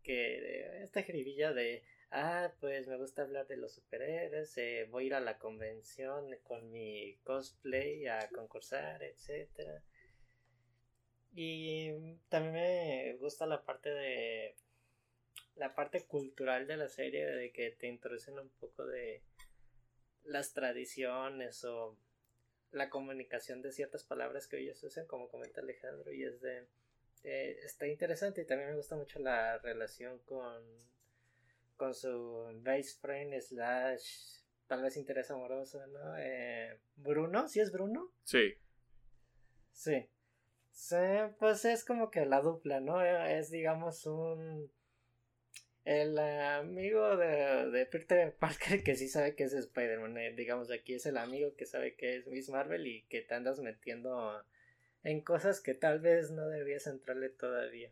que esta jiribilla de, ah, pues me gusta hablar de los superhéroes, eh, voy a ir a la convención con mi cosplay a concursar, etcétera. Y también me gusta la parte de la parte cultural de la serie de que te introducen un poco de las tradiciones o la comunicación de ciertas palabras que ellos usan como comenta Alejandro y es de eh, está interesante y también me gusta mucho la relación con con su best friend slash tal vez interés amoroso no Eh, Bruno ¿sí es Bruno? Sí. Sí. Sí, pues es como que la dupla, ¿no? Es digamos un... El amigo de, de Peter Parker que sí sabe que es Spider-Man, eh, digamos aquí es el amigo que sabe que es Miss Marvel y que te andas metiendo en cosas que tal vez no deberías entrarle todavía.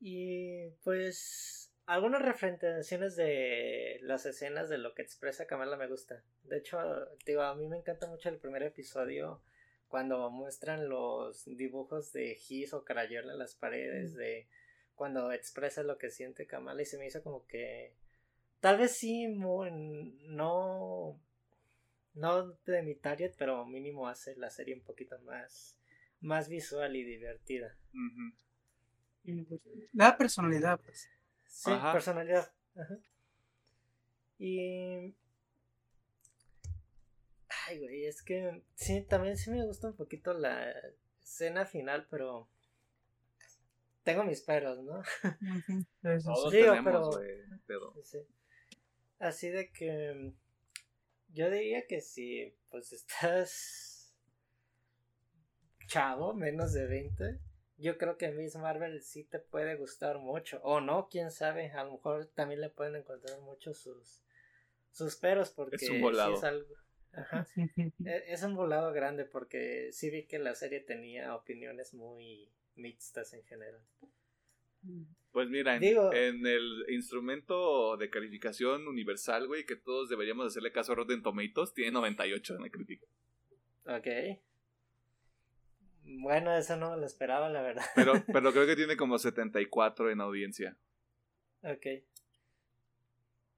Y pues algunas representaciones de las escenas de lo que expresa Kamala me gusta. De hecho, digo, a mí me encanta mucho el primer episodio cuando muestran los dibujos de His o Crayola en las paredes, de cuando expresa lo que siente Kamala y se me hizo como que tal vez sí muy, no no de mi target, pero mínimo hace la serie un poquito más más visual y divertida. Le da personalidad, pues. Sí, Ajá. personalidad. Ajá. Y. Ay, güey, es que sí, también sí me gusta un poquito la escena final, pero. Tengo mis peros, ¿no? Todos sí. Digo, tenemos, pero- pedo. Sí. Así de que. Yo diría que si, pues estás. Chavo, menos de 20. Yo creo que Miss Marvel sí te puede gustar mucho. O no, quién sabe. A lo mejor también le pueden encontrar mucho sus. Sus peros, porque Es un sí volado. es algo. Ajá. E- Es un volado grande porque sí vi que la serie tenía opiniones muy mixtas en general. Pues mira, en, Digo- en el instrumento de calificación universal, güey, que todos deberíamos hacerle caso a Rotten Tomatoes, tiene 98 en la crítica. Ok. Bueno, eso no me lo esperaba, la verdad. Pero, pero creo que tiene como 74 en audiencia. Ok.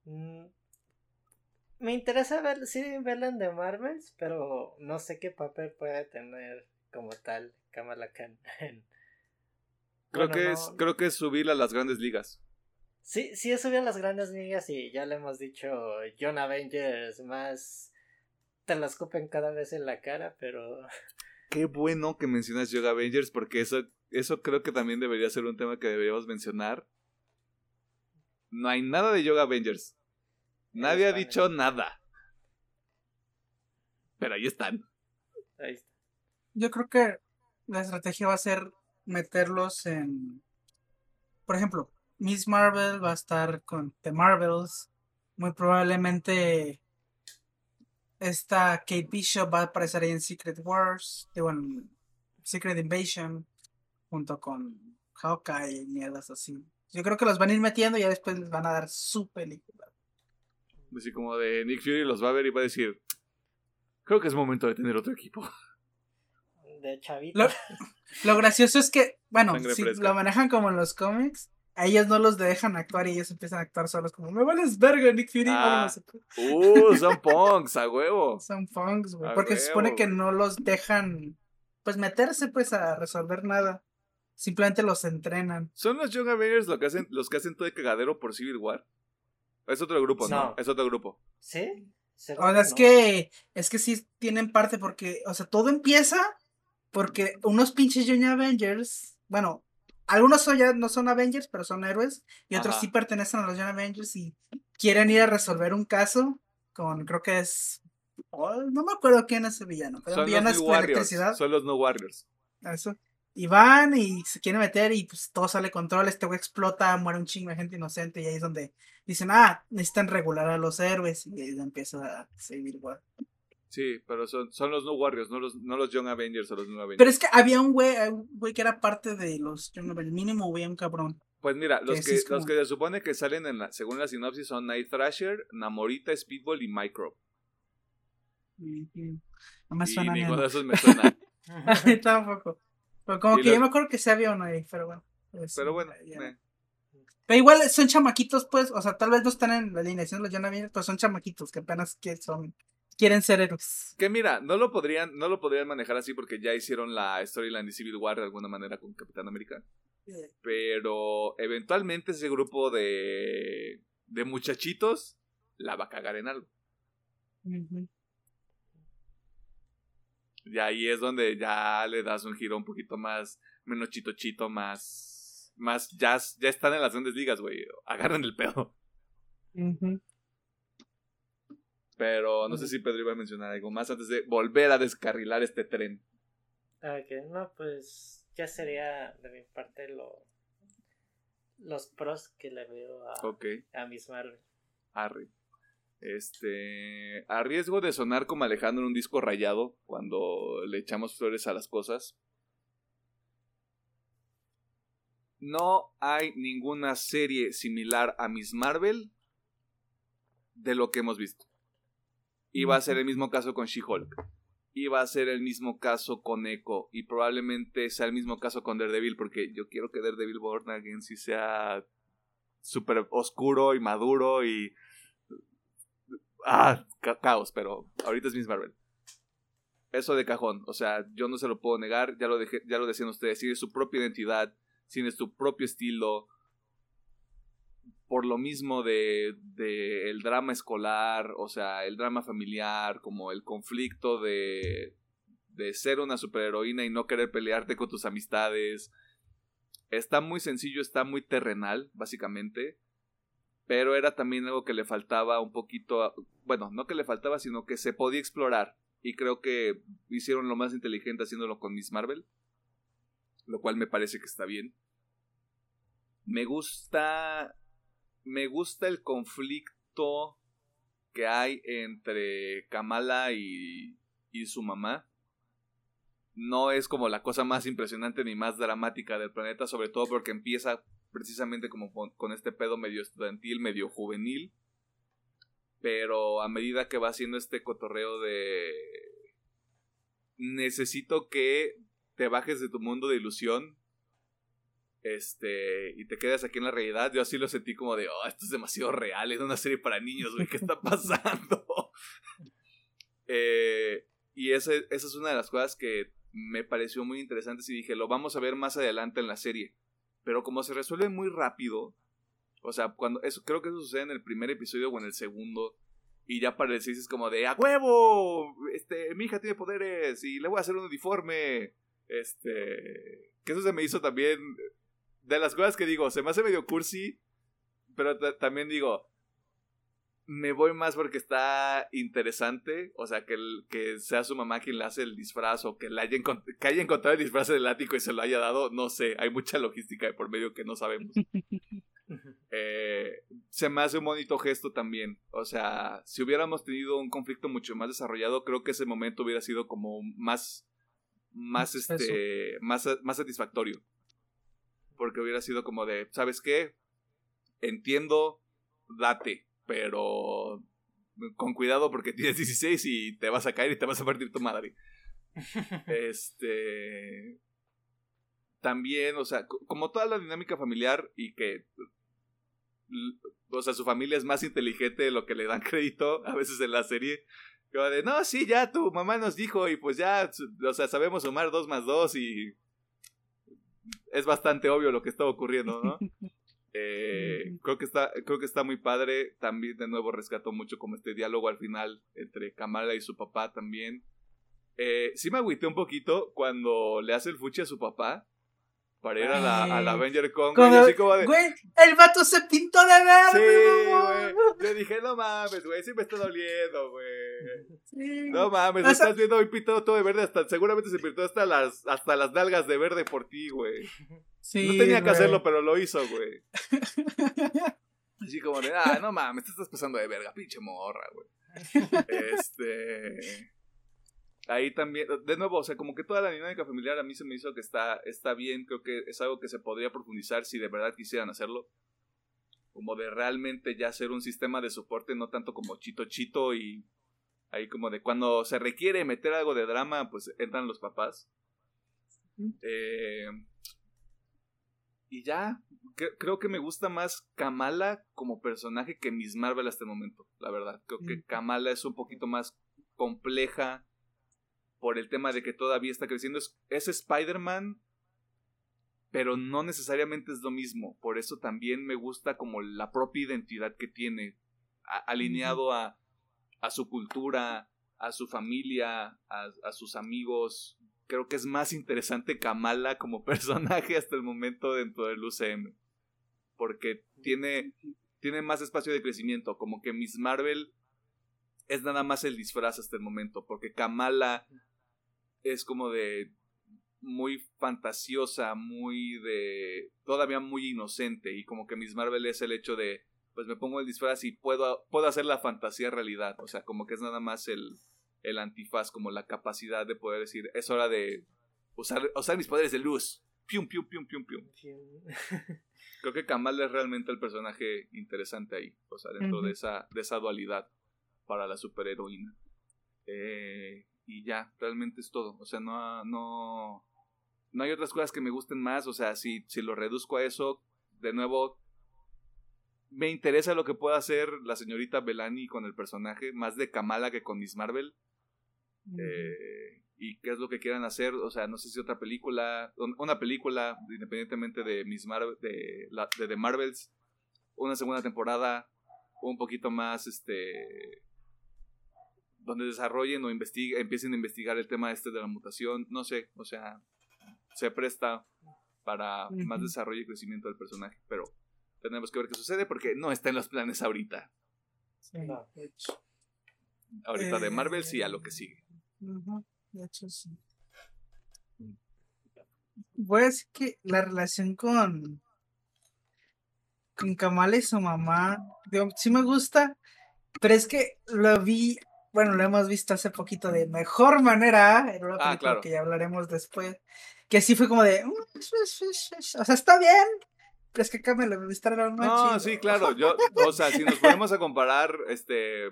Mm, Me interesa ver, sí, verla en The Marvels, pero no sé qué papel puede tener como tal Kamala Khan. en- Creo, Bueno, que no- es, creo que es subirla a las grandes ligas. Sí, sí, es subir a las grandes ligas y ya le hemos dicho John Avengers más te la escupen cada vez en la cara, pero Qué bueno que mencionas Yoga Avengers, porque eso, eso creo que también debería ser un tema que deberíamos mencionar. No hay nada de Yoga Avengers. Nadie ha dicho nada. Pero ahí están. ahí está. Yo creo que la estrategia va a ser meterlos en. Por ejemplo, Miss Marvel va a estar con The Marvels. Muy probablemente esta Kate Bishop va a aparecer ahí en Secret Wars. Digo, en Secret Invasion. Junto con Hawkeye y mierdas así. Yo creo que los van a ir metiendo y ya después les van a dar su película. Así como de Nick Fury los va a ver y va a decir: Creo que es momento de tener otro equipo. De chavito. Lo, lo gracioso es que, bueno, Sangre si fresca. lo manejan como en los cómics, a ellos no los dejan actuar y ellos empiezan a actuar solos como, me vales verga, Nick Fury, Ah. vámonos". ¡Uh! Son punks, a huevo. Son punks, güey, porque se supone que no los dejan, pues, meterse, pues, a resolver nada. simplemente los entrenan. ¿Son los Young Avengers los que hacen, los que hacen todo el cagadero por Civil War? Es otro grupo, ¿no? No. Es otro grupo. ¿Sí? O sea, es que, es que sí tienen parte porque, o sea, todo empieza porque unos pinches Young Avengers, bueno, algunos son ya no son Avengers, pero son héroes, y otros Ajá. sí pertenecen a los Young Avengers y quieren ir a resolver un caso con, creo que es, oh, no me acuerdo quién es el villano, pero Son villano los New Warriors. Son los New Warriors. eso. Y van y se quieren meter y pues todo sale control, este güey explota, muere un chingo de gente inocente y ahí es donde dicen, ah, necesitan regular a los héroes y ahí empieza a seguir igual. Sí, pero son, son los New Warriors, no los, no los Young Avengers o los New Avengers. Pero es que había un güey, un güey que era parte de los Young Avengers, mínimo güey, un cabrón. Pues mira, los que como- los que se supone que salen en la, según la sinopsis son Night Thrasher, Namorita, Speedball y Micro. Ujú. No me y suena ni ninguno de esos me suena. Tampoco. Pero como Y que los- yo me acuerdo que se había uno ahí, pero bueno. pues, pero bueno, eh, Pero igual son chamaquitos, pues, o sea, tal vez no están en la alineación de los Young Avengers, pero son chamaquitos que apenas que son, quieren ser héroes. que mira, no lo podrían, no lo podrían manejar así porque ya hicieron la storyline de Civil War de alguna manera con Capitán América. Pero eventualmente ese grupo de, de muchachitos la va a cagar en algo. Ujú. Y ahí es donde ya le das un giro un poquito más, menos chito chito, más, más, ya, ya están en las grandes ligas, güey. Agarran el pedo. Ujú. Pero no sé si Pedro iba a mencionar algo más antes de volver a descarrilar este tren. Ok, no, pues ya sería de mi parte lo, los pros que le veo a, a Miss Marvel. arre. Este, a riesgo de sonar como Alejandro en un disco rayado cuando le echamos flores a las cosas. No hay ninguna serie similar a Miss Marvel de lo que hemos visto. Y va a ser el mismo caso con She-Hulk. Y va a ser el mismo caso con Echo. Y probablemente sea el mismo caso con Daredevil. Porque yo quiero que Daredevil Born Again sí sea súper oscuro y maduro y. Ah, ca- caos, pero ahorita es Miss Marvel. Eso de cajón, o sea, yo no se lo puedo negar, ya lo, dejé, ya lo decían ustedes, tiene su propia identidad, tiene su propio estilo, por lo mismo de, de el drama escolar, o sea, el drama familiar, como el conflicto de, de ser una superheroína y no querer pelearte con tus amistades. Está muy sencillo, está muy terrenal, básicamente. Pero era también algo que le faltaba un poquito, bueno, no que le faltaba, sino que se podía explorar. Y creo que hicieron lo más inteligente haciéndolo con Miss Marvel. Lo cual me parece que está bien. Me gusta. Me gusta el conflicto que hay entre Kamala y, y su mamá. No es como la cosa más impresionante ni más dramática del planeta, sobre todo porque empieza precisamente como con, este pedo medio estudiantil, medio juvenil. Pero a medida que va haciendo este cotorreo de... Necesito que te bajes de tu mundo de ilusión. Este, y te quedas aquí en la realidad. Yo así lo sentí como de, oh, esto es demasiado real, es una serie para niños, güey, ¿qué está pasando? Eh, y esa, esa es una de las cosas que me pareció muy interesante y dije, lo vamos a ver más adelante en la serie. Pero como se resuelve muy rápido, o sea, cuando eso creo que eso sucede en el primer episodio o en el segundo, y ya para el es como de, ¡a huevo! Este, mi hija tiene poderes y le voy a hacer un uniforme. Este, que eso se me hizo también de las cosas que digo, se me hace medio cursi, pero ta- también digo, me voy más porque está interesante, o sea, que, el- que sea su mamá quien le hace el disfraz o que, le haya, que haya encontrado el disfraz del ático y se lo haya dado, no sé, hay mucha logística de por medio que no sabemos. Eh, se me hace un bonito gesto también, o sea, si hubiéramos tenido un conflicto mucho más desarrollado, creo que ese momento hubiera sido como más, más, Eso. este, más, más satisfactorio. Porque hubiera sido como de, ¿sabes qué? Entiendo, date, pero con cuidado porque tienes 16 y te vas a caer y te vas a partir tu madre. Este. También, o sea, co- como toda la dinámica familiar y que. O sea, su familia es más inteligente de lo que le dan crédito a veces en la serie. Como de, no, sí, ya tu mamá nos dijo y pues ya, o sea, sabemos sumar dos más dos y. es bastante obvio lo que está ocurriendo, ¿no? Eh, creo que está creo que está muy padre. También de nuevo rescató mucho como este diálogo al final entre Kamala y su papá también. Eh, sí me agüité un poquito cuando le hace el fuchi a su papá para ir a la, a la Avenger Con, güey, así como de... Güey, el vato se pintó de Sí, verde, mamón. güey. Yo dije, no mames, güey, sí me está doliendo, güey. Sí. No mames, O sea- estás viendo hoy pintado todo de verde, hasta seguramente se pintó hasta las, hasta las nalgas de verde por ti, güey. Sí, no tenía que güey. hacerlo, pero lo hizo, güey. Así como de, ah, no mames, te estás pasando de verga, pinche morra, güey. Este. Ahí también, de nuevo, o sea, como que toda la dinámica familiar a mí se me hizo que está, está bien, creo que es algo que se podría profundizar si de verdad quisieran hacerlo. Como de realmente ya hacer un sistema de soporte, no tanto como chito chito y ahí como de cuando se requiere meter algo de drama, pues entran los papás. Eh, y ya, cre- creo que me gusta más Kamala como personaje que Miss Marvel hasta el momento, la verdad. Creo que Mm. Kamala es un poquito más compleja por el tema de que todavía está creciendo. Es, es Spider-Man, pero no necesariamente es lo mismo. Por eso también me gusta como la propia identidad que tiene, a- alineado a, a su cultura, a su familia, a, a sus amigos. Creo que es más interesante Kamala como personaje hasta el momento dentro del UCM. Porque tiene, tiene más espacio de crecimiento. Como que Miss Marvel es nada más el disfraz hasta el momento. Porque Kamala es como de muy fantasiosa, muy de... todavía muy inocente. Y como que Miss Marvel es el hecho de, pues me pongo el disfraz y puedo, puedo hacer la fantasía realidad. O sea, como que es nada más el, el antifaz, como la capacidad de poder decir, es hora de usar, usar mis poderes de luz. Pium, pium, pium, pium, pium. Creo que Kamala es realmente el personaje interesante ahí. O sea, dentro de, esa, de esa dualidad para la superheroína. Eh, y ya, realmente es todo. O sea, no, no, no hay otras cosas que me gusten más. O sea, si, si lo reduzco a eso, de nuevo, me interesa lo que pueda hacer la señorita Belani con el personaje, más de Kamala que con Miss Marvel. Eh, y qué es lo que quieran hacer, o sea, no sé si otra película, un- una película, independientemente de Miss Marvel, de, la, de The Marvels, una segunda temporada, un poquito más, este, donde desarrollen o investiguen, empiecen a investigar el tema este de la mutación, no sé, o sea, se presta para más desarrollo y crecimiento del personaje, pero tenemos que ver qué sucede porque no está en los planes ahorita. Sí, No. de hecho. Ahorita de Marvel sí a lo Eh, que sigue. Ujú, De hecho, sí. Voy a decir que la relación con con Kamala y su mamá, digo, sí me gusta, pero es que lo vi, bueno, lo hemos visto hace poquito de mejor manera, en una Ah, película claro. que ya hablaremos después, que sí fue como de, "Mm, es- es- es- es", o sea, está bien, pero es que acá me lo viste más No, chido". sí, claro. Yo, o sea, si nos ponemos a comparar, este,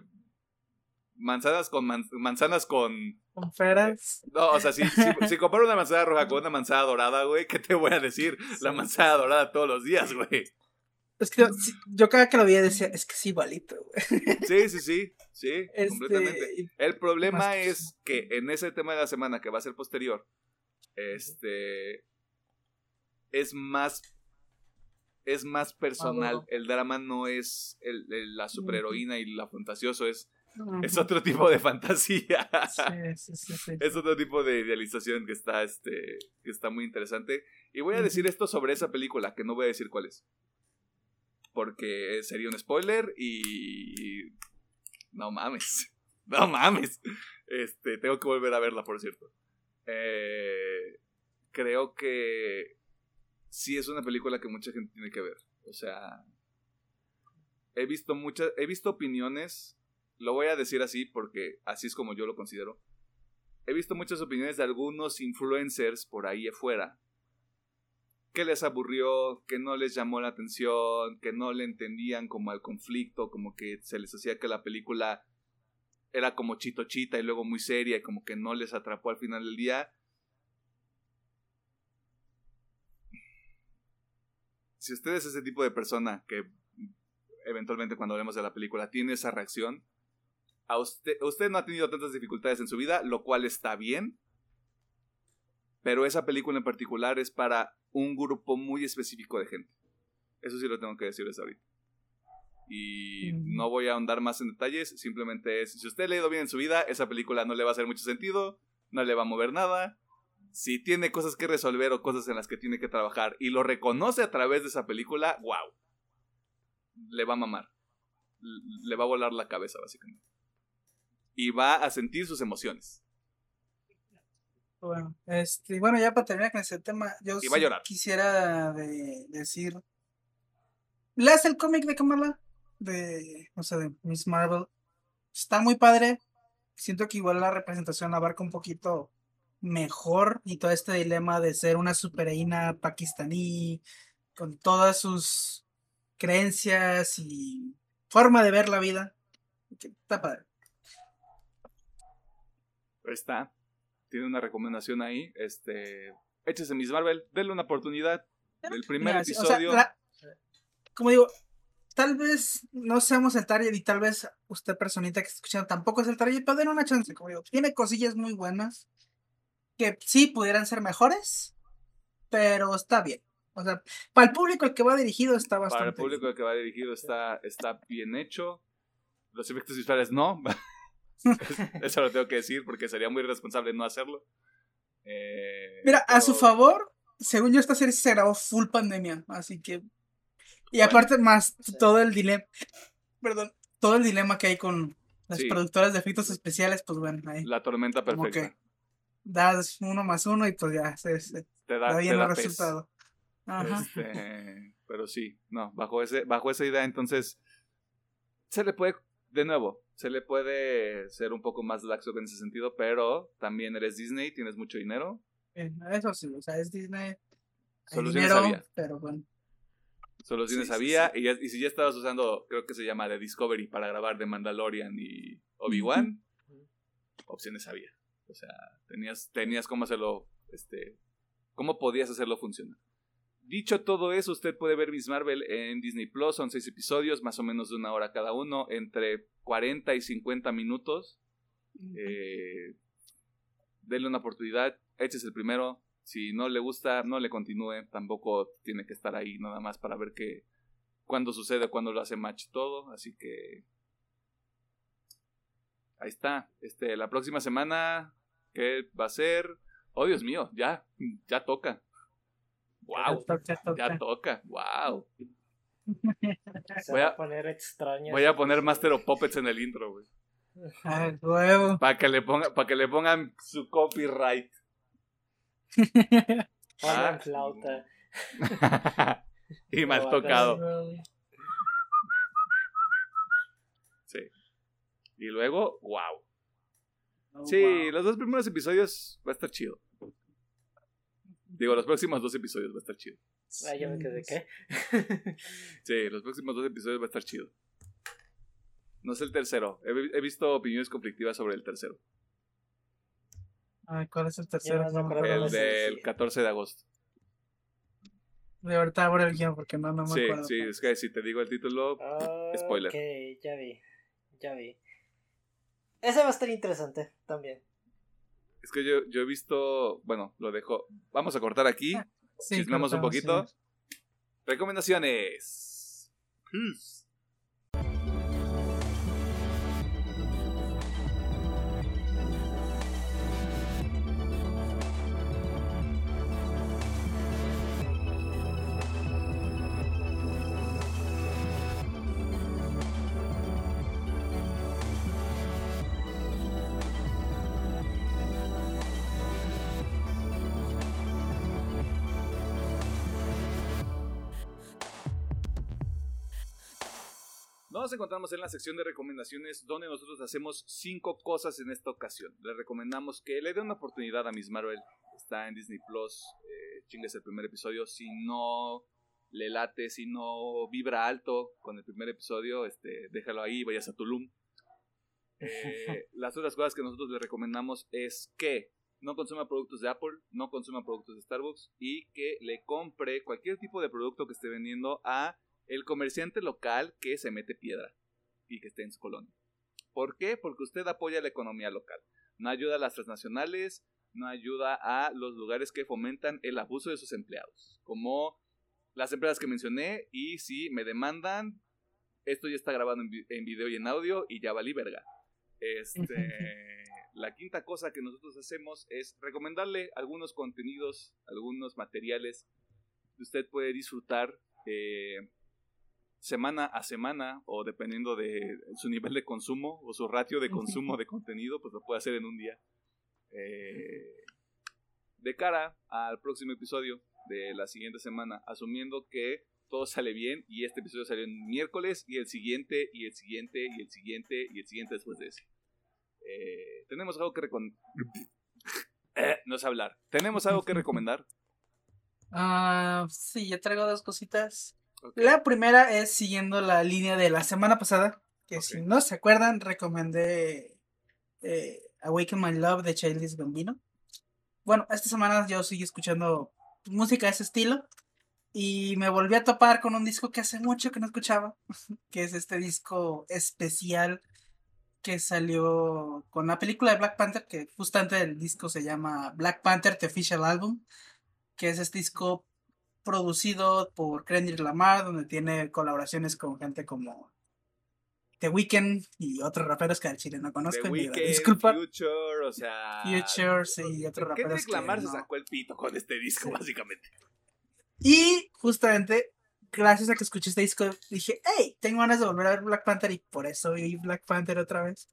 manzanas con man- manzanas con, Con feras. no, o sea, si, si, si comparo una manzana roja con una manzana dorada, güey, ¿qué te voy a decir? La manzana dorada todos los días, güey. Es que yo cada que lo veía decía, es que es igualito, güey. Sí, sí, sí, sí, Este, completamente. El problema es que en ese tema de la semana que va a ser posterior, este, es más, es más personal. Maduro. El drama no es el- el- la superheroína y la fantasioso, es, es otro tipo de fantasía. Sí, sí, sí, sí. Es otro tipo de idealización que está, este, que está muy interesante. Y voy a decir esto sobre esa película, que no voy a decir cuál es. Porque sería un spoiler y... No mames. No mames. Este, tengo que volver a verla, por cierto. Eh, creo que sí es una película que mucha gente tiene que ver. O sea, he visto muchas, he visto opiniones, lo voy a decir así porque así es como yo lo considero. He visto muchas opiniones de algunos influencers por ahí afuera que les aburrió, que no les llamó la atención, que no le entendían como al conflicto, como que se les hacía que la película era como chito chita y luego muy seria y como que no les atrapó al final del día. Si usted es ese tipo de persona que eventualmente cuando hablemos de la película tiene esa reacción, a usted, usted no ha tenido tantas dificultades en su vida, lo cual está bien. Pero esa película en particular es para un grupo muy específico de gente. Eso sí lo tengo que decirles ahorita. Y Mm. no voy a ahondar más en detalles, simplemente es, si usted ha leído bien en su vida, esa película no le va a hacer mucho sentido, no le va a mover nada. Si tiene cosas que resolver o cosas en las que tiene que trabajar y lo reconoce a través de esa película, wow. Le va a mamar. Le va a volar la cabeza, básicamente. Y va a sentir sus emociones. Bueno, este, bueno, ya para terminar con ese tema, yo sí quisiera de- decir. ¿Lees el cómic de Kamala? De, o sea, de Miss Marvel. Está muy padre. Siento que igual la representación abarca un poquito mejor y todo este dilema de ser una superheroína pakistaní con todas sus creencias y forma de ver la vida. Está padre. Ahí está. Tiene una recomendación ahí. Este. Échese Miss Marvel. Denle una oportunidad. El primer Mira, sí, o sea, episodio. la- como digo, tal vez no seamos el target y tal vez usted, personita que está escuchando, tampoco es el target, pero den una chance. Como digo, tiene cosillas muy buenas que sí pudieran ser mejores, pero está bien. O sea, para el público al que va dirigido está bastante. Para el público al que va dirigido está, está bien hecho. Los efectos visuales no. Eso lo tengo que decir porque sería muy irresponsable no hacerlo. Eh, Mira, a su pero- favor, según yo, esta serie se grabó full pandemia, así que. Y aparte, más Sí. todo el dilema. Perdón, todo el dilema que hay con las Sí. productoras de efectos especiales, pues bueno, ahí. La tormenta Como perfecta. que das uno más uno y pues ya se, se Te da da, te bien da el pez. resultado. Ajá. Este, pero sí, no, bajo, ese, bajo esa idea, entonces, se le puede, de nuevo, se le puede ser un poco más laxo en ese sentido, pero también eres Disney, tienes mucho dinero, Eh, Eso sí, o sea, es Disney. Soluciones dinero, había. pero bueno. Soluciones Sí, sí, había, Y, ya- y si ya estabas usando, creo que se llama The Discovery para grabar de Mandalorian y Obi-Wan, opciones había. O sea, tenías, tenías cómo hacerlo, este, cómo podías hacerlo funcionar. Dicho todo eso, usted puede ver Miss Marvel en Disney Plus, son seis episodios, más o menos de una hora cada uno, entre 40 y 50 minutos. Eh, denle una oportunidad, échese el primero. Si no le gusta, no le continúe. Tampoco tiene que estar ahí nada más para ver que cuándo sucede, cuándo lo hace match todo. Así que ahí está. Este, la próxima semana, ¿qué va a ser? Oh, Dios mío, ya, ya toca. Wow, Toca, toca. ya toca. Wow. Se Voy a- a poner extraño. Voy a poner Master of Puppets en el intro, güey. Para que le ponga, para que le pongan su copyright. Pongan Ah. flauta. y mal tocado. Sí. Y luego, wow. Oh, Sí, los dos primeros episodios va a estar chido. Digo, los próximos dos episodios va a estar chido. Ah, yo me quedé, Sí, ¿qué? Sí, los próximos dos episodios va a estar chido. No sé el tercero. He, vi- he visto opiniones conflictivas sobre el tercero. Ay, ¿cuál es el tercero? no. El del sí. 14 de agosto. De ahorita abro el guion porque no, no me Sí, acuerdo. sí, es que si te digo el título, Spoiler. Ok, ya vi. Ya vi. Ese va a estar interesante también. Es que yo, yo he visto, bueno, lo dejo. Vamos a cortar aquí. Sí, Chismeamos un poquito. Recomendaciones. Peace. Nos encontramos en la sección de recomendaciones donde nosotros hacemos cinco cosas en esta ocasión. Le recomendamos que le dé una oportunidad a Miss Marvel. Está en Disney Plus. Eh, chingues el primer episodio. Si no le late, si no vibra alto con el primer episodio, este, déjalo ahí, vayas a Tulum. Eh, las otras cosas que nosotros le recomendamos es que no consuma productos de Apple, no consuma productos de Starbucks y que le compre cualquier tipo de producto que esté vendiendo a el comerciante local que se mete piedra y que esté en su colonia. ¿Por qué? Porque usted apoya la economía local. No ayuda a las transnacionales, no ayuda a los lugares que fomentan el abuso de sus empleados, como las empresas que mencioné y si me demandan, esto ya está grabado en, en video y en audio y ya valí verga. Este, la quinta cosa que nosotros hacemos es recomendarle algunos contenidos, algunos materiales que usted puede disfrutar eh, semana a semana o dependiendo de su nivel de consumo o su ratio de consumo de contenido, pues lo puede hacer en un día. Eh, de cara al próximo episodio de la siguiente semana, asumiendo que todo sale bien y este episodio salió en miércoles y el siguiente y el siguiente y el siguiente y el siguiente después de ese. Eh, tenemos algo que recomendar. no es hablar. ¿Tenemos algo que recomendar? Ah, sí, yo traigo dos cositas. La primera es siguiendo la línea de la semana pasada, que si no se acuerdan, recomendé eh, Awaken My Love de Childish Gambino. Bueno, esta semana yo sigo escuchando música de ese estilo y me volví a topar con un disco que hace mucho que no escuchaba, que es este disco especial que salió con la película de Black Panther, que justamente el disco se llama Black Panther The Official Album, que es este disco producido por Kendrick Lamar, donde tiene colaboraciones con gente como The Weeknd y otros raperos que al chile no conozco. The Weeknd, disculpa. Future, o sea. Future, sí, otros raperos. Kendrick Lamar se sacó el pito con este disco, básicamente. Y justamente, gracias a que escuché este disco, dije, hey, tengo ganas de volver a ver Black Panther y por eso vi Black Panther otra vez.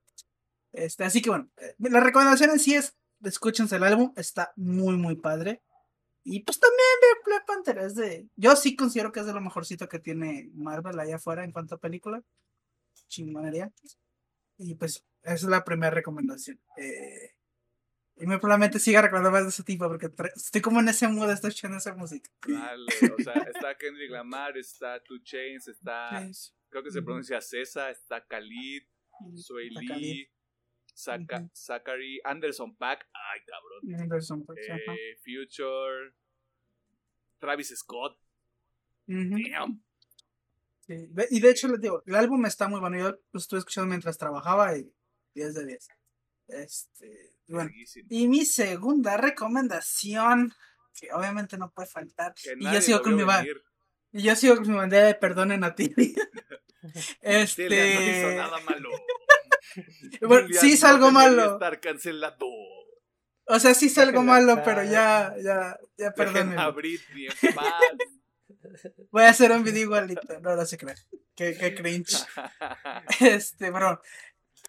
Este, así que bueno, eh, la recomendación en sí es, escúchense el álbum, está muy, muy padre. Y pues también Black Panther, es de, yo sí considero que es de lo mejorcito que tiene Marvel allá afuera en cuanto a película. Chingonería. Y pues, esa es la primera recomendación. Eh, y me probablemente siga recordando más de ese tipo porque estoy como en ese mood, estoy escuchando esa música. Dale, o sea, está Kendrick Lamar, está Two Chains, está. Creo que se pronuncia Cesa, está Khalid, Sway Lee, Zachary, Anderson Pack, ay cabrón. Anderson Pack, eh, Future, Travis Scott. Damn. Sí. Y de hecho, les digo, el álbum está muy bueno. Yo lo estuve escuchando mientras trabajaba y 10 de 10. Este, bueno, y mi segunda recomendación, que obviamente no puede faltar, y yo sigo con mi y yo sigo con mi bandera de perdonen a ti. este no hizo nada malo. bueno, sí es algo malo. Estar cancelado. O sea, sí es algo malo, pero ya, ya, ya perdónenme. Voy a hacer un video igualito. No, no se cree. Qué, qué cringe. este, bro.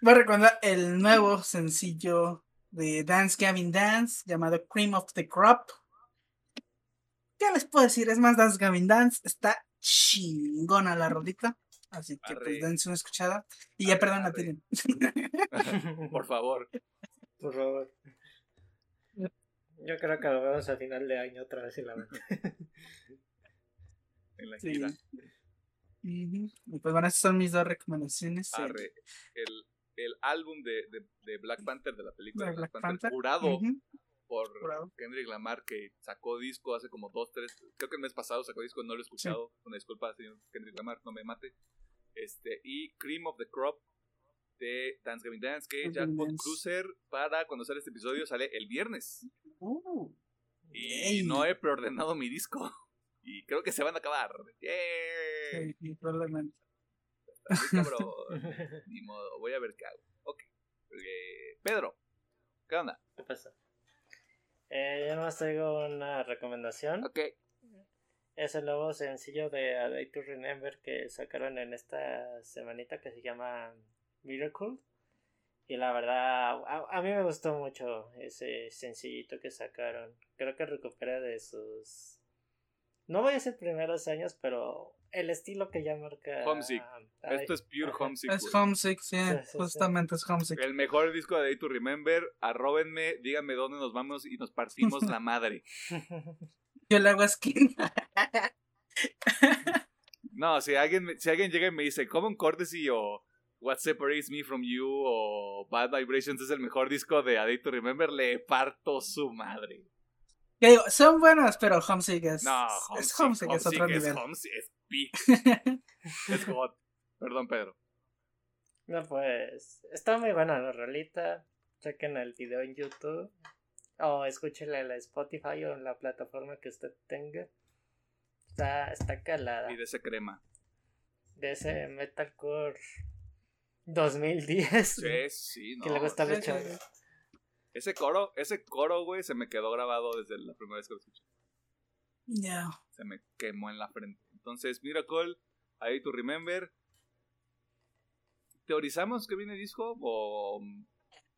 Voy a recomendar el nuevo sencillo de Dance Gavin Dance llamado Cream of the Crop. ¿Qué les puedo decir? Es más, Dance Gavin Dance está chingona la rodita. Así que pues dense una escuchada. Y ya perdón a Tiren. Por favor. Por favor. Yo creo que lo vemos a final de año otra vez en la En la gira. Y pues bueno, esas son mis dos recomendaciones. Arre. El, el álbum de, de, Black Panther, de la película de Black, Panther, jurado por Kendrick Lamar, que sacó disco hace como dos, tres, creo que el mes pasado sacó disco, no lo he escuchado, una disculpa, señor Kendrick Lamar, no me mate. Este, y Cream of the Crop de Dance Gavin Dance, que Jackpot Cruiser, para cuando sale este episodio, sale el viernes. Uh, y no he preordenado mi disco. Y creo que se van a acabar. Sí, probablemente. Ni modo, voy a ver qué hago. Ok. Pedro, ¿qué onda? ¿Qué pasa? Eh, yo nomás traigo una recomendación. Ok. Es el nuevo sencillo de A Day to Remember que sacaron en esta semanita que se llama Miracle. Y la verdad, a, a, mí me gustó mucho ese sencillito que sacaron. Creo que recupera de sus. No voy a decir primeros años, pero el estilo que ya marca. Homesick. Esto es pure Homesick. Es Homesick, sí, justamente es Homesick. El mejor disco de Day to Remember. Arróbenme, díganme dónde nos vamos y nos partimos la madre. Yo le hago skin. no, si alguien, si alguien llega y me dice Common Courtesy o What Separates Me From You o Bad Vibrations es el mejor disco de A Day to Remember, le parto su madre. digo, son buenas, pero Homesick es. No, Homesick, es, Homesick, es otro nivel. es es God. Perdón, Pedro. No, pues. Está muy buena la rolita. Chequen el video en YouTube. o escúchela en la Spotify o en la plataforma que usted tenga. Está, está calada. Y de ese crema. De ese metalcore 2010. Sí, sí, no. Que le gusta Sí, mucho. sí, sí. Ese coro, ese coro, güey, se me quedó grabado desde la primera vez que lo escuché. Ya. Se me quemó en la frente. Entonces, Miracle, ahí tu remember. ¿Teorizamos que viene disco? O.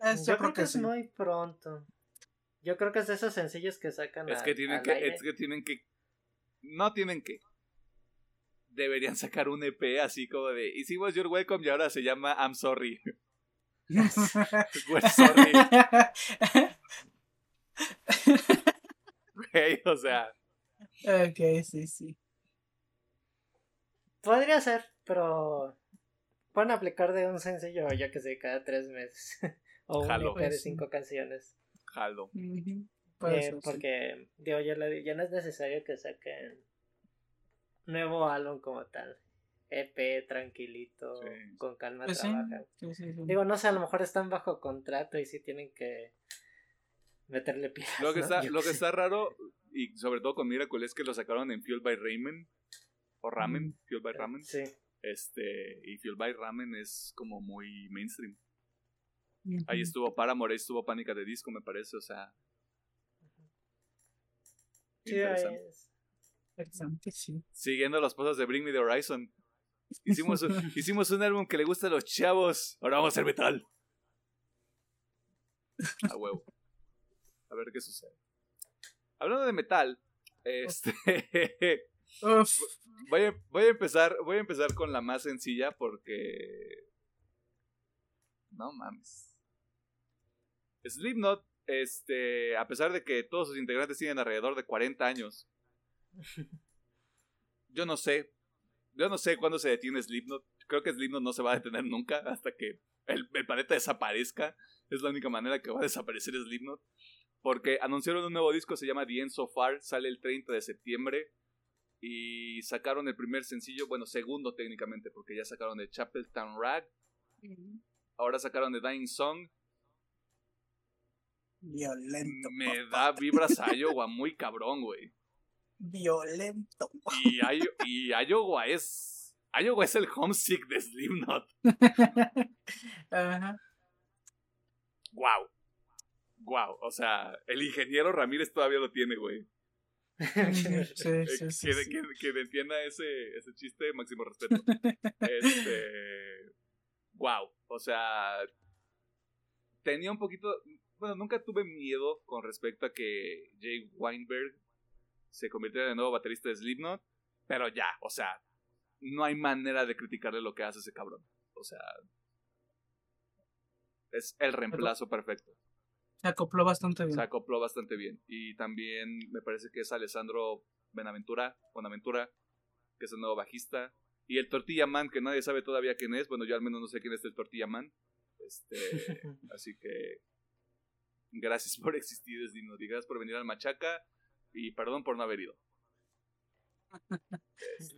Es- Yo creo que es muy pronto. Yo creo que es de esos sencillos que sacan Es al- que tienen al que. aire. Es que tienen que. No tienen que. Deberían sacar un EP así como de. Hicimos Your Welcome y ahora se llama I'm Sorry. We're sorry. Güey, o sea. ok, sí, sí. Podría ser, pero pueden aplicar de un sencillo, yo que sé, cada tres meses. o un Jalo. EP de Pues cinco canciones. Jalo. Eh, ser, sí. porque, digo, ya, le- ya no es necesario que saquen nuevo álbum como tal. EP, tranquilito, Sí. con calma Pues trabajan. sí, sí, sí. Digo, no sé, a lo mejor están bajo contrato y sí tienen que meterle pilas. Lo que ¿no? está, Yo lo que está raro, y sobre todo con Miracle, es que lo sacaron en Fuel by Ramen. O Ramen, Mm. Fuel by Ramen. Sí. Este, y Fuel by Ramen es como muy mainstream. Ahí estuvo Paramore, ahí estuvo Pánica de Disco, me parece, o sea. Sí, ahí interesante. es. Interesante, sí. Siguiendo los pasos de Bring Me the Horizon. Hicimos un, hicimos un álbum que le gusta a los chavos. Ahora vamos a hacer metal. A huevo. A ver qué sucede. Hablando de metal, este. Voy, a, voy a empezar. Voy a empezar con la más sencilla porque. No mames. Slipknot, este. A pesar de que todos sus integrantes tienen alrededor de 40 años. Yo no sé. Yo no sé cuándo se detiene Slipknot. Creo que Slipknot no se va a detener nunca hasta que el, el planeta desaparezca. Es la única manera que va a desaparecer Slipknot. Porque anunciaron un nuevo disco, se llama The End So Far, sale el 30 de septiembre. Y sacaron el primer sencillo, bueno, segundo técnicamente, porque ya sacaron el Chapel Town Rag. Ahora sacaron The Dying Song. Violento. Me papá. da vibras a Iowa muy cabrón, güey. Violento. Y, y Iowa es. Iowa es el homesick de Slipknot. Ajá. Wow. Wow. O sea, el ingeniero Ramírez todavía lo tiene, güey. Sí, sí, Eh, sí, que, que- que entienda ese, ese chiste, máximo respeto. Este. Wow. O sea. Tenía un poquito. Bueno, nunca tuve miedo con respecto a que Jay Weinberg se convirtiera en el nuevo baterista de Slipknot. Pero ya, o sea. No hay manera de criticarle lo que hace ese cabrón. O sea. Es el reemplazo perfecto. Se acopló bastante bien. Se acopló bastante bien. Y también me parece que es Alessandro Benaventura, Bonaventura, que es el nuevo bajista. Y el Tortilla Man, que nadie sabe todavía quién es. Bueno, yo al menos no sé quién es el Tortilla Man. Este, así que gracias por existir, Dino. Y gracias por venir al Machaca. Y perdón por no haber ido.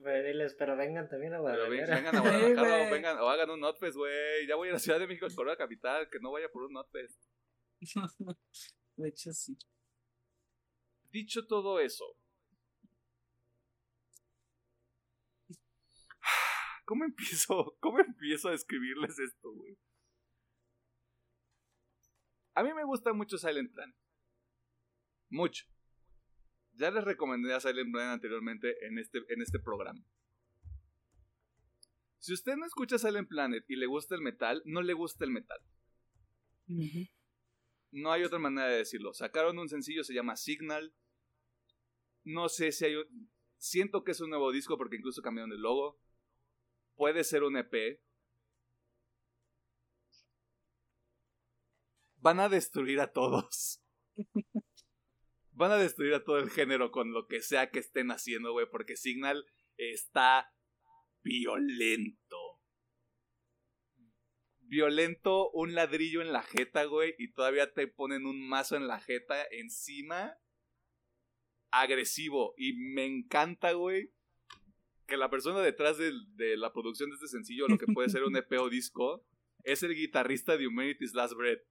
Pues diles, pero vengan también a Pero Guadalajara. vengan a Sí, Guadalajara o, güey. vengan, o hagan un Notfest, güey. Ya voy a la Ciudad de México, el Corona Capital. Que no vaya por un Notfest. De hecho, sí. Dicho todo eso, ¿cómo empiezo, cómo empiezo a escribirles esto, güey? A mí me gusta mucho Silent Planet. Mucho. Ya les recomendé a Silent Planet anteriormente en este, en este programa. Si usted no escucha Silent Planet y le gusta el metal, no le gusta el metal. No hay otra manera de decirlo. Sacaron un sencillo, se llama Signal. No sé si hay un... Siento que es un nuevo disco porque incluso cambiaron el logo. Puede ser un EP. Van a destruir a todos. Van a destruir a todo el género con lo que sea que estén haciendo, güey. Porque Signal está violento violento, un ladrillo en la jeta, güey, y todavía te ponen un mazo en la jeta encima. Agresivo. Y me encanta, güey, que la persona detrás de, la producción de este sencillo, lo que puede ser un EP o disco, es el guitarrista de Humanity's Last Breath.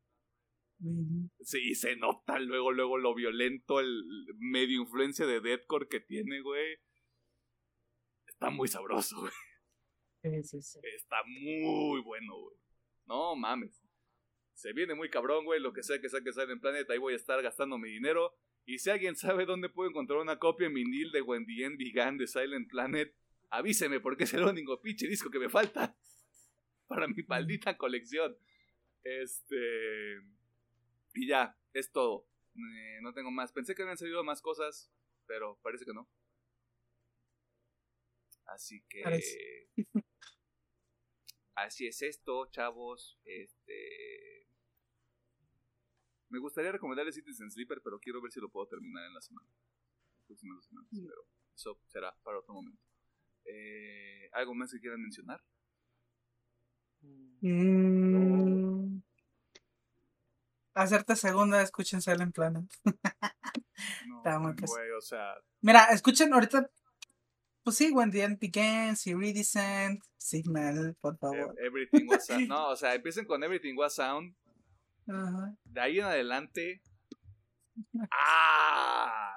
Sí, se nota luego, luego lo violento, el medio influencia de deathcore que tiene, güey. Está muy sabroso, güey. Está muy bueno, güey. No mames. Se viene muy cabrón, güey. Lo que sea que sea que sale en Planet, ahí voy a estar gastando mi dinero. Y si alguien sabe dónde puedo encontrar una copia en vinil de Wendy N. Began de Silent Planet, avíseme porque es el único pinche disco que me falta para mi maldita colección. Este. Y ya, es todo. Eh, no tengo más. Pensé que habían salido más cosas, pero parece que no. Así que. Así es esto, chavos. Este. Me gustaría recomendarle Citizen Sleeper, pero quiero ver si lo puedo terminar en la semana. Próximas semanas, pero eso será para otro momento. Eh, ¿Algo más que quieran mencionar? Mm. Hacerte segunda, escuchen Silent Planet. Está muy o sea... Mira, escuchen ahorita. Pues sí, When the End Begins, Iridescent, Signal, por favor. Everything was Sound. No, o sea, empiecen con Everything Was Sound. De ahí en adelante. ¡Ah!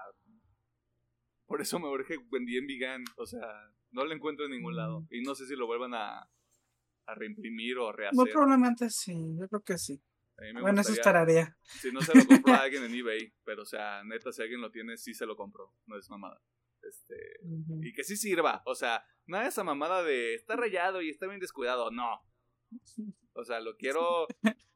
Por eso me urge When the End Began. O sea, no lo encuentro en ningún lado. Mm. Y no sé si lo vuelvan a, a reimprimir o a rehacer. Muy probablemente sí, yo creo que sí. Bueno, eso esperaría. Si no se lo compró a alguien en eBay, pero o sea, neta, si alguien lo tiene, sí se lo compró. No es mamada. Este, Y que sí sirva. O sea, nada de esa mamada de está rayado y está bien descuidado. No. O sea, lo quiero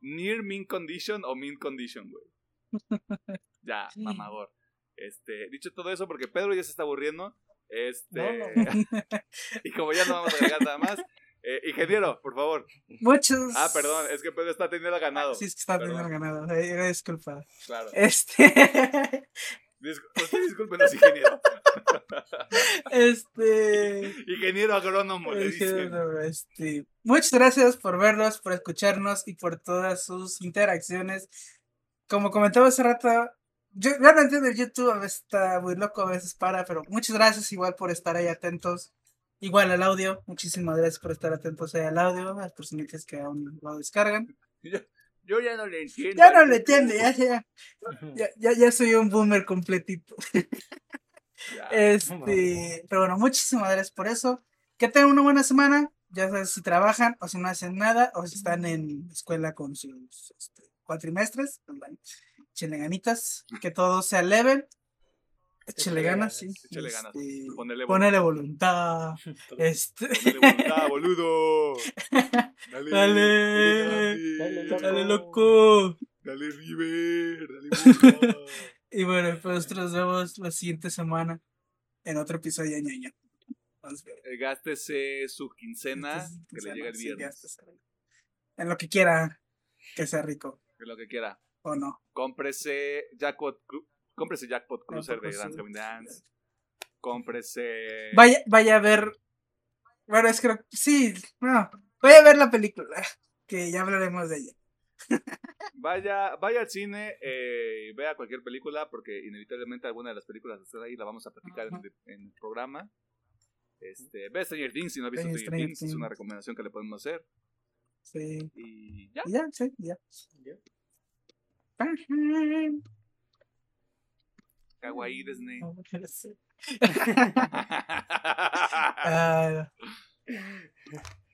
near mint condition o mint condition, güey. Ya, mamador. Este, dicho todo eso, porque Pedro ya se está aburriendo. Este. y como ya no vamos a agregar nada más, eh, ingeniero, por favor. Muchos. Ah, perdón, es que Pedro está teniendo ganado. sí, es que está teniendo ganado. Eh, disculpa. Claro. Este. Discúlpenos, ingeniero. Este. Ingeniero agrónomo, le este, Muchas gracias por vernos, por escucharnos y por todas sus interacciones. Como comentaba hace rato, yo realmente el YouTube a veces está muy loco, a veces para, pero muchas gracias igual por estar ahí atentos. Igual al audio, muchísimas gracias por estar atentos ahí al audio, a las que aún lo descargan. Yo, ya no le entiendo. Ya no le entiendo, ya, ya, ya, ya, soy un boomer completito. este, pero bueno, muchísimas gracias por eso. Que tengan una buena semana. Ya sabes si trabajan o si no hacen nada o si están en escuela con sus este, cuatrimestres. Échenle ganitas. Que todo sea level. Échale ganas, sí. Échale ganas. Este, ponele, voluntad. este... Ponele voluntad, boludo. Dale. Dale, dale, loco. Dale, River. Dale, Y bueno, pues nos vemos la siguiente semana en otro episodio de ñaña. Eh, gástese su quincena, que le llega el viernes. en lo que quiera, que sea rico. En lo que quiera. O no. Cómprese Jackpot, cómprese Jackpot Cruiser de Grand Cabin Dance. Cómprese. Vaya, vaya a ver. Bueno, es que sí, no. Voy a ver la película, que ya hablaremos de ella. vaya, vaya al cine eh, y vea cualquier película, porque inevitablemente alguna de las películas que están ahí la vamos a platicar en, el programa. Este, ve Stranger Things si no has visto Stranger, Things, es una recomendación que le podemos hacer. Sí. Y ya. ya, sí, ya. Kawaii Disney. uh,